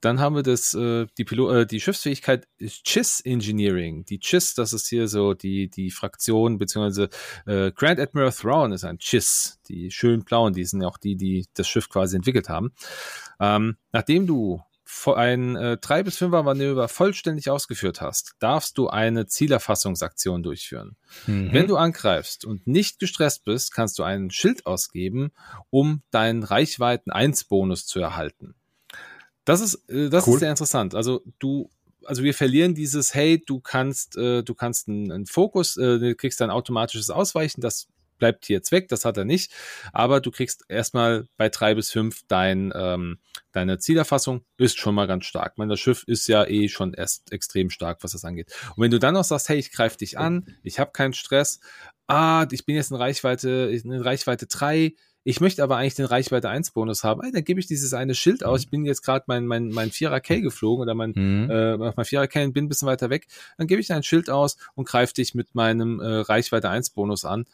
Dann haben wir das, äh, die, Pilo äh, die Schiffsfähigkeit CHIS Engineering. Die CHIS, das ist hier so die, die Fraktion, beziehungsweise äh, Grand Admiral Thrawn ist ein CHIS. Die schönen blauen, die sind ja auch die, die das Schiff quasi entwickelt haben. Ähm, nachdem du ein äh, 3 bis 5er Manöver vollständig ausgeführt hast, darfst du eine Zielerfassungsaktion durchführen. Mhm. Wenn du angreifst und nicht gestresst bist, kannst du einen Schild ausgeben, um deinen Reichweiten 1 Bonus zu erhalten. Das ist äh, das cool. ist sehr interessant. Also du also wir verlieren dieses hey, du kannst äh, du kannst einen, einen Fokus, äh, du kriegst ein automatisches Ausweichen, das bleibt hier jetzt weg, das hat er nicht. Aber du kriegst erstmal bei drei bis fünf dein, ähm, deine Zielerfassung ist schon mal ganz stark. Mein, das Schiff ist ja eh schon erst extrem stark, was das angeht. Und wenn du dann noch sagst, hey, ich greife dich an, ich habe keinen Stress, ah, ich bin jetzt in Reichweite, in Reichweite drei ich möchte aber eigentlich den Reichweite 1 Bonus haben, ey, dann gebe ich dieses eine Schild aus. Ich bin jetzt gerade mein, mein, mein 4er K geflogen oder mein, mhm. äh, mein 4er K und bin ein bisschen weiter weg. Dann gebe ich ein Schild aus und greife dich mit meinem äh, Reichweite 1 Bonus an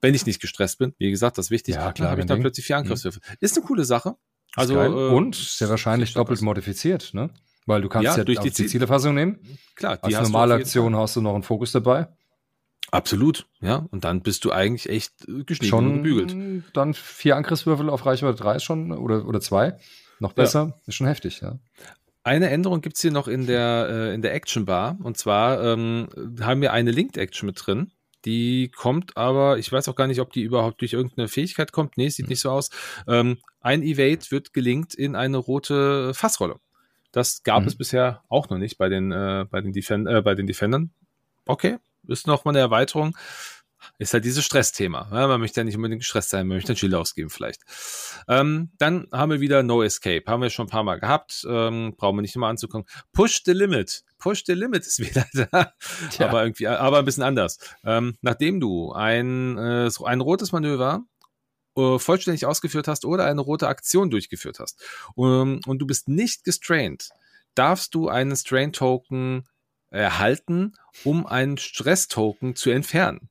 wenn ich nicht gestresst bin. Wie gesagt, das ist wichtig. Ja, klar. habe ich dann plötzlich vier Angriffswürfe. Mhm. Ist eine coole Sache. Also, äh, und sehr wahrscheinlich doppelt modifiziert, ne? Weil du kannst ja, ja durch die, die Zielerfassung nehmen. Klar, die Als normale Aktion hast du noch einen Fokus dabei. Absolut, ja. Und dann bist du eigentlich echt äh, gestiegen schon und gebügelt. Dann vier Angriffswürfel auf Reichweite 3 ist schon, oder, oder zwei. Noch besser. Ja. Ist schon heftig, ja. Eine Änderung gibt's hier noch in der, äh, in der Action Bar. Und zwar ähm, haben wir eine Linked Action mit drin. Die kommt aber, ich weiß auch gar nicht, ob die überhaupt durch irgendeine Fähigkeit kommt. Nee, sieht hm. nicht so aus. Ähm, ein Evade wird gelinkt in eine rote Fassrolle. Das gab mhm. es bisher auch noch nicht bei den, äh, bei den, Defend äh, bei den Defendern. Okay, ist noch mal eine Erweiterung. Ist halt dieses Stressthema. Ja, man möchte ja nicht unbedingt gestresst sein, man möchte ein Schild ausgeben vielleicht. Ähm, dann haben wir wieder No Escape. Haben wir schon ein paar Mal gehabt. Ähm, brauchen wir nicht nochmal anzugucken. Push the Limit. Push the Limit ist (laughs) wieder da. Ja. Aber irgendwie, aber ein bisschen anders. Ähm, nachdem du ein, äh, ein rotes Manöver äh, vollständig ausgeführt hast oder eine rote Aktion durchgeführt hast um, ähm, und du bist nicht gestrained, darfst du einen Strain-Token erhalten, um einen Stress-Token zu entfernen.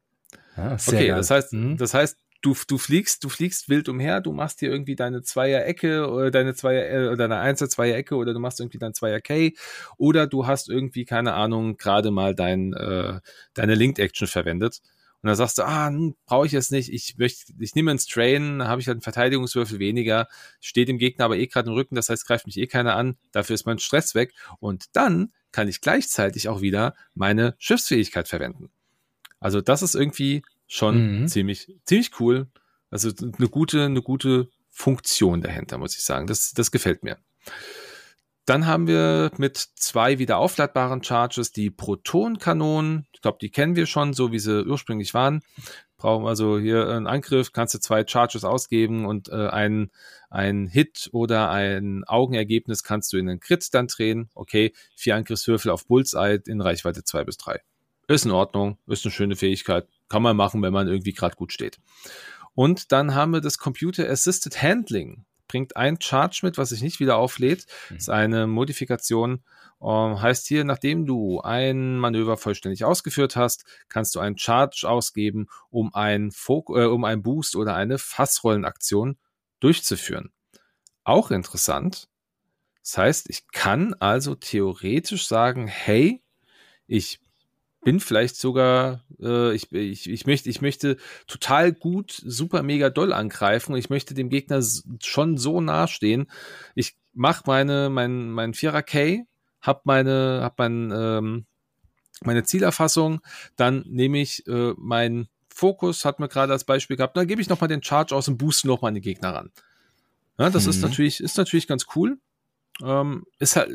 Ah, okay, geil. das heißt, mhm. das heißt, du, du fliegst, du fliegst wild umher, du machst hier irgendwie deine Zweier-Ecke oder deine Zweier, äh, deine Einzel Zweier-Ecke oder du machst irgendwie dein Zweier-K oder du hast irgendwie, keine Ahnung, gerade mal dein, äh, deine Linked-Action verwendet. Und dann sagst du, ah, hm, brauche ich jetzt nicht, ich möchte, ich nehme einen Strain, habe ich halt einen Verteidigungswürfel weniger, steht dem Gegner aber eh gerade im Rücken, das heißt, greift mich eh keiner an, dafür ist mein Stress weg. Und dann kann ich gleichzeitig auch wieder meine Schiffsfähigkeit verwenden. Also das ist irgendwie schon mhm. ziemlich, ziemlich cool. Also eine gute, eine gute Funktion dahinter, muss ich sagen. Das, das gefällt mir. Dann haben wir mit zwei wieder aufladbaren Charges die Protonkanonen. Ich glaube, die kennen wir schon, so wie sie ursprünglich waren. Brauchen also hier einen Angriff, kannst du zwei Charges ausgeben und äh, ein, ein Hit oder ein Augenergebnis kannst du in einen Crit dann drehen. Okay, vier Angriffswürfel auf Bullseye in Reichweite zwei bis drei. Ist in Ordnung, ist eine schöne Fähigkeit, kann man machen, wenn man irgendwie gerade gut steht. Und dann haben wir das Computer Assisted Handling. Bringt ein Charge mit, was sich nicht wieder auflädt. Mhm. ist eine Modifikation. Ähm, heißt hier, nachdem du ein Manöver vollständig ausgeführt hast, kannst du einen Charge ausgeben, um ein, Fok äh, um ein Boost oder eine Fassrollenaktion durchzuführen. Auch interessant. Das heißt, ich kann also theoretisch sagen, hey, ich bin vielleicht sogar, äh, ich, ich, ich, möchte, ich möchte total gut, super mega doll angreifen und ich möchte dem Gegner schon so nahestehen. Ich mache meine, mein, mein Vierer K, hab meine, hab mein, ähm, meine Zielerfassung, dann nehme ich äh, meinen Fokus, hat mir gerade als Beispiel gehabt, dann gebe ich nochmal den Charge aus und booste nochmal den Gegner ran. Ja, das mhm. ist natürlich, ist natürlich ganz cool. Ähm, ist halt,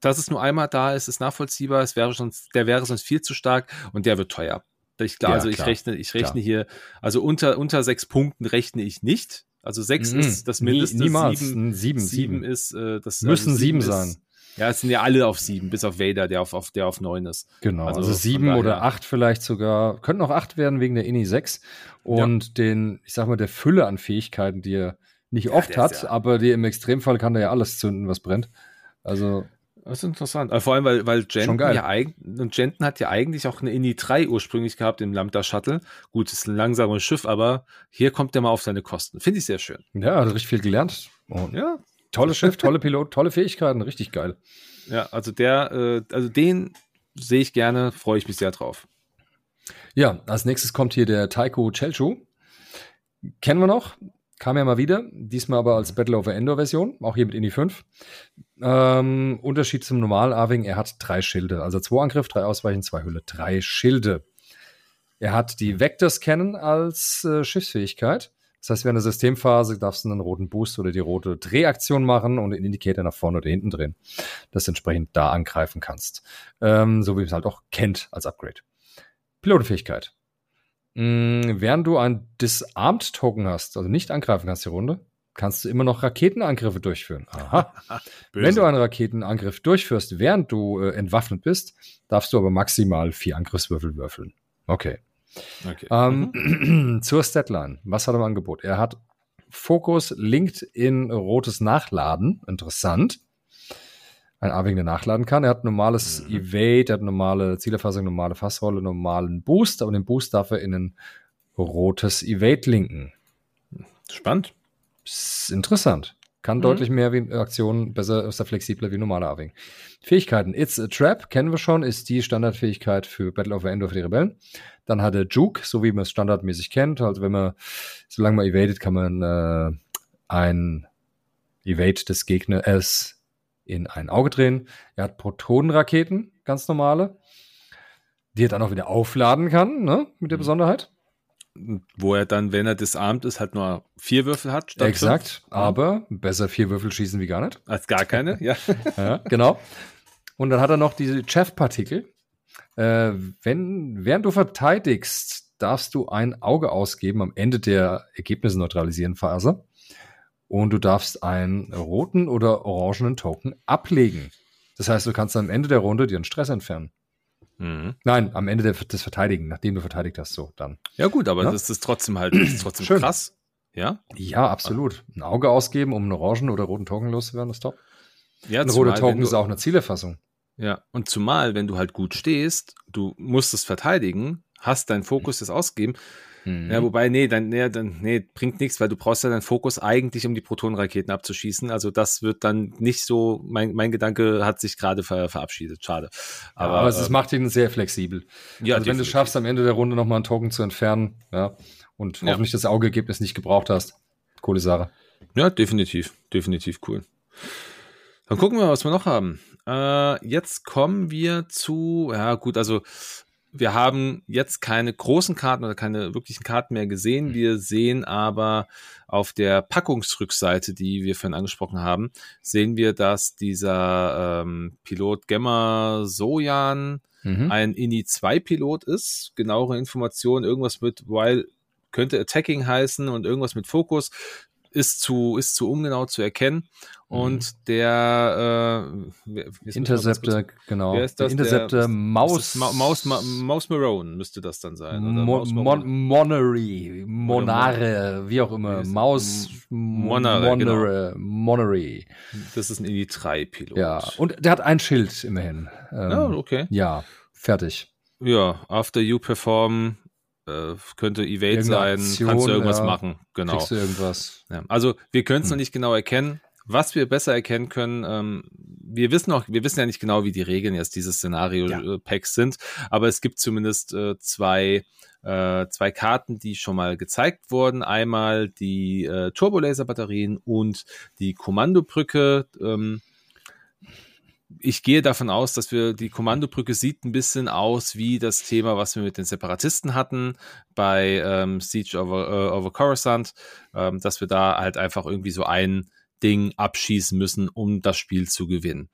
dass es nur einmal da ist, ist nachvollziehbar. Es wäre sonst, der wäre sonst viel zu stark und der wird teuer. Ich, klar, ja, also ich rechne, ich rechne klar. hier, also unter, unter sechs Punkten rechne ich nicht. Also sechs mhm. ist das Mindeste. Nie, niemals. Sieben, sieben, sieben ist äh, das. Müssen also sieben, sieben sein. ja, es sind ja alle auf sieben, bis auf Vader, der auf, auf, der auf neun ist. Genau, also, also sieben oder acht vielleicht sogar. Könnten auch acht werden wegen der INI 6 und ja. den, ich sag mal, der Fülle an Fähigkeiten, die er nicht ja, oft hat, aber die im Extremfall kann er ja alles zünden, was brennt. Also das ist interessant. Vor allem, weil, weil Jenton ja eigentlich, Jenton hat ja eigentlich auch eine INI 3 ursprünglich gehabt im Lambda Shuttle. Gut, ist ein langsames Schiff, aber hier kommt er mal auf seine Kosten. Finde ich sehr schön. Ja, hat richtig viel gelernt. Und ja. Tolles Schiff, (laughs) tolle Pilot, tolle Fähigkeiten, richtig geil. Ja, also der, äh, also den sehe ich gerne, freue ich mich sehr drauf. Ja, als nächstes kommt hier der Taiko Chelchu. Kennen wir noch? Kam ja mal wieder, diesmal aber als Battle over Endor Version, auch hier mit Indie 5. Ähm, Unterschied zum normalen Arving, er hat drei Schilde, also zwei Angriff, drei Ausweichen, zwei Hülle, drei Schilde. Er hat die Vector Scannen als äh, Schiffsfähigkeit. Das heißt, während der Systemphase darfst du einen roten Boost oder die rote Drehaktion machen und den Indikator nach vorne oder hinten drehen, dass du entsprechend da angreifen kannst. Ähm, so wie es halt auch kennt als Upgrade. Pilotenfähigkeit. Mm, während du ein Disarmed-Token hast, also nicht angreifen kannst die Runde, kannst du immer noch Raketenangriffe durchführen. Aha. (laughs) Wenn du einen Raketenangriff durchführst, während du äh, entwaffnet bist, darfst du aber maximal vier Angriffswürfel würfeln. Okay. okay. Ähm, mhm. (clears throat) Zur Statline. Was hat er im Angebot? Er hat Fokus linked in rotes Nachladen. Interessant ein A-Wing, der nachladen kann. Er hat normales mhm. Evade, er hat normale Zielerfassung, normale Fassrolle, normalen Boost, aber den Boost darf er in ein rotes Evade linken. Spannend. Ist interessant. Kann mhm. deutlich mehr wie Aktionen, besser, ist er flexibler wie normaler A-Wing. Fähigkeiten. It's a Trap, kennen wir schon, ist die Standardfähigkeit für Battle of Endor für die Rebellen. Dann hat er Juke, so wie man es standardmäßig kennt. Also wenn man, solange man evadet, kann man äh, ein Evade des Gegners, in ein Auge drehen. Er hat Protonenraketen, ganz normale, die er dann auch wieder aufladen kann, ne, mit der mhm. Besonderheit. Wo er dann, wenn er disarmt ist, halt nur vier Würfel hat. Statt Exakt, fünf. aber besser vier Würfel schießen wie gar nicht. Als gar keine, ja. (laughs) ja genau. Und dann hat er noch diese Chaff-Partikel. Äh, wenn, während du verteidigst, darfst du ein Auge ausgeben am Ende der Ergebnisse neutralisieren Phase und du darfst einen roten oder orangenen Token ablegen. Das heißt, du kannst am Ende der Runde dir einen Stress entfernen. Mhm. Nein, am Ende des Verteidigen, nachdem du verteidigt hast, so dann. Ja, gut, aber Ja. das ist trotzdem halt das ist trotzdem Schön. krass. Ja, Ja, absolut. Ein Auge ausgeben, um einen orangen oder roten Token loszuwerden, ist top. ja Ein roter Token ist auch eine Zielerfassung. Ja, und zumal, wenn du halt gut stehst, du musst es verteidigen, hast deinen Fokus jetzt ausgegeben. Mhm. Ja, wobei, nee, dann, nee, dann, nee, bringt nichts, weil du brauchst ja deinen Fokus eigentlich, um die Protonenraketen abzuschießen. Also das wird dann nicht so, mein, mein Gedanke hat sich gerade ver, verabschiedet. Schade. aber, Aber, aber es ist, ähm, macht ihn sehr flexibel. ja, also wenn du es schaffst, am Ende der Runde nochmal einen Token zu entfernen, ja, und Ja. hoffentlich das Augeergebnis nicht gebraucht hast. Coole Sache. Ja, definitiv. Definitiv cool. Dann gucken wir, was wir noch haben. Äh, jetzt kommen wir zu, ja gut, also wir haben jetzt keine großen Karten oder keine wirklichen Karten mehr gesehen. Wir sehen aber auf der Packungsrückseite, die wir vorhin angesprochen haben, sehen wir, dass dieser ähm, Pilot Gemma Sojan Mhm. ein INI-2-Pilot ist. Genauere Informationen, irgendwas mit While könnte Attacking heißen und irgendwas mit Fokus ist zu, ist zu ungenau zu erkennen. Und der äh, Interceptor, genau. Wer ist Der das? Interceptor Der- Maus. Ma Maus, Ma Maus Marone müsste das dann sein. Oder Mo Mon. Monnery, Monare, wie auch immer. Maus Monare, genau. Monere, Monnery. Das ist ein INI-3-Pilot. Ja, und der hat ein Schild immerhin. Ähm, ja, okay. ja, fertig. Ja, after you perform äh, könnte Evade sein, Aktion, kannst du irgendwas ja. machen. Genau. Kriegst du irgendwas? Ja, also wir können es noch Hm. nicht genau erkennen. Was wir besser erkennen können, ähm, wir wissen auch, wir wissen ja nicht genau, wie die Regeln jetzt dieses Szenario-Packs sind, aber es gibt zumindest äh, zwei, äh, zwei Karten, die schon mal gezeigt wurden. Einmal die äh, Turbolaser-Batterien und die Kommandobrücke. Ähm, ich gehe davon aus, dass wir die Kommandobrücke sieht ein bisschen aus wie das Thema, was wir mit den Separatisten hatten bei ähm, Siege over, äh, over Coruscant, ähm, dass wir da halt einfach irgendwie so ein Ding abschießen müssen, um das Spiel zu gewinnen.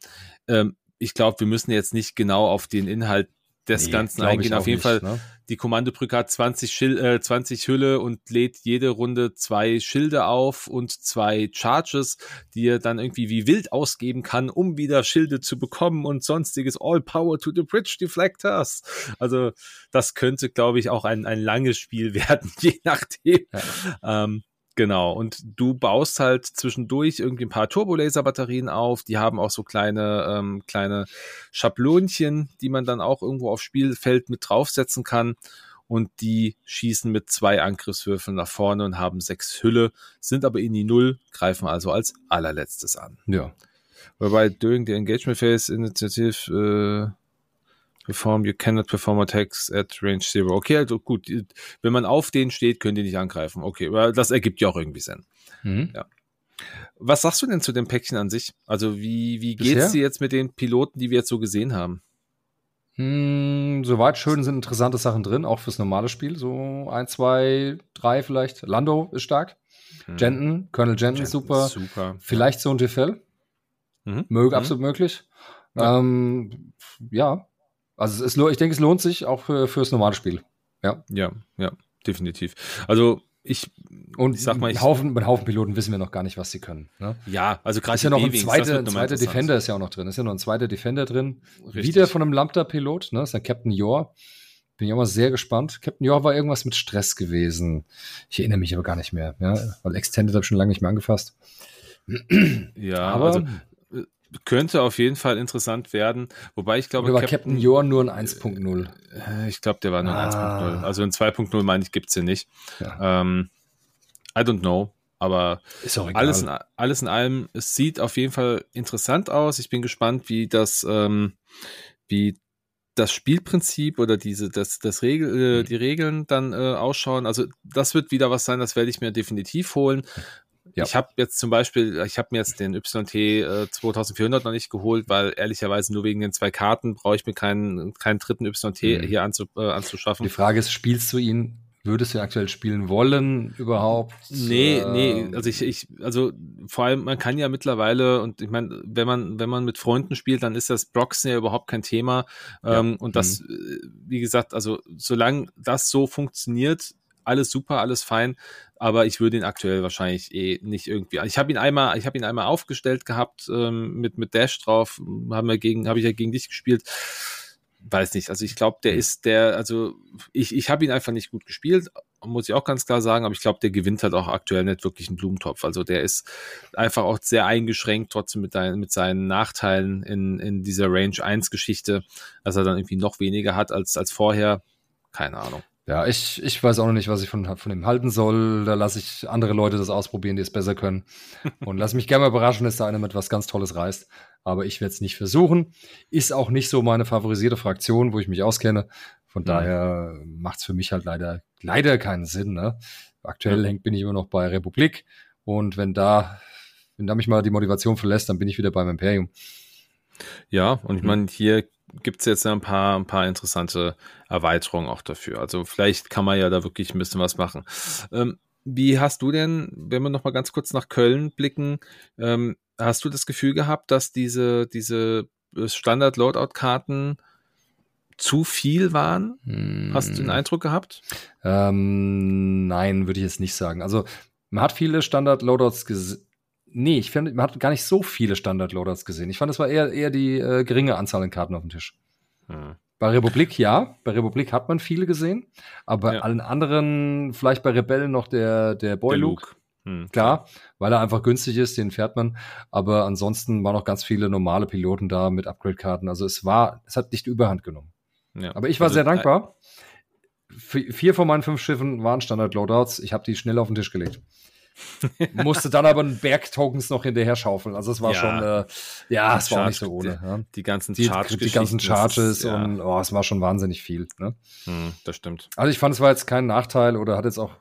Ähm, ich glaube, wir müssen jetzt nicht genau auf den Inhalt des Nee, Ganzen eingehen. Auf jeden nicht, Fall, ne? die Kommandobrücke hat 20, Schil äh, 20 Hülle und lädt jede Runde zwei Schilde auf und zwei Charges, die er dann irgendwie wie wild ausgeben kann, um wieder Schilde zu bekommen und sonstiges. All power to the bridge deflectors. Also das könnte, glaube ich, auch ein, ein langes Spiel (laughs) werden, je nachdem. Ähm, Genau, und du baust halt zwischendurch irgendwie ein paar Turbolaser-Batterien auf, die haben auch so kleine, ähm, kleine Schablonchen, die man dann auch irgendwo aufs Spielfeld mit draufsetzen kann. Und die schießen mit zwei Angriffswürfeln nach vorne und haben sechs Hülle, sind aber in die Null, greifen also als allerletztes an. Ja. Wobei during the engagement phase initiative äh, perform, you cannot perform attacks at range zero. Okay, also gut, wenn man auf den steht, können die nicht angreifen. Okay, aber das ergibt ja auch irgendwie Sinn. Mhm. Ja. Was sagst du denn zu dem Päckchen an sich? Also wie, wie Bisher? geht's dir jetzt mit den Piloten, die wir jetzt so gesehen haben? Hm, soweit schön sind interessante Sachen drin, auch fürs normale Spiel. So ein, zwei, drei vielleicht. Lando ist stark. Hm. Jenton, Colonel Jenton, Jenton super. Super. Vielleicht so ein Defel. Mhm. Mög, Mhm. absolut möglich. Ja. Ähm, ja. Also es ist, ich denke, es lohnt sich auch für, fürs normale Spiel. Ja, ja, definitiv. Also ich, Und ich sag mal, ich, mit Haufen, mit Haufen Piloten wissen wir noch gar nicht, was sie können. Ne? ja, also gerade Ist ja noch ein zweiter, interessant. Defender ist ja auch noch drin. Ist ja noch ein zweiter Defender drin. Richtig. Wieder von einem Lambda-Pilot, ne? Das ist der Captain Yor. Bin ich auch mal sehr gespannt. Captain Yor war irgendwas mit Stress gewesen. Ich erinnere mich aber gar nicht mehr, ja? weil Extended habe ich schon lange nicht mehr angefasst. Ja, aber also könnte auf jeden Fall interessant werden. Wobei ich glaube, oder war Captain Yor nur ein 1.0? Äh, Ich glaube, der war nur ein Ah. 1.0. Also ein 2.0 meine ich, gibt's hier nicht. Ja. Ähm, I don't know. Aber alles in, alles in allem, es sieht auf jeden Fall interessant aus. Ich bin gespannt, wie das, ähm, wie das Spielprinzip oder diese, das, das Regel, äh, Mhm. die Regeln dann äh, ausschauen. Also das wird wieder was sein, das werde ich mir definitiv holen. Ja. Ich habe jetzt zum Beispiel, ich habe mir jetzt den YT äh, 2400 noch nicht geholt, weil ehrlicherweise nur wegen den zwei Karten brauche ich mir keinen, keinen dritten YT Mhm. hier anzu, äh, anzuschaffen. Die Frage ist, spielst du ihn? Würdest du aktuell spielen wollen überhaupt? Nee, nee, Ähm, also ich, ich, also vor allem, man kann ja mittlerweile, und ich meine, wenn man, wenn man mit Freunden spielt, dann ist das Proxen ja überhaupt kein Thema. Ja. Ähm, und das, äh, wie gesagt, also solange das so funktioniert, alles super, alles fein, aber ich würde ihn aktuell wahrscheinlich eh nicht irgendwie. Ich habe ihn einmal, ich habe ihn einmal aufgestellt gehabt ähm, mit mit Dash drauf, haben wir gegen, habe ich ja gegen dich gespielt weiß nicht. Also ich glaube, der hm. ist der, also ich, ich habe ihn einfach nicht gut gespielt, muss ich auch ganz klar sagen, aber ich glaube, der gewinnt halt auch aktuell nicht wirklich einen Blumentopf. Also der ist einfach auch sehr eingeschränkt, trotzdem mit, dein, mit seinen Nachteilen in, in dieser Range 1 Geschichte, dass er dann irgendwie noch weniger hat als, als vorher. Keine Ahnung. Ja, ich, ich weiß auch noch nicht, was ich von, von ihm halten soll. Da lasse ich andere Leute das ausprobieren, die es besser können. Und lass mich gerne mal überraschen, dass da einer mit was ganz Tolles reißt. Aber ich werde es nicht versuchen. Ist auch nicht so meine favorisierte Fraktion, wo ich mich auskenne. Von mhm. daher macht es für mich halt leider, leider keinen Sinn. Ne? Aktuell ja. bin ich immer noch bei Republik. Und wenn da, wenn da mich mal die Motivation verlässt, dann bin ich wieder beim Imperium. Ja, und ich mhm. meine, hier gibt es jetzt ein paar, ein paar interessante Erweiterungen auch dafür. Also vielleicht kann man ja da wirklich ein bisschen was machen. Ähm, wie hast du denn, wenn wir noch mal ganz kurz nach Köln blicken, ähm, hast du das Gefühl gehabt, dass diese, diese Standard-Loadout-Karten zu viel waren? Hm. Hast du den Eindruck gehabt? Ähm, nein, würde ich jetzt nicht sagen. Also man hat viele Standard-Loadouts gesehen. Nee, ich finde, man hat gar nicht so viele Standard-Loadouts gesehen. Ich fand, es war eher, eher die äh, geringe Anzahl an Karten auf dem Tisch. Hm. Bei Republik ja, bei Republik hat man viele gesehen, aber ja. allen anderen, vielleicht bei Rebellen noch der, der Boy der Luke. Luke. Hm. Klar, weil er einfach günstig ist, den fährt man. Aber ansonsten waren noch ganz viele normale Piloten da mit Upgrade-Karten. Also es war, es hat nicht Überhand genommen. Ja. Aber ich war also, sehr dankbar. Vier von meinen fünf Schiffen waren Standard-Loadouts. Ich habe die schnell auf den Tisch gelegt. Musste dann aber einen Berg Tokens noch hinterher schaufeln. Also es war ja. schon, äh, ja, es war auch nicht so ohne. Die, ja. die ganzen Charges. Die, die ganzen Charges ist, ja. und oh, es war schon wahnsinnig viel. Ne? Hm, das stimmt. Also ich fand, es war jetzt kein Nachteil oder hat jetzt auch,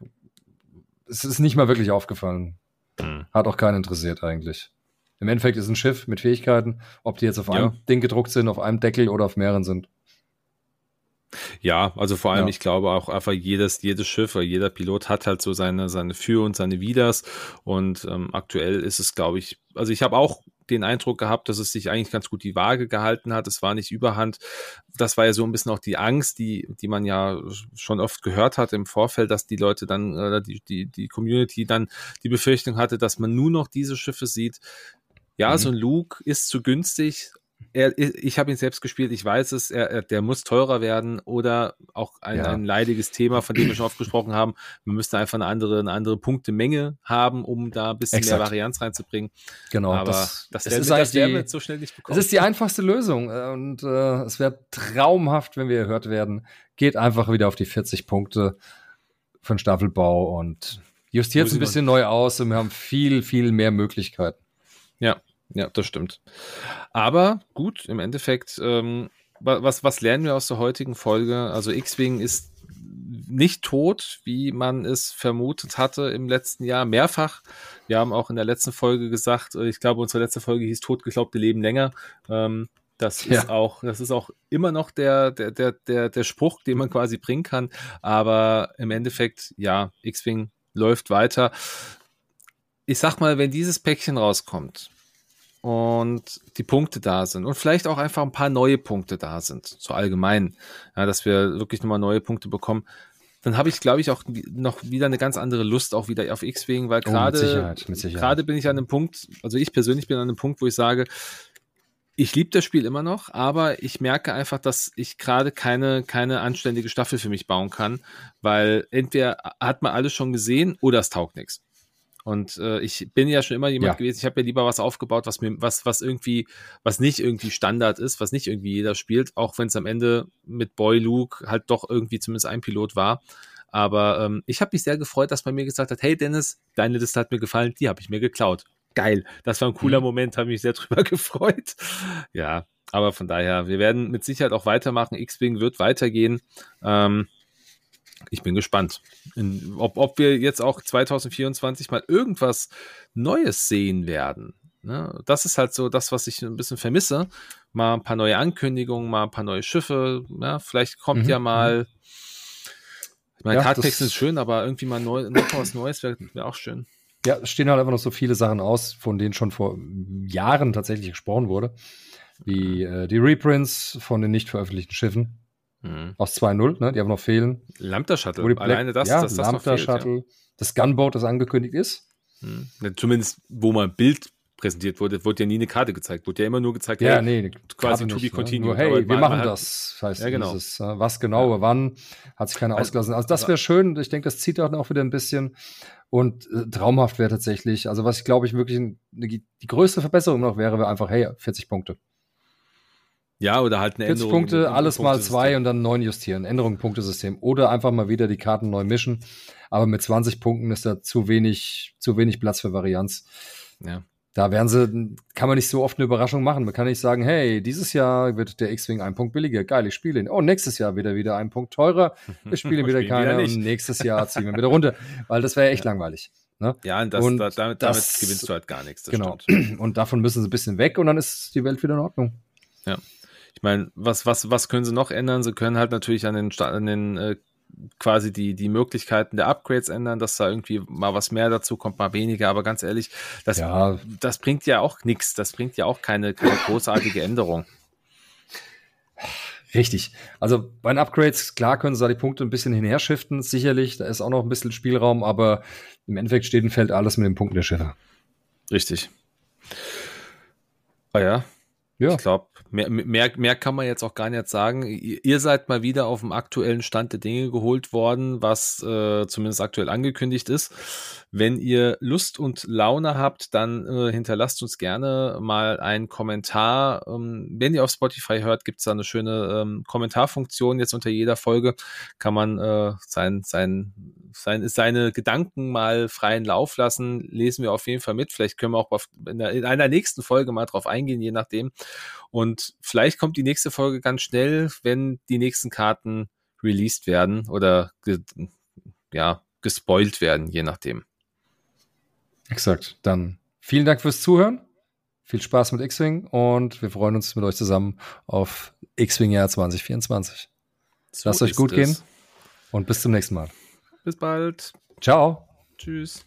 es ist nicht mal wirklich aufgefallen. Hm. Hat auch keinen interessiert eigentlich. Im Endeffekt ist ein Schiff mit Fähigkeiten, ob die jetzt auf einem Ding gedruckt sind, auf einem Deckel oder auf mehreren sind. Ja, also vor allem, ja. ich glaube auch einfach jedes, jedes Schiff oder jeder Pilot hat halt so seine, seine Für und seine Widers. Und ähm, aktuell ist es, glaube ich, also ich habe auch den Eindruck gehabt, dass es sich eigentlich ganz gut die Waage gehalten hat. Es war nicht überhand. Das war ja so ein bisschen auch die Angst, die, die man ja schon oft gehört hat im Vorfeld, dass die Leute dann, oder die, die, die Community dann die Befürchtung hatte, dass man nur noch diese Schiffe sieht. Ja, mhm. so ein Luke ist zu günstig, er, ich habe ihn selbst gespielt, ich weiß es, er, er, der muss teurer werden oder auch ein, ja. ein leidiges Thema, von dem wir schon oft gesprochen haben. Man müsste einfach eine andere, eine andere Punktemenge haben, um da ein bisschen Exakt. mehr Varianz reinzubringen. Genau, aber das, das, werden, ist das werden wir jetzt so schnell nicht bekommen. Es ist die einfachste Lösung äh, und äh, es wäre traumhaft, wenn wir erhört werden. Geht einfach wieder auf die 40 Punkte für den Staffelbau und justiert es ein bisschen neu aus und wir haben viel, viel mehr Möglichkeiten. Ja, ja, das stimmt. Aber gut, im Endeffekt, ähm, was, was lernen wir aus der heutigen Folge? Also X-Wing ist nicht tot, wie man es vermutet hatte im letzten Jahr, mehrfach. Wir haben auch in der letzten Folge gesagt, äh, ich glaube, unsere letzte Folge hieß Totgeglaubte Leben länger. Ähm, das ja. ist auch, das ist auch immer noch der, der, der, der, der Spruch, den man quasi bringen kann. Aber im Endeffekt, ja, X-Wing läuft weiter. Ich sag mal, wenn dieses Päckchen rauskommt, und die Punkte da sind. Und vielleicht auch einfach ein paar neue Punkte da sind, so allgemein, ja, dass wir wirklich nochmal neue Punkte bekommen, dann habe ich, glaube ich, auch noch wieder eine ganz andere Lust auch wieder auf X-Wing, weil gerade oh, gerade bin ich an einem Punkt, also ich persönlich bin an einem Punkt, wo ich sage, ich liebe das Spiel immer noch, aber ich merke einfach, dass ich gerade keine, keine anständige Staffel für mich bauen kann, weil entweder hat man alles schon gesehen oder es taugt nichts. Und äh, ich bin ja schon immer jemand ja. gewesen, ich habe ja lieber was aufgebaut, was mir, was, was irgendwie, was nicht irgendwie Standard ist, was nicht irgendwie jeder spielt, auch wenn es am Ende mit Boy Luke halt doch irgendwie zumindest ein Pilot war. Aber ähm, ich habe mich sehr gefreut, dass man mir gesagt hat, hey Dennis, deine Liste hat mir gefallen, die habe ich mir geklaut. Geil. Das war ein cooler mhm. Moment, habe mich sehr drüber (laughs) gefreut. Ja, aber von daher, wir werden mit Sicherheit auch weitermachen. X-Wing wird weitergehen. Ähm, ich bin gespannt, in, ob, ob wir jetzt auch 2024 mal irgendwas Neues sehen werden. Ne? Das ist halt so das, was ich ein bisschen vermisse. Mal ein paar neue Ankündigungen, mal ein paar neue Schiffe. Ja, vielleicht kommt mhm. ja mal. Mhm. Ich meine, ja, Cardtext ist schön, aber irgendwie mal neu, noch was Neues wäre wär auch schön. Ja, es stehen halt einfach noch so viele Sachen aus, von denen schon vor Jahren tatsächlich gesprochen wurde. Wie äh, die Reprints von den nicht veröffentlichten Schiffen. Mhm. Aus 2.0, ne? die haben noch fehlen. Lambda Shuttle, alleine das, ja, dass das Lambda noch fehlt, Shuttle. Ja. Das Gunboat, das angekündigt ist. Mhm. Zumindest, wo mal ein Bild präsentiert wurde, wurde ja nie eine Karte gezeigt. Wurde ja immer nur gezeigt, ja, hey, nee, quasi to be continued. Ne? Hey, wir machen halt, das. Heißt ja, genau. Dieses, äh, was genau, ja. wann, hat sich keiner also, ausgelassen. Also das wäre schön. Ich denke, das zieht auch wieder ein bisschen. Und äh, traumhaft wäre tatsächlich, also was ich glaube ich wirklich eine, die größte Verbesserung noch wäre, wäre einfach, hey, 40 Punkte. Ja, oder halt eine 40 Änderung. Punkte, alles mal zwei und dann neun justieren. Änderung Punktesystem. Oder einfach mal wieder die Karten neu mischen. Aber mit 20 Punkten ist da zu wenig, zu wenig Platz für Varianz. Ja. Da werden sie, kann man nicht so oft eine Überraschung machen. Man kann nicht sagen, hey, dieses Jahr wird der X-Wing ein Punkt billiger. Geil, ich spiele ihn. Oh, nächstes Jahr wird er wieder ein Punkt teurer. (laughs) Wir spielen wieder keiner. Und nächstes Jahr ziehen wir wieder runter. Weil das wäre echt ja. langweilig. Ne? Ja, und, das, und da, damit, das, damit, gewinnst du halt gar nichts. genau. Stimmt. Und davon müssen sie ein bisschen weg und dann ist die Welt wieder in Ordnung. Ja. Ich meine, was, was, was können sie noch ändern? Sie können halt natürlich an den, an den äh, quasi die, die Möglichkeiten der Upgrades ändern, dass da irgendwie mal was mehr dazu kommt, mal weniger. Aber ganz ehrlich, das, ja. das bringt ja auch nichts. Das bringt ja auch keine, keine großartige Änderung. Richtig. Also bei den Upgrades, klar können sie da die Punkte ein bisschen hinherschiften, sicherlich. Da ist auch noch ein bisschen Spielraum, aber im Endeffekt steht und fällt alles mit den Punkten der Schiffe. Richtig. Ah ja. Ja. Ich glaube, Mehr, mehr, mehr kann man jetzt auch gar nicht sagen. Ihr seid mal wieder auf dem aktuellen Stand der Dinge geholt worden, was äh, zumindest aktuell angekündigt ist. Wenn ihr Lust und Laune habt, dann äh, hinterlasst uns gerne mal einen Kommentar. Ähm, wenn ihr auf Spotify hört, gibt es da eine schöne ähm, Kommentarfunktion. Jetzt unter jeder Folge kann man äh, sein, sein, sein, seine Gedanken mal freien Lauf lassen. Lesen wir auf jeden Fall mit. Vielleicht können wir auch in, der, in einer nächsten Folge mal drauf eingehen, je nachdem. Und vielleicht kommt die nächste Folge ganz schnell, wenn die nächsten Karten released werden oder ge ja, gespoilt werden, je nachdem. Exakt. Dann vielen Dank fürs Zuhören. Viel Spaß mit X-Wing und wir freuen uns mit euch zusammen auf X-Wing Jahr 2024. So Lasst euch gut es. gehen und bis zum nächsten Mal. Bis bald. Ciao. Tschüss.